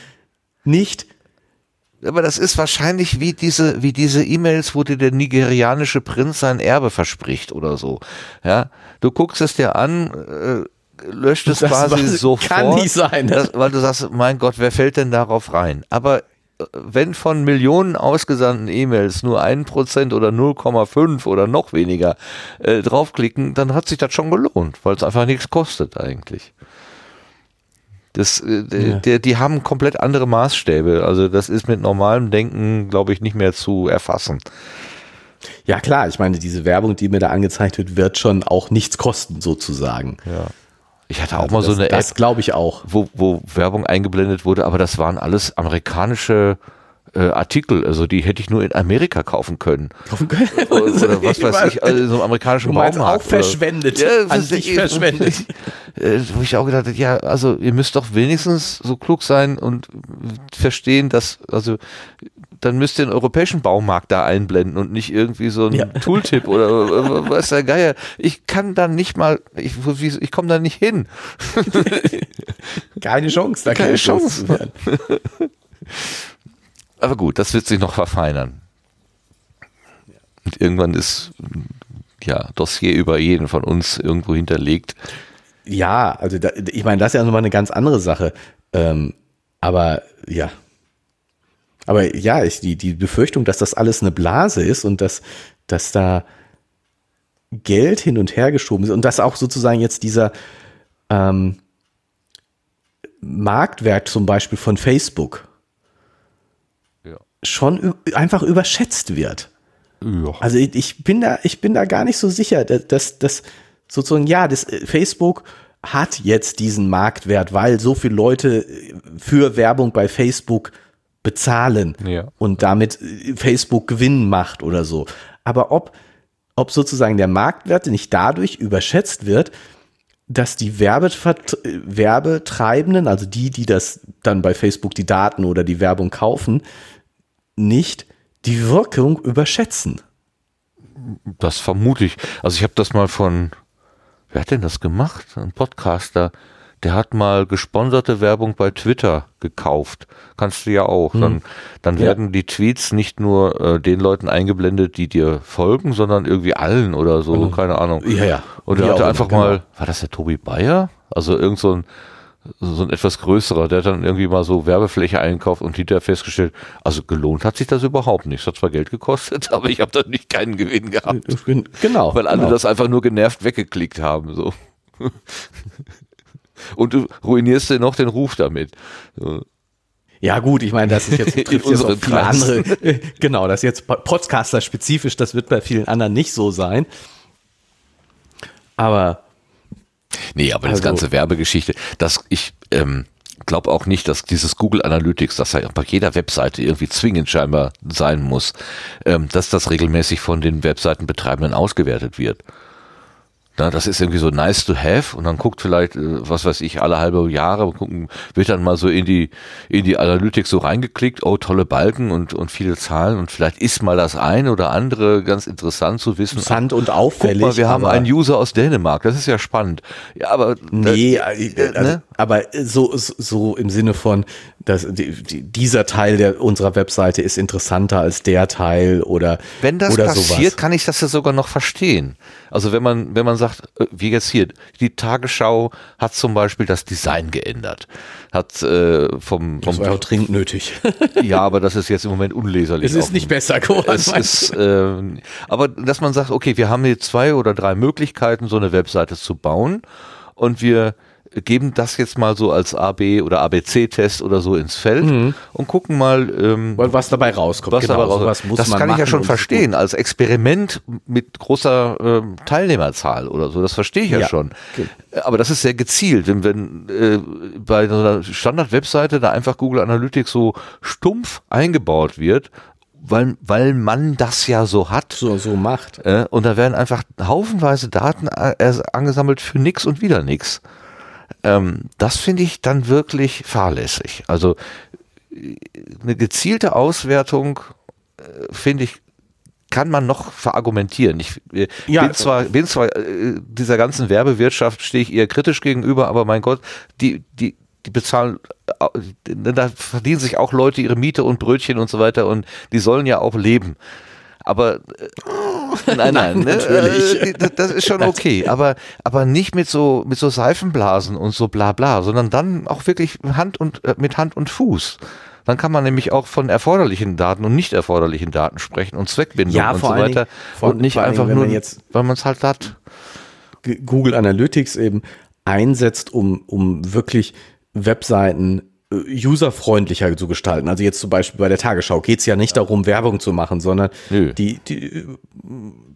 nicht aber das ist wahrscheinlich wie diese, wie diese E-Mails, wo dir der nigerianische Prinz sein Erbe verspricht oder so. Ja, du guckst es dir an, äh, löscht es das quasi sofort. [LAUGHS] Kann nicht sein. Das, weil du sagst, mein Gott, wer fällt denn darauf rein? Aber wenn von Millionen ausgesandten E-Mails nur ein Prozent oder 0,5 oder noch weniger äh, draufklicken, dann hat sich das schon gelohnt, weil es einfach nichts kostet eigentlich. Das, äh, ja. der, die haben komplett andere Maßstäbe. Also das ist mit normalem Denken, glaube ich, nicht mehr zu erfassen. Ja klar, ich meine, diese Werbung, die mir da angezeigt wird, wird schon auch nichts kosten, sozusagen. Ja. Ich hatte auch also mal so eine App. Das glaube ich auch. Wo, wo Werbung eingeblendet wurde, aber das waren alles amerikanische äh, Artikel, also die hätte ich nur in Amerika kaufen können. Kaufen können? Oder, [LAUGHS] oder was weiß ich, also so einem amerikanischen du Baumarkt. auch verschwendet. Ja, an sich verschwendet. [LAUGHS] Äh, wo ich auch gedacht habe, ja, also ihr müsst doch wenigstens so klug sein und verstehen, dass, also dann müsst ihr den europäischen Baumarkt da einblenden und nicht irgendwie so ein ja. [LAUGHS] Tooltip oder was der Geier. Ich kann da nicht mal, ich, ich komme da nicht hin. [LAUGHS] Keine Chance, da keine Chance. Chance. [LAUGHS] Aber gut, das wird sich noch verfeinern. Und irgendwann ist ja Dossier über jeden von uns irgendwo hinterlegt. Ja, also da, ich meine, das ist ja nochmal eine ganz andere Sache. Ähm, aber ja. Aber ja, ich, die, die Befürchtung, dass das alles eine Blase ist und dass, dass da Geld hin und her geschoben ist und dass auch sozusagen jetzt dieser ähm, Marktwert zum Beispiel von Facebook schon einfach überschätzt wird. Ja. Also ich, ich, bin da, ich bin da gar nicht so sicher, dass, dass sozusagen, ja, das äh, Facebook hat jetzt diesen Marktwert, weil so viele Leute äh, für Werbung bei Facebook bezahlen ja. und damit äh, Facebook Gewinn macht oder so. Aber ob, ob sozusagen der Marktwert nicht dadurch überschätzt wird, dass die Werbetreibenden, also die, die das dann bei Facebook die Daten oder die Werbung kaufen, nicht die Wirkung überschätzen. Das vermute ich. Also ich habe das mal von, wer hat denn das gemacht? Ein Podcaster, der hat mal gesponserte Werbung bei Twitter gekauft. Kannst du ja auch. Hm. Dann, dann ja. werden die Tweets nicht nur äh, den Leuten eingeblendet, die dir folgen, sondern irgendwie allen oder so, mhm. keine Ahnung. Ja, ja. Und er hatte einfach genau. mal, war das der Tobi Bayer? Also irgend so ein so ein etwas größerer, der hat dann irgendwie mal so Werbefläche einkauft und hinterher festgestellt, also gelohnt hat sich das überhaupt nicht. Es hat zwar Geld gekostet, [LAUGHS] aber ich habe da nicht keinen Gewinn gehabt. Genau. Weil alle genau. das einfach nur genervt weggeklickt haben. So. [LAUGHS] Und du ruinierst dir noch den Ruf damit. Ja gut, ich meine, das ist jetzt [LAUGHS] trifft jetzt auf viele andere. [LAUGHS] Genau, das ist jetzt Podcaster spezifisch, das wird bei vielen anderen nicht so sein. Aber Nee, aber also, das ganze Werbegeschichte, dass ich, ähm, glaube auch nicht, dass dieses Google Analytics, das ja bei jeder Webseite irgendwie zwingend scheinbar sein muss, ähm, dass das regelmäßig von den Webseitenbetreibenden ausgewertet wird. Na, das ist irgendwie so nice to have und dann guckt vielleicht, äh, was weiß ich, alle halbe Jahre gucken, wird dann mal so in die, in die Analytics so reingeklickt, oh, tolle Balken und, und viele Zahlen und vielleicht ist mal das eine oder andere ganz interessant zu wissen. Interessant und auffällig. Guck mal, wir haben einen User aus Dänemark, das ist ja spannend. Ja, aber. Nee, äh, äh, also, ne? Aber so, so im Sinne von, dass die, die, dieser Teil der unserer Webseite ist interessanter als der Teil oder wenn das oder passiert, sowas. kann ich das ja sogar noch verstehen. Also wenn man wenn man sagt, äh, wie jetzt hier, die Tagesschau hat zum Beispiel das Design geändert, hat äh, vom, vom das war auch dringend nötig. [LAUGHS] ja, aber das ist jetzt im Moment unleserlich. Es ist nicht besser geworden. Es ist, äh, aber dass man sagt, okay, wir haben hier zwei oder drei Möglichkeiten, so eine Webseite zu bauen und wir geben das jetzt mal so als AB oder ABC-Test oder so ins Feld mhm. und gucken mal, ähm, was dabei rauskommt. Was genau, dabei rauskommt. das kann ich ja schon verstehen, als Experiment mit großer ähm, Teilnehmerzahl oder so, das verstehe ich ja, ja schon. Okay. Aber das ist sehr gezielt, wenn, wenn äh, bei so einer Standard-Webseite da einfach Google Analytics so stumpf eingebaut wird, weil, weil man das ja so hat. So, so macht. Äh, und da werden einfach haufenweise Daten äh, angesammelt für nix und wieder nix. Ähm, das finde ich dann wirklich fahrlässig. Also eine gezielte Auswertung äh, finde ich kann man noch verargumentieren. Ich äh, ja, bin zwar, bin zwar äh, dieser ganzen Werbewirtschaft stehe ich eher kritisch gegenüber, aber mein Gott, die, die, die bezahlen, äh, da verdienen sich auch Leute ihre Miete und Brötchen und so weiter und die sollen ja auch leben. Aber äh, nein, [LAUGHS] nein, ne? natürlich. Äh, das ist schon [LAUGHS] okay, aber aber nicht mit so mit so Seifenblasen und so bla bla, sondern dann auch wirklich Hand und äh, mit Hand und Fuß. Dann kann man nämlich auch von erforderlichen Daten und nicht erforderlichen Daten sprechen und Zweckbindung ja, und so weiter Dingen, und nicht einfach Dingen, nur, jetzt, weil man es halt hat. Google Analytics eben einsetzt, um um wirklich Webseiten userfreundlicher zu gestalten. Also jetzt zum Beispiel bei der Tagesschau geht es ja nicht darum, Werbung zu machen, sondern die, die äh,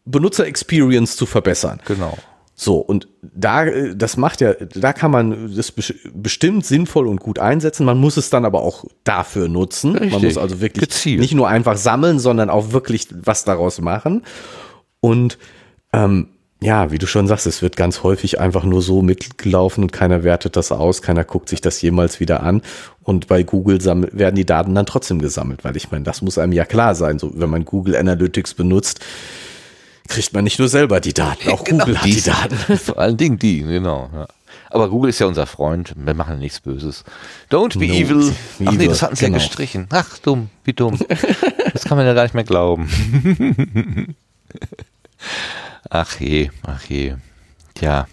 Benutzer-Experience zu verbessern. Genau. So, und da, äh, das macht ja, da kann man das bestimmt sinnvoll und gut einsetzen. Man muss es dann aber auch dafür nutzen. Richtig. Man muss also wirklich Gezielt. nicht nur einfach sammeln, sondern auch wirklich was daraus machen. Und ähm, ja, wie du schon sagst, es wird ganz häufig einfach nur so mitgelaufen und keiner wertet das aus, keiner guckt sich das jemals wieder an. Und bei Google werden die Daten dann trotzdem gesammelt, weil ich meine, das muss einem ja klar sein. So, wenn man Google Analytics benutzt, kriegt man nicht nur selber die Daten, auch genau, Google hat die Daten. [LAUGHS] Vor allen Dingen die, genau. Ja. Aber Google ist ja unser Freund, wir machen nichts Böses. Don't be no, evil. Ach nee, das hatten sie genau. ja gestrichen. Ach, dumm, wie dumm. [LAUGHS] Das kann man ja gar nicht mehr glauben. [LAUGHS] Ach je, ach je. Tja.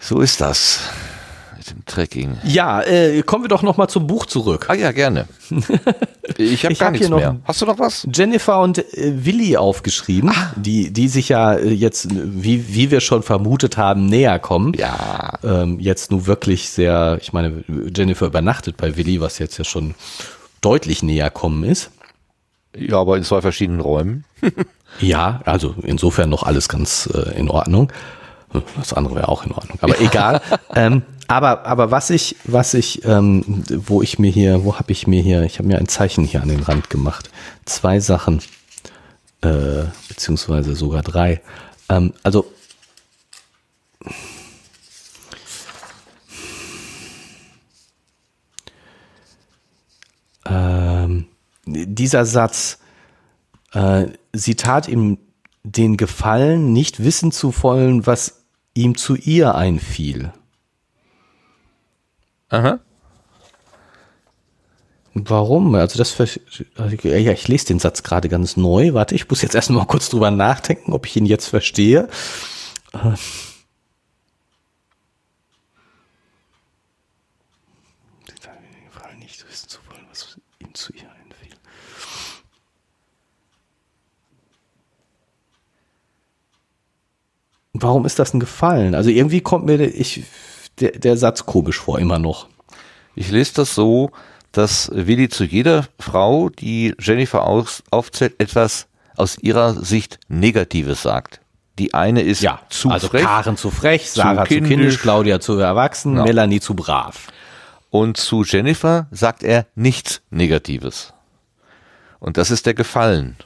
So ist das mit dem Trekking. Ja, äh, kommen wir doch noch mal zum Buch zurück. Ah ja, gerne. [LAUGHS] Ich habe gar hab nichts mehr. Hast du noch was? Jennifer und äh, Willi aufgeschrieben, ah. die, die sich ja äh, jetzt, wie, wie wir schon vermutet haben, näher kommen. Ja. Ähm, jetzt nur wirklich sehr, ich meine, Jennifer übernachtet bei Willi, was jetzt ja schon deutlich näher kommen ist. Ja, aber in zwei verschiedenen Räumen. [LAUGHS] ja, also insofern noch alles ganz äh, in Ordnung. Das andere wäre auch in Ordnung, aber egal. ähm, aber aber was ich was ich ähm, wo ich mir hier wo habe ich mir hier ich habe mir ein Zeichen hier an den Rand gemacht. Zwei Sachen äh, beziehungsweise sogar drei. Ähm, also ähm, dieser Satz, äh, sie tat ihm den Gefallen, nicht wissen zu wollen, was ihm zu ihr einfiel. Aha. Warum? Also das ja, ich lese den Satz gerade ganz neu. Warte, ich muss jetzt erstmal kurz drüber nachdenken, ob ich ihn jetzt verstehe. Äh. Warum ist das ein Gefallen? Also irgendwie kommt mir ich, der, der Satz komisch vor, immer noch. Ich lese das so, dass Willi zu jeder Frau, die Jennifer aus, aufzählt, etwas aus ihrer Sicht Negatives sagt, Die eine ist Ja, zu also frech Karen zu frech, Sarah zu kindisch, kindisch. Claudia zu erwachsen, Ja. Melanie zu brav. und zu Jennifer sagt er nichts Negatives. Und das ist der Gefallen.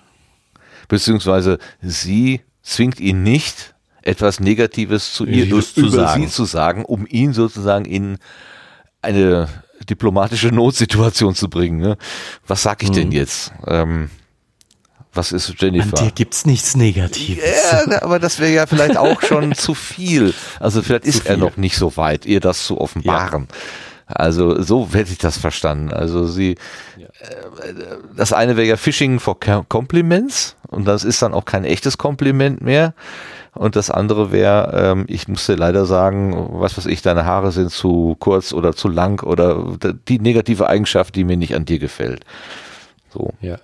Beziehungsweise sie zwingt ihn nicht, etwas Negatives zu ihr über zu sagen. zu sagen, um ihn sozusagen in eine diplomatische Notsituation zu bringen. Ne? Was sag ich Mhm. denn jetzt? Ähm, was ist An Jennifer? dir gibt's nichts Negatives. Ja, aber das wäre ja vielleicht auch schon zu viel. Also vielleicht ist er viel. noch nicht so weit, ihr das zu offenbaren. Also so hätte ich das verstanden. Also sie, äh, das eine wäre ja Phishing for Co- Compliments und das ist dann auch kein echtes Kompliment mehr. Und das andere wäre, ähm, ich muss dir leider sagen, was weiß ich, deine Haare sind zu kurz oder zu lang oder die negative Eigenschaft, die mir nicht an dir gefällt. So. Ja.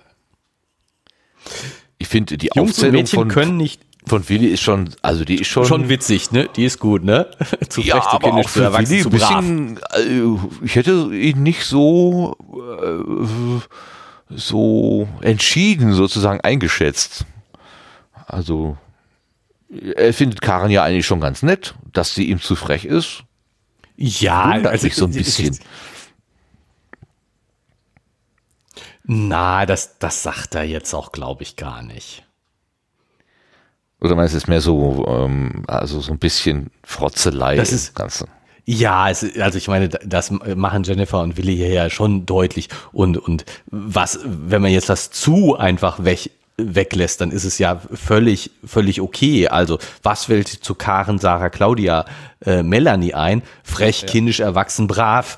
Ich finde, die Jungs und Aufzählung Mädchen von, können nicht von Willi ist schon, also die ist schon, schon witzig, ne? Die ist gut, ne? [LAUGHS] zu ja, frech, zu kindisch, zu erwachsen, Willi zu brav. bisschen, äh, ich hätte ihn nicht so, äh, so entschieden sozusagen eingeschätzt. Also, er findet Karen ja eigentlich schon ganz nett, dass sie ihm zu frech ist. Ja, Wundert also mich so ein bisschen. Na, das, das sagt er jetzt auch, glaube ich, gar nicht. Oder meinst du, es ist mehr so, ähm, also so ein bisschen Frotzelei Das im ist- Ganzen? Ja, es, also ich meine, das machen Jennifer und Willi hier ja schon deutlich. Und, und was, wenn man jetzt das zu einfach weg, weglässt, dann ist es ja völlig, völlig okay. Also, was fällt zu Karen, Sarah, Claudia, äh, Melanie ein? Frech, kindisch, erwachsen, brav.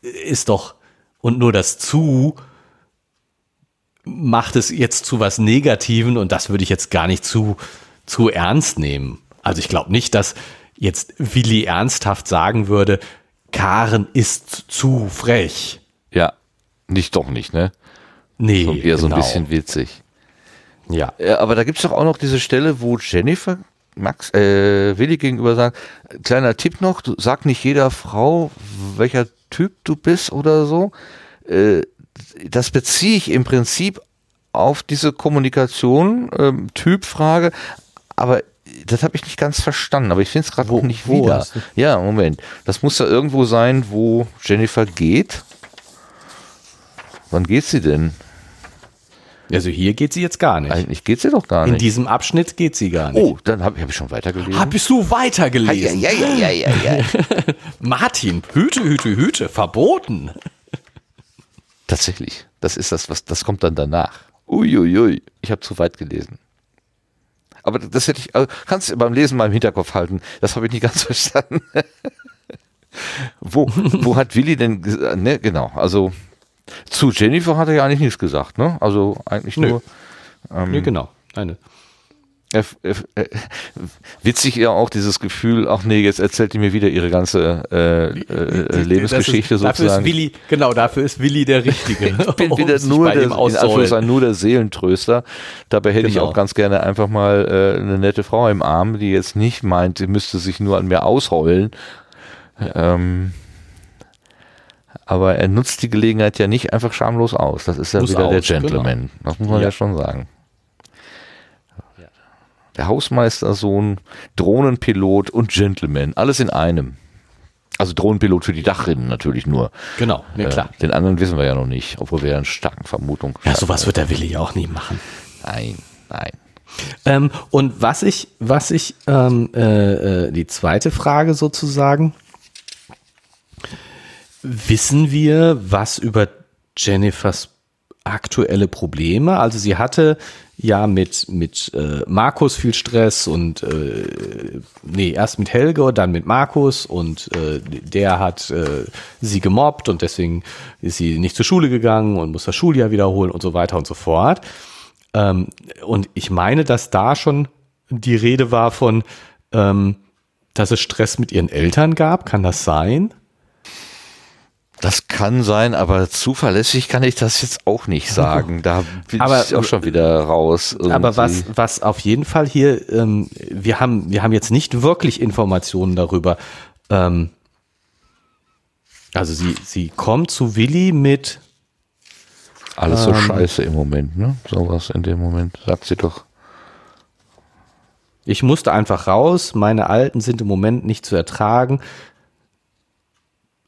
Ist doch, und nur das zu macht es jetzt zu was Negativen und das würde ich jetzt gar nicht zu, zu ernst nehmen. Also ich glaube nicht, dass jetzt Willi ernsthaft sagen würde, Karen ist zu frech. Ja, nicht doch nicht, ne? Nee, Schon eher so ein genau. bisschen witzig. Ja. Ja, aber da gibt's doch auch noch diese Stelle, wo Jennifer Max, äh, Willi gegenüber sagt, kleiner Tipp noch, du sag nicht jeder Frau, welcher Typ du bist oder so. Äh, das beziehe ich im Prinzip auf diese Kommunikation, ähm, Typfrage, aber das habe ich nicht ganz verstanden, aber ich finde es gerade auch nicht wo wieder. Ja, Moment. Das muss ja irgendwo sein, wo Jennifer geht. Wann geht sie denn? Also hier geht sie jetzt gar nicht. Eigentlich geht sie doch gar In nicht. diesem Abschnitt geht sie gar nicht. Oh, dann habe hab ich schon weitergelesen. Hab ich so weitergelesen? ja, ja, ja, ja, ja. [LAUGHS] Martin, Hüte, Hüte, Hüte, verboten. Tatsächlich. Das ist das, was das kommt dann danach. Uiuiui. Ich habe zu weit gelesen. Aber das hätte ich, also kannst du beim Lesen mal im Hinterkopf halten. Das habe ich nicht [LAUGHS] ganz verstanden. wo, wo hat Willi denn, ne, genau, also zu Jennifer hat er ja eigentlich nichts gesagt, ne? Also eigentlich Nö. nur, nee, genau. Eine. Er, er, er, witzig ja auch dieses Gefühl, ach nee, jetzt erzählt die mir wieder ihre ganze äh, äh, Lebensgeschichte das ist, Dafür ist sozusagen. Willi, genau, dafür ist Willi der Richtige. [LAUGHS] Ich bin um wieder sich nur der, in nur der Seelentröster. Dabei hätte ich Genau. auch ganz gerne einfach mal äh, eine nette Frau im Arm, die jetzt nicht meint, sie müsste sich nur an mir ausheulen. Ähm, aber er nutzt die Gelegenheit ja nicht einfach schamlos aus. Das ist ja Muss wieder der aus, genau. Gentleman. Das muss man ja, Ja. schon sagen. Der Hausmeistersohn, Drohnenpilot und Gentleman. Alles in einem. Also Drohnenpilot für die Dachrinnen natürlich nur. Genau, ja, klar. Äh, den anderen wissen wir ja noch nicht, obwohl wir ja eine starke Vermutung Ja, sowas wird der Willi auch nie machen. Nein, nein. Ähm, und was ich, was ich, ähm, äh, äh, die zweite Frage sozusagen, wissen wir was über Jennifers aktuelle Probleme? Also sie hatte ja mit, mit äh, Markus viel Stress und äh, nee, erst mit Helge, dann mit Markus und äh, der hat äh, sie gemobbt und deswegen ist sie nicht zur Schule gegangen und muss das Schuljahr wiederholen und so weiter und so fort. Ähm, und ich meine, dass da schon die Rede war von, ähm, dass es Stress mit ihren Eltern gab. Kann das sein? Das kann sein, aber zuverlässig kann ich das jetzt auch nicht [LAUGHS] sagen. Da bin Aber- ich auch schon wieder raus. Aber was, irgendwie. was auf jeden Fall hier, ähm, wir haben, wir haben jetzt nicht wirklich Informationen darüber. Ähm, also sie, sie kommt zu Willi mit, Alles so ähm, scheiße im Moment, ne? Sowas in dem Moment, sagt sie doch. Ich musste einfach raus, meine Alten sind im Moment nicht zu ertragen.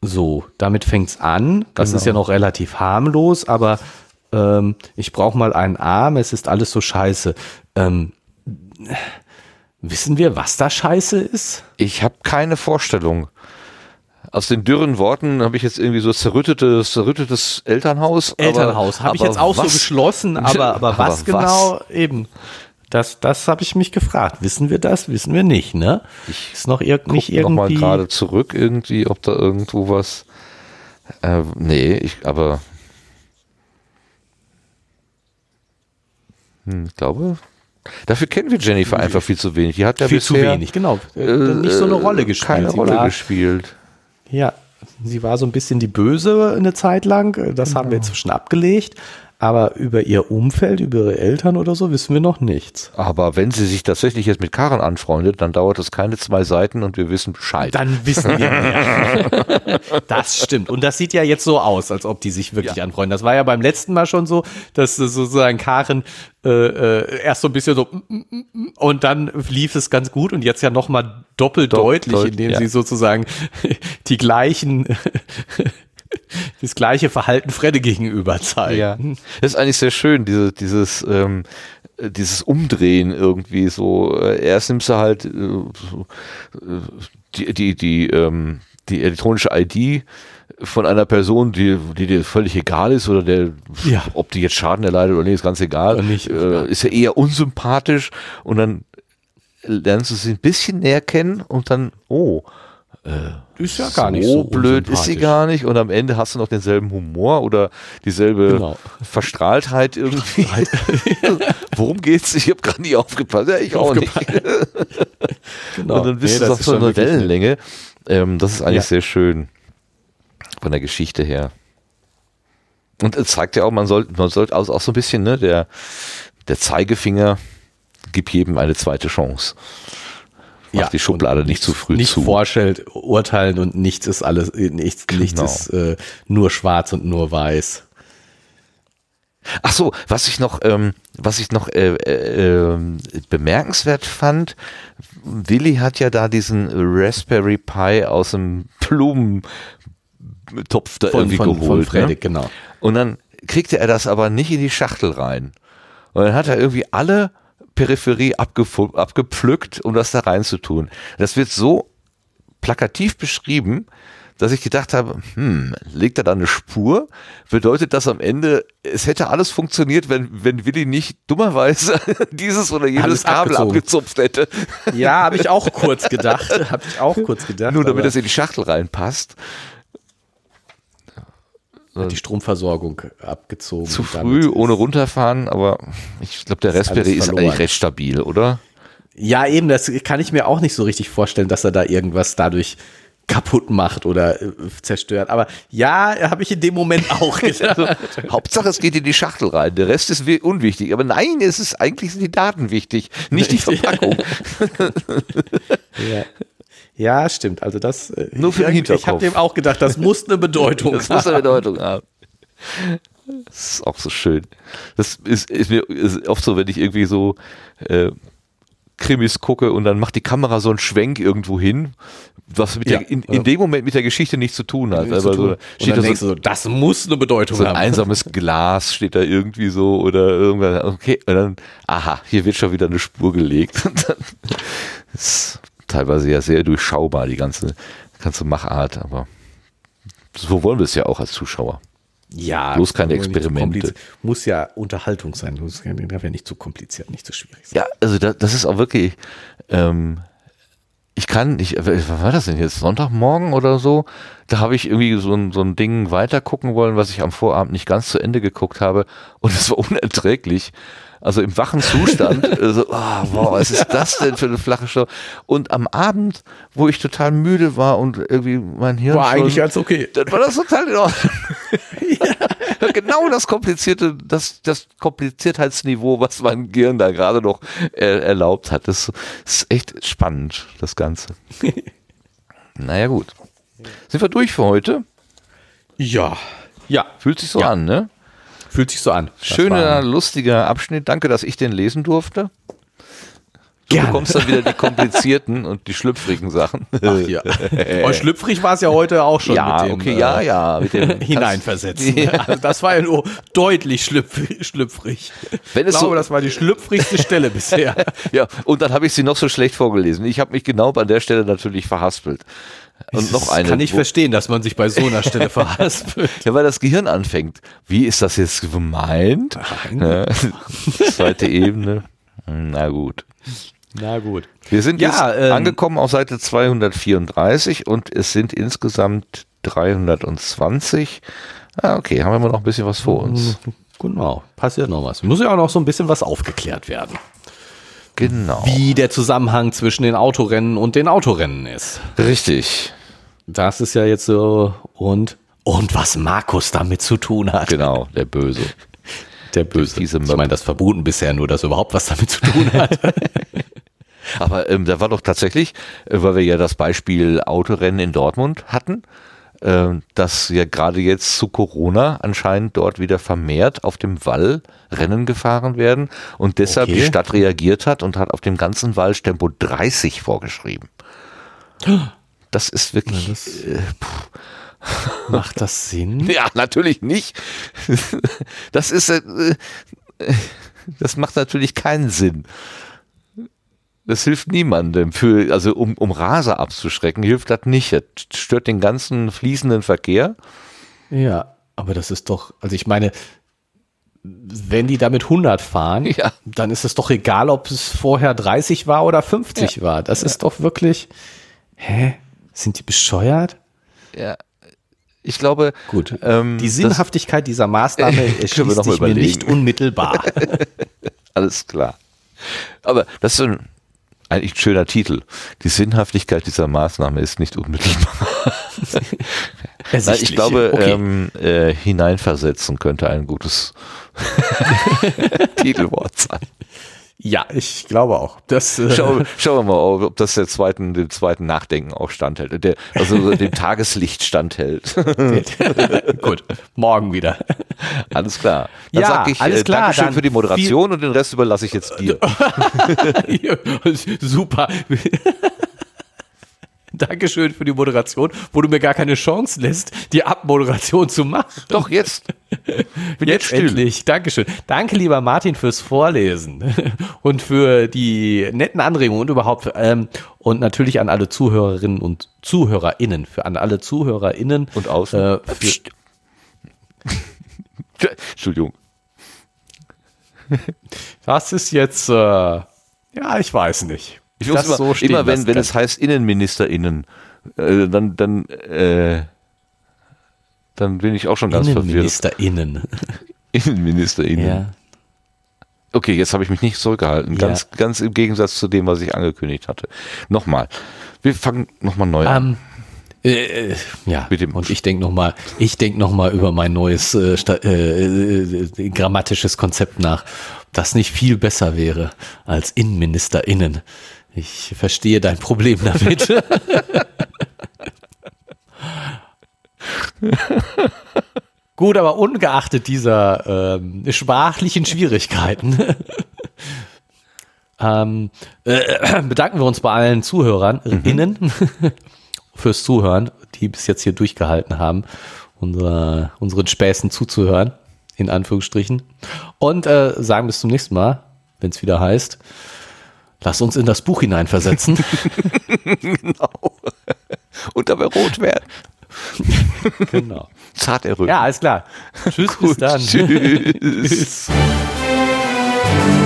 So, damit fängt's an. Das Genau. ist ja noch relativ harmlos, aber ähm, ich brauche mal einen Arm, es ist alles so scheiße. Ähm, wissen wir, was da scheiße ist? Ich habe keine Vorstellung. Aus den dürren Worten habe ich jetzt irgendwie so zerrüttetes, zerrüttetes Elternhaus. Elternhaus, habe ich jetzt auch so was- geschlossen, aber, aber, [LAUGHS] Aber was was? genau eben? Das, das habe ich mich gefragt. Wissen wir das? Wissen wir nicht, ne? ist noch irg nicht Guck noch mal irgendwie. gerade zurück irgendwie, ob da irgendwo was. Äh, nee, ich, aber. Hm, ich glaube. Dafür kennen wir Jennifer einfach viel zu wenig. Die hat ja viel zu bisher, wenig, genau. äh, nicht so eine Rolle gespielt. Keine Sie Rolle war, gespielt. Ja, sie war so ein bisschen die Böse eine Zeit lang. Das haben wir Genau. inzwischen abgelegt. Aber über ihr Umfeld, über ihre Eltern oder so wissen wir noch nichts. Aber wenn sie sich tatsächlich jetzt mit Karen anfreundet, dann dauert es keine zwei Seiten und wir wissen Bescheid. Dann wissen wir mehr. [LAUGHS] das stimmt. Und das sieht ja jetzt so aus, als ob die sich wirklich anfreunden. Das war ja beim letzten Mal schon so, dass sozusagen Karen äh, äh, erst so ein bisschen so mm, mm, mm, und dann lief es ganz gut und jetzt ja nochmal doppelt Dopp- deutlich, deut- indem ja. sie sozusagen [LAUGHS] die gleichen [LAUGHS] das gleiche Verhalten Fredde gegenüber zeigen. Ja, das ist eigentlich sehr schön, diese, dieses, ähm, äh, dieses Umdrehen irgendwie so. Äh, Erst nimmst du halt äh, äh, die, die, die, ähm, die elektronische ID von einer Person, die, die dir völlig egal ist oder der, Ja. ob die jetzt Schaden erleidet oder nicht, ist ganz egal. Nicht, äh, ist ja eher unsympathisch und dann lernst du sie ein bisschen näher kennen und dann, oh, Ist ja gar nicht so blöd ist sie gar nicht und am Ende hast du noch denselben Humor oder dieselbe Genau. Verstrahltheit irgendwie. [LAUGHS] Worum geht's? Ich habe gerade nie aufgepasst. Ja, ich auch nicht. [LAUGHS] Genau. Und dann bist Nee, du das auf so einer Wellenlänge. Ähm, das ist eigentlich Ja. sehr schön von der Geschichte her. Und es zeigt ja auch, man sollte man sollte auch, auch so ein bisschen, ne, der, der Zeigefinger gibt jedem eine zweite Chance. Macht die Schublade nicht zu früh nicht zu. vorstellt, urteilen und nichts ist alles, nichts, nichts Genau. ist äh, nur schwarz und nur weiß. Ach so, was ich noch, ähm, was ich noch äh, äh, ähm, bemerkenswert fand, Willi hat ja da diesen Raspberry Pi aus dem Blumentopf da Von, irgendwie von, geholt. von ne? Fredrik, genau. Und dann kriegte er das aber nicht in die Schachtel rein. Und dann hat er irgendwie alle Peripherie abgepflückt, um das da reinzutun. Das wird so plakativ beschrieben, dass ich gedacht habe, hm, legt er da eine Spur? Bedeutet das am Ende, es hätte alles funktioniert, wenn, wenn Willi nicht dummerweise [LAUGHS] dieses oder jenes Alles Kabel abgezogen. abgezupft hätte, Ja, habe ich auch kurz gedacht. Habe ich auch kurz [LAUGHS] gedacht. nur damit es in die Schachtel reinpasst. Hat die Stromversorgung abgezogen. Zu früh, ist- ohne runterfahren, aber ich glaube, der Ist Raspberry ist verloren. eigentlich recht stabil, oder? Ja, eben, das kann ich mir auch nicht so richtig vorstellen, dass er da irgendwas dadurch kaputt macht oder äh, zerstört. Aber ja, habe ich in dem Moment auch [LAUGHS] gedacht. Hauptsache, es geht in die Schachtel rein. Der Rest ist wi- unwichtig. Aber nein, es ist eigentlich sind die Daten wichtig, nicht die [LAUGHS] Verpackung. ja. Ja, stimmt. Also das. äh, Nur für den Ich habe Hinterkopf. dem auch gedacht, das muss eine Bedeutung Das muss haben. eine Bedeutung haben. Das ist auch so schön. Das ist, ist mir ist oft so, wenn ich irgendwie so äh, Krimis gucke und dann macht die Kamera so einen Schwenk irgendwo hin, was Ja. der, in, in dem Moment mit der Geschichte nichts zu tun hat. Zu tun. so, steht da so, so, das muss eine Bedeutung so ein haben. einsames Glas steht da irgendwie so oder irgendwas. Okay, und dann, aha, hier wird schon wieder eine Spur gelegt. [LAUGHS] Ist teilweise ja sehr durchschaubar, die ganze, ganze Machart, aber so wollen wir es ja auch als Zuschauer. Ja, Bloß keine nicht Experimente. Muss ja Unterhaltung sein. Muss, darf ja nicht zu kompliziert, nicht zu schwierig sein. Ja, also da, das ist auch wirklich, ähm, ich kann, ich, äh, was war das denn jetzt? Sonntagmorgen oder so? Da habe ich irgendwie so ein, so ein Ding weitergucken wollen, was ich am Vorabend nicht ganz zu Ende geguckt habe. Und es war [LAUGHS] unerträglich. Also im wachen Zustand, [LAUGHS] äh, so, ah, wow, was ist das denn für eine flache Show? Und am Abend, wo ich total müde war und irgendwie mein Hirn War schon, eigentlich ganz okay. [LAUGHS] dann war das total in Ordnung. [LAUGHS] Genau das komplizierte, das, das Kompliziertheitsniveau, was mein Gehirn da gerade noch äh, erlaubt hat. Das ist echt spannend, das Ganze. naja, gut. Sind wir durch für heute? Ja. Ja, Fühlt sich so Ja. an, ne? Fühlt sich so an. Schöner, lustiger Abschnitt. Danke, dass ich den lesen durfte. Du Gerne. bekommst dann wieder die komplizierten und die schlüpfrigen Sachen. Ach ja. [LAUGHS] Und schlüpfrig war es ja heute auch schon ja, mit dem okay, äh, ja, ja. Mit dem, [LAUGHS] hineinversetzen. Ja. [LAUGHS] Also das war ja nur deutlich schlüpf schlüpfrig. Wenn es ich glaube, so- das war die schlüpfrigste Stelle bisher. Ja, und dann habe ich sie noch so schlecht vorgelesen. Ich habe mich genau an der Stelle natürlich verhaspelt. Und noch eine. Kann ich verstehen, dass man sich bei so einer Stelle [LAUGHS] verhaspelt. Ja, weil das Gehirn anfängt. Wie ist das jetzt gemeint? Ja, [LAUGHS] zweite Ebene. Na gut. Na gut. Wir sind Ja, jetzt ähm, angekommen auf Seite 234 und es sind insgesamt 320. Ah, okay, haben wir noch ein bisschen was vor uns. Genau, passiert noch was. Muss ja auch noch so ein bisschen was aufgeklärt werden. Genau. Wie der Zusammenhang zwischen den Autorennen und den Autorennen ist. Richtig. Das ist ja jetzt so und und was Markus damit zu tun hat. Genau, der Böse. Der Böse. Diese ich meine, das verboten bisher nur, dass er überhaupt was damit zu tun hat. [LAUGHS] Aber ähm, da war doch tatsächlich, äh, weil wir ja das Beispiel Autorennen in Dortmund hatten, dass ja gerade jetzt zu Corona anscheinend dort wieder vermehrt auf dem Wall Rennen gefahren werden und deshalb Okay. die Stadt reagiert hat und hat auf dem ganzen Wall Tempo 30 vorgeschrieben. Das ist wirklich. äh, [LAUGHS] Macht das Sinn? ja, natürlich nicht. [LAUGHS] Das ist. Äh, äh, das macht natürlich keinen Sinn. Das hilft niemandem. Für, also um, um Raser abzuschrecken, hilft das nicht. Das stört den ganzen fließenden Verkehr. Ja, aber das ist doch, also ich meine, wenn die damit 100 fahren, Ja. dann ist es doch egal, ob es vorher 30 war oder 50 war. Das ist doch wirklich, hä? Sind die bescheuert? Ja. Ich glaube, Gut. ähm, die Sinnhaftigkeit dieser Maßnahme [LAUGHS] erschließt sich mir nicht unmittelbar. [LAUGHS] Alles klar. Aber das ist ein, eigentlich ein schöner Titel. Die Sinnhaftigkeit dieser Maßnahme ist nicht unmittelbar. [LAUGHS] Nein, ich glaube, okay. ähm, äh, hineinversetzen könnte ein gutes [LAUGHS] [LAUGHS] Titelwort sein. Ja, ich glaube auch. Das, äh, Schau, schauen wir mal, ob das der zweiten, dem zweiten Nachdenken auch standhält. Der, also [LAUGHS] dem Tageslicht standhält. [LAUGHS] gut, morgen wieder. Alles klar. Dann Ja, sag ich alles äh, klar, Dankeschön für die Moderation und den Rest überlasse ich jetzt dir. [LAUGHS] Super. [LAUGHS] Dankeschön für die Moderation, wo du mir gar keine Chance lässt, die Abmoderation zu machen. Doch, jetzt. [LAUGHS] Bin Jetzt still. endlich. Dankeschön. Danke, lieber Martin, fürs Vorlesen [LAUGHS] und für die netten Anregungen und überhaupt ähm, und natürlich an alle Zuhörerinnen und ZuhörerInnen, für an alle ZuhörerInnen Und außen. Äh, für, Psst. Entschuldigung. das ist jetzt, äh, ja, ich weiß nicht. Ich muss Das immer, so stehen immer wenn, wenn es heißt InnenministerInnen, äh, dann, dann, äh, dann bin ich auch schon ganz verwirrt. InnenministerInnen. [LAUGHS] InnenministerInnen. Ja. Okay, jetzt habe ich mich nicht zurückgehalten. Ja. Ganz, ganz im Gegensatz zu dem, was ich angekündigt hatte. Nochmal. Wir fangen nochmal neu an. Ähm, äh, äh, ja, und ich denke nochmal, ich denke noch mal über mein neues äh, äh, äh, grammatisches Konzept nach, das nicht viel besser wäre als InnenministerInnen. Ich verstehe dein Problem damit. [LAUGHS] Gut, aber ungeachtet dieser ähm, sprachlichen Schwierigkeiten [LAUGHS] ähm, äh, bedanken wir uns bei allen Zuhörern innen [LAUGHS] fürs Zuhören, die bis jetzt hier durchgehalten haben, unserer, unseren Späßen zuzuhören, in Anführungsstrichen. Und äh, sagen bis zum nächsten Mal, wenn es wieder heißt, Lass uns in das Buch hineinversetzen. [LAUGHS] genau. Und dabei rot werden. genau. Zart erröten. Ja, alles klar. Tschüss, Gut, bis dann. Tschüss. [LAUGHS]